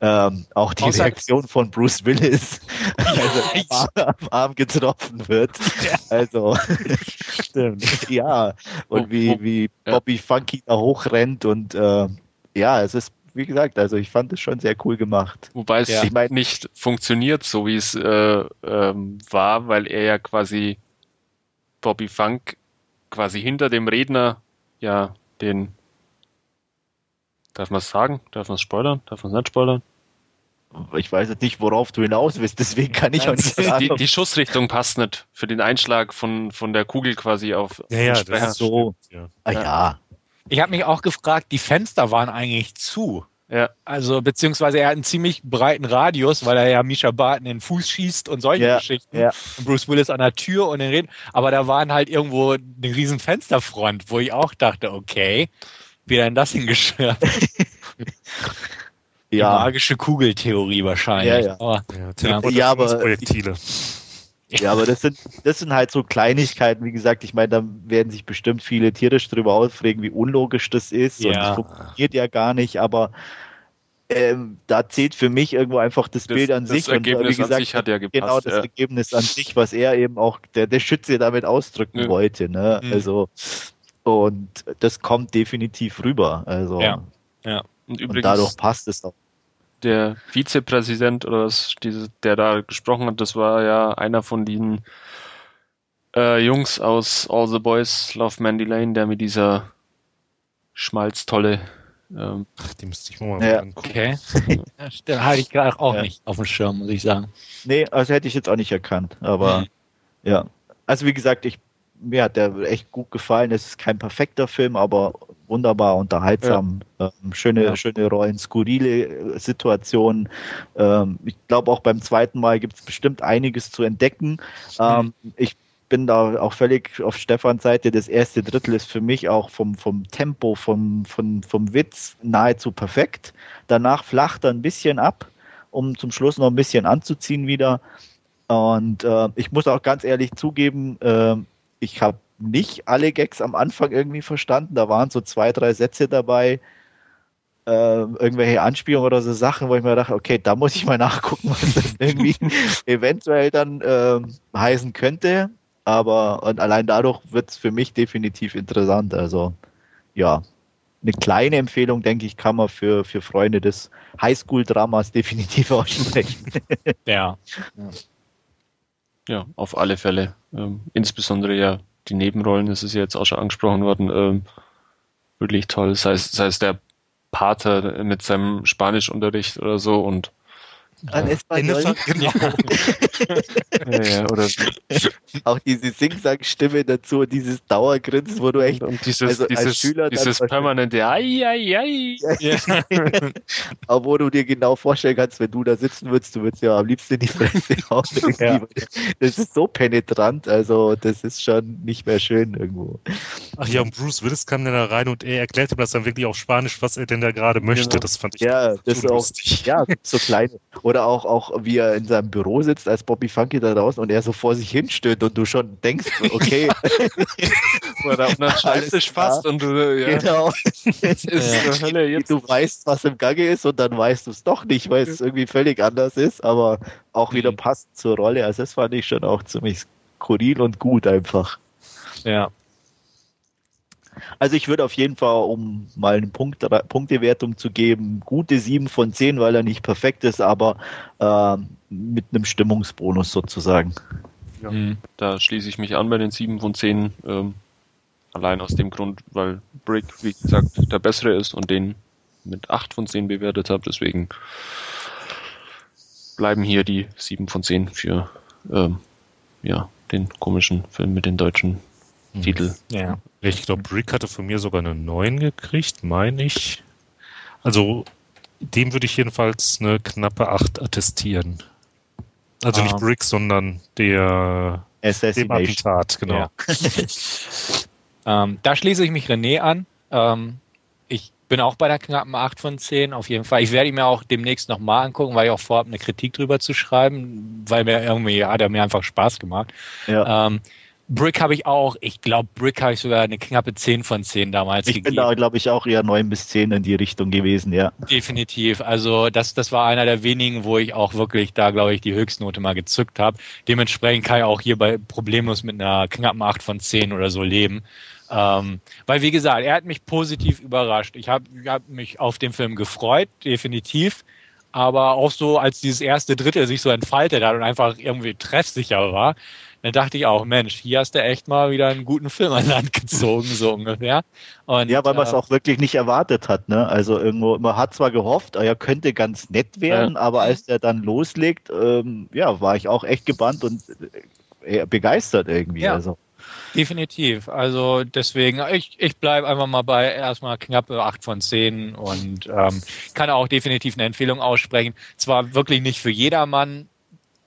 ähm, auch die Außer- Reaktion von Bruce Willis, [LAUGHS] [LAUGHS] als er am Arm- getroffen wird. Also Stimmt. ja, und Wo- wie, wo- wie. Bobby Funky da hochrennt und äh, ja, es ist, wie gesagt, also ich fand es schon sehr cool gemacht. Wobei es Ja. Ich mein- nicht funktioniert, so wie es äh, ähm, war, weil er ja quasi Bobby Funk quasi hinter dem Redner ja den Darf man es sagen? Darf man es spoilern? Darf man es nicht spoilern? Ich weiß jetzt nicht, worauf du hinaus willst, deswegen kann ich auch nicht sagen. Die, die Schussrichtung passt nicht für den Einschlag von, von der Kugel quasi auf ja, ja, das ist so. Ja. ah, ja, Ich habe mich auch gefragt, die Fenster waren eigentlich zu. Ja. Also, beziehungsweise er hat einen ziemlich breiten Radius, weil er ja Misha Barton in den Fuß schießt und solche Ja, Geschichten. ja. Und Bruce Willis an der Tür und den Reden. Aber da waren halt irgendwo eine riesen Fensterfront, wo ich auch dachte, okay, wie denn das hingeschwört? [LAUGHS] Die ja. magische Kugeltheorie wahrscheinlich. Ja, ja. Aber, Ja, Ja, aber-. Ja, aber das sind, das sind halt so Kleinigkeiten, wie gesagt, ich meine, da werden sich bestimmt viele tierisch drüber aufregen, wie unlogisch das ist und Ja. das funktioniert ja gar nicht, aber ähm, da zählt für mich irgendwo einfach das, Das- Bild an das sich und äh, Ergebnis wie an gesagt, sich hat ja gepasst, genau das ja. Ergebnis an sich, was er eben auch, der, der Schütze damit ausdrücken Ja. wollte, ne, Mhm. also und das kommt definitiv rüber, also Ja. Und und übrigens, dadurch passt es auch. Der Vizepräsident oder was, diese, der da gesprochen hat, das war ja einer von den äh, Jungs aus All the Boys Love Mandy Lane, der mit dieser Schmalztolle ähm, Ach, die müsste ich mir mal Ja. angucken. okay. [LAUGHS] da hatte ich gerade auch Ja. nicht auf dem Schirm, muss ich sagen. Nee, also hätte ich jetzt auch nicht erkannt, aber Mhm. ja. Also wie gesagt, ich, mir hat der echt gut gefallen. Es ist kein perfekter Film, aber wunderbar unterhaltsam. Ähm, schöne, Ja. schöne Rollen, skurrile äh, Situationen. Ähm, ich glaube auch beim zweiten Mal gibt es bestimmt einiges zu entdecken. Ähm, ich bin da auch völlig auf Stefans Seite. Das erste Drittel ist für mich auch vom, vom Tempo, vom, vom, vom Witz nahezu perfekt. Danach flacht er ein bisschen ab, um zum Schluss noch ein bisschen anzuziehen wieder. Und äh, ich muss auch ganz ehrlich zugeben, äh, ich habe nicht alle Gags am Anfang irgendwie verstanden. Da waren so zwei, drei Sätze dabei, äh, irgendwelche Anspielungen oder so Sachen, wo ich mir dachte, okay, da muss ich mal nachgucken, was das [LAUGHS] irgendwie eventuell dann äh, heißen könnte. Aber und allein dadurch wird es für mich definitiv interessant. Also ja, eine kleine Empfehlung, denke ich, kann man für, für Freunde des Highschool-Dramas definitiv aussprechen. Ja. Ja, auf alle Fälle. Ähm, insbesondere ja die Nebenrollen, das ist ja jetzt auch schon angesprochen worden, ähm, wirklich toll. Sei es, sei es der Pater mit seinem Spanischunterricht oder so und An Espanol. [LAUGHS] Genau. Ja, ja, oder [LAUGHS] Auch diese Sing-Sang-Stimme dazu, dieses Dauergrinsen, wo du echt und dieses, also als dieses, Schüler dann dieses permanente Ai, ai, ai. Aber [LAUGHS] wo du dir genau vorstellen kannst, wenn du da sitzen würdest, du würdest ja am liebsten in die Fresse [LAUGHS] hauen. Ja. Das ist so penetrant, also das ist schon nicht mehr schön irgendwo. Ach ja, und Bruce Willis kam dann da rein und er erklärte ihm das dann wirklich auf Spanisch, was er denn da gerade möchte. Genau. Das fand ich Ja, das so ist auch, lustig. ja, so kleine. Oder auch, auch, wie er in seinem Büro sitzt als Bobby Funky da draußen und er so vor sich hinstöhnt und du schon denkst, okay, [LAUGHS] Oder auf einer Schreibtisch fast und du, ja, genau, [LAUGHS] ist zur Hölle jetzt. du weißt, was im Gange ist und dann weißt du es doch nicht, weil es irgendwie völlig anders ist, aber auch wieder Mhm. passend zur Rolle. Also das fand ich schon auch ziemlich skurril und gut einfach. Ja. Also ich würde auf jeden Fall, um mal eine Punkt, Punktewertung zu geben, gute 7 von 10, weil er nicht perfekt ist, aber ähm, mit einem Stimmungsbonus sozusagen. Ja. Mhm. Da schließe ich mich an bei den 7 von 10. Ähm, allein aus dem Grund, weil Brick, wie gesagt, der bessere ist und den mit 8 von 10 bewertet habe. Deswegen bleiben hier die 7 von 10 für ähm, ja, den komischen Film mit den deutschen. Titel. Ja. Ich glaube, Brick hatte von mir sogar eine 9 gekriegt, meine ich. Also dem würde ich jedenfalls eine knappe 8 attestieren. Also nicht Ah. Brick, sondern der dem. Attentat, genau. Ja. [LAUGHS] Ähm, da schließe ich mich René an. Ähm, ich bin auch bei der knappen 8 von 10, auf jeden Fall. Ich werde ihn mir auch demnächst nochmal angucken, weil ich auch vorhabe, eine Kritik drüber zu schreiben, weil mir irgendwie hat er mir einfach Spaß gemacht. Ja. Ähm, Brick habe ich auch, ich glaube, Brick habe ich sogar eine knappe 10 von 10 damals Ich bin gegeben. da, glaube ich, auch eher 9 bis 10 in die Richtung gewesen, ja. Definitiv. Also das, das war einer der wenigen, wo ich auch wirklich da, glaube ich, die Höchstnote mal gezückt habe. Dementsprechend kann ich auch hierbei problemlos mit einer knappen 8 von 10 oder so leben. Ähm, weil, wie gesagt, er hat mich positiv überrascht. Ich habe ich hab mich auf den Film gefreut, definitiv. Aber auch so, als dieses erste Drittel sich so entfaltet hat und einfach irgendwie treffsicher war, dann dachte ich auch, Mensch, hier hast du echt mal wieder einen guten Film an Land gezogen, so ungefähr. Und, Ja, weil man es äh, auch wirklich nicht erwartet hat, ne? Also irgendwo, man hat zwar gehofft, er könnte ganz nett werden, aber als der dann loslegt, ähm, ja, war ich auch echt gebannt und äh, begeistert irgendwie. Ja. Also. Definitiv. Also deswegen, ich, ich bleibe einfach mal bei erstmal knappe 8 von 10 und ähm, kann auch definitiv eine Empfehlung aussprechen. Zwar wirklich nicht für jedermann,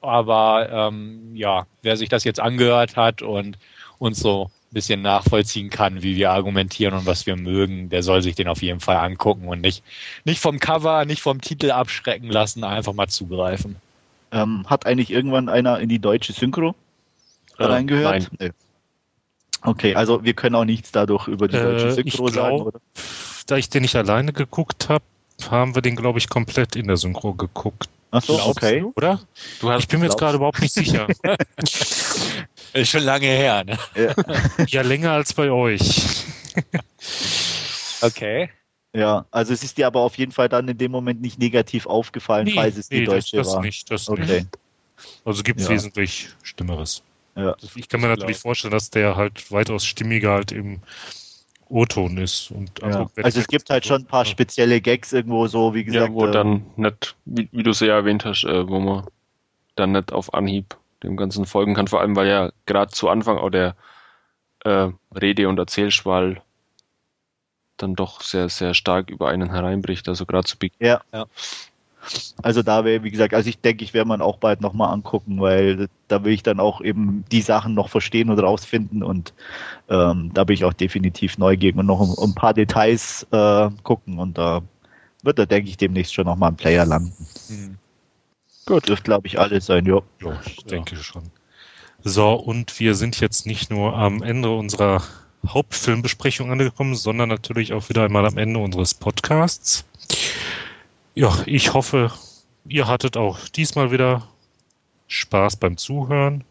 aber ähm, ja, wer sich das jetzt angehört hat und uns so ein bisschen nachvollziehen kann, wie wir argumentieren und was wir mögen, der soll sich den auf jeden Fall angucken und nicht, nicht vom Cover, nicht vom Titel abschrecken lassen, einfach mal zugreifen. Ähm, hat eigentlich irgendwann einer in die deutsche Synchro Äh, reingehört? nein. Nee. Okay, also wir können auch nichts dadurch über die deutsche Äh, Synchro ich sagen, oder? Da ich den nicht alleine geguckt habe, haben wir den, glaube ich, komplett in der Synchro geguckt, Ach so, Glaubst okay. oder? Du hast Ich bin mir jetzt gerade überhaupt nicht [LAUGHS] sicher. Ist schon lange her, ne? ja, länger als bei euch. Okay. Ja, also es ist dir aber auf jeden Fall dann in dem Moment nicht negativ aufgefallen, falls es die nee, das, deutsche das war. nicht. Das Okay. nicht. Also gibt es Ja. wesentlich Stimmeres. Ja. Ich kann mir natürlich vorstellen, dass der halt weitaus stimmiger halt im O-Ton ist. Und Ja. Also es gibt halt schon ein paar spezielle Gags irgendwo so, wie gesagt. ja, wo äh, dann nicht, wie, wie du es ja erwähnt hast, äh, wo man dann nicht auf Anhieb dem Ganzen folgen kann, vor allem weil ja gerade zu Anfang auch der äh, Rede- und Erzählschwall dann doch sehr, sehr stark über einen hereinbricht. Also gerade zu Beginn. Ja. Ja. Also da wäre, wie gesagt, also ich denke, ich werde man auch bald nochmal angucken, weil da will ich dann auch eben die Sachen noch verstehen und rausfinden und ähm, da bin ich auch definitiv neugierig und noch um ein paar Details äh, gucken und da wird da, denke ich, demnächst schon nochmal ein Player landen. Hm. Gut. Dürfte, glaube ich, alles sein, ja. Ja, ich denke schon. So, und wir sind jetzt nicht nur am Ende unserer Hauptfilmbesprechung angekommen, sondern natürlich auch wieder einmal am Ende unseres Podcasts. Ja, ich hoffe, ihr hattet auch diesmal wieder Spaß beim Zuhören.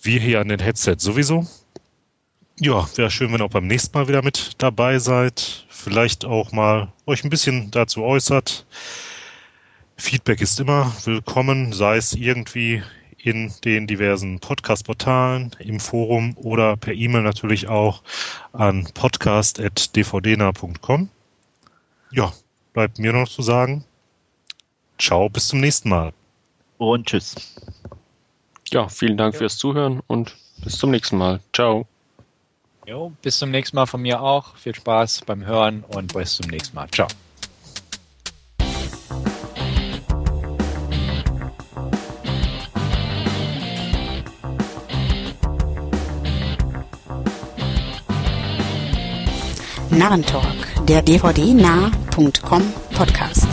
Wir hier an den Headset sowieso. ja, wäre schön, wenn ihr auch beim nächsten Mal wieder mit dabei seid. Vielleicht auch mal euch ein bisschen dazu äußert. Feedback ist immer willkommen, sei es irgendwie in den diversen Podcast-Portalen, im Forum oder per E-Mail natürlich auch an podcast.dvdna.com. Ja, bleibt mir noch zu sagen. Ciao, bis zum nächsten Mal. Und tschüss. Ja, vielen Dank fürs Zuhören und bis zum nächsten Mal. Ciao. Jo, bis zum nächsten Mal von mir auch. Viel Spaß beim Hören und bis zum nächsten Mal. Ciao. Narrentalk, der dvdnah.com Podcast.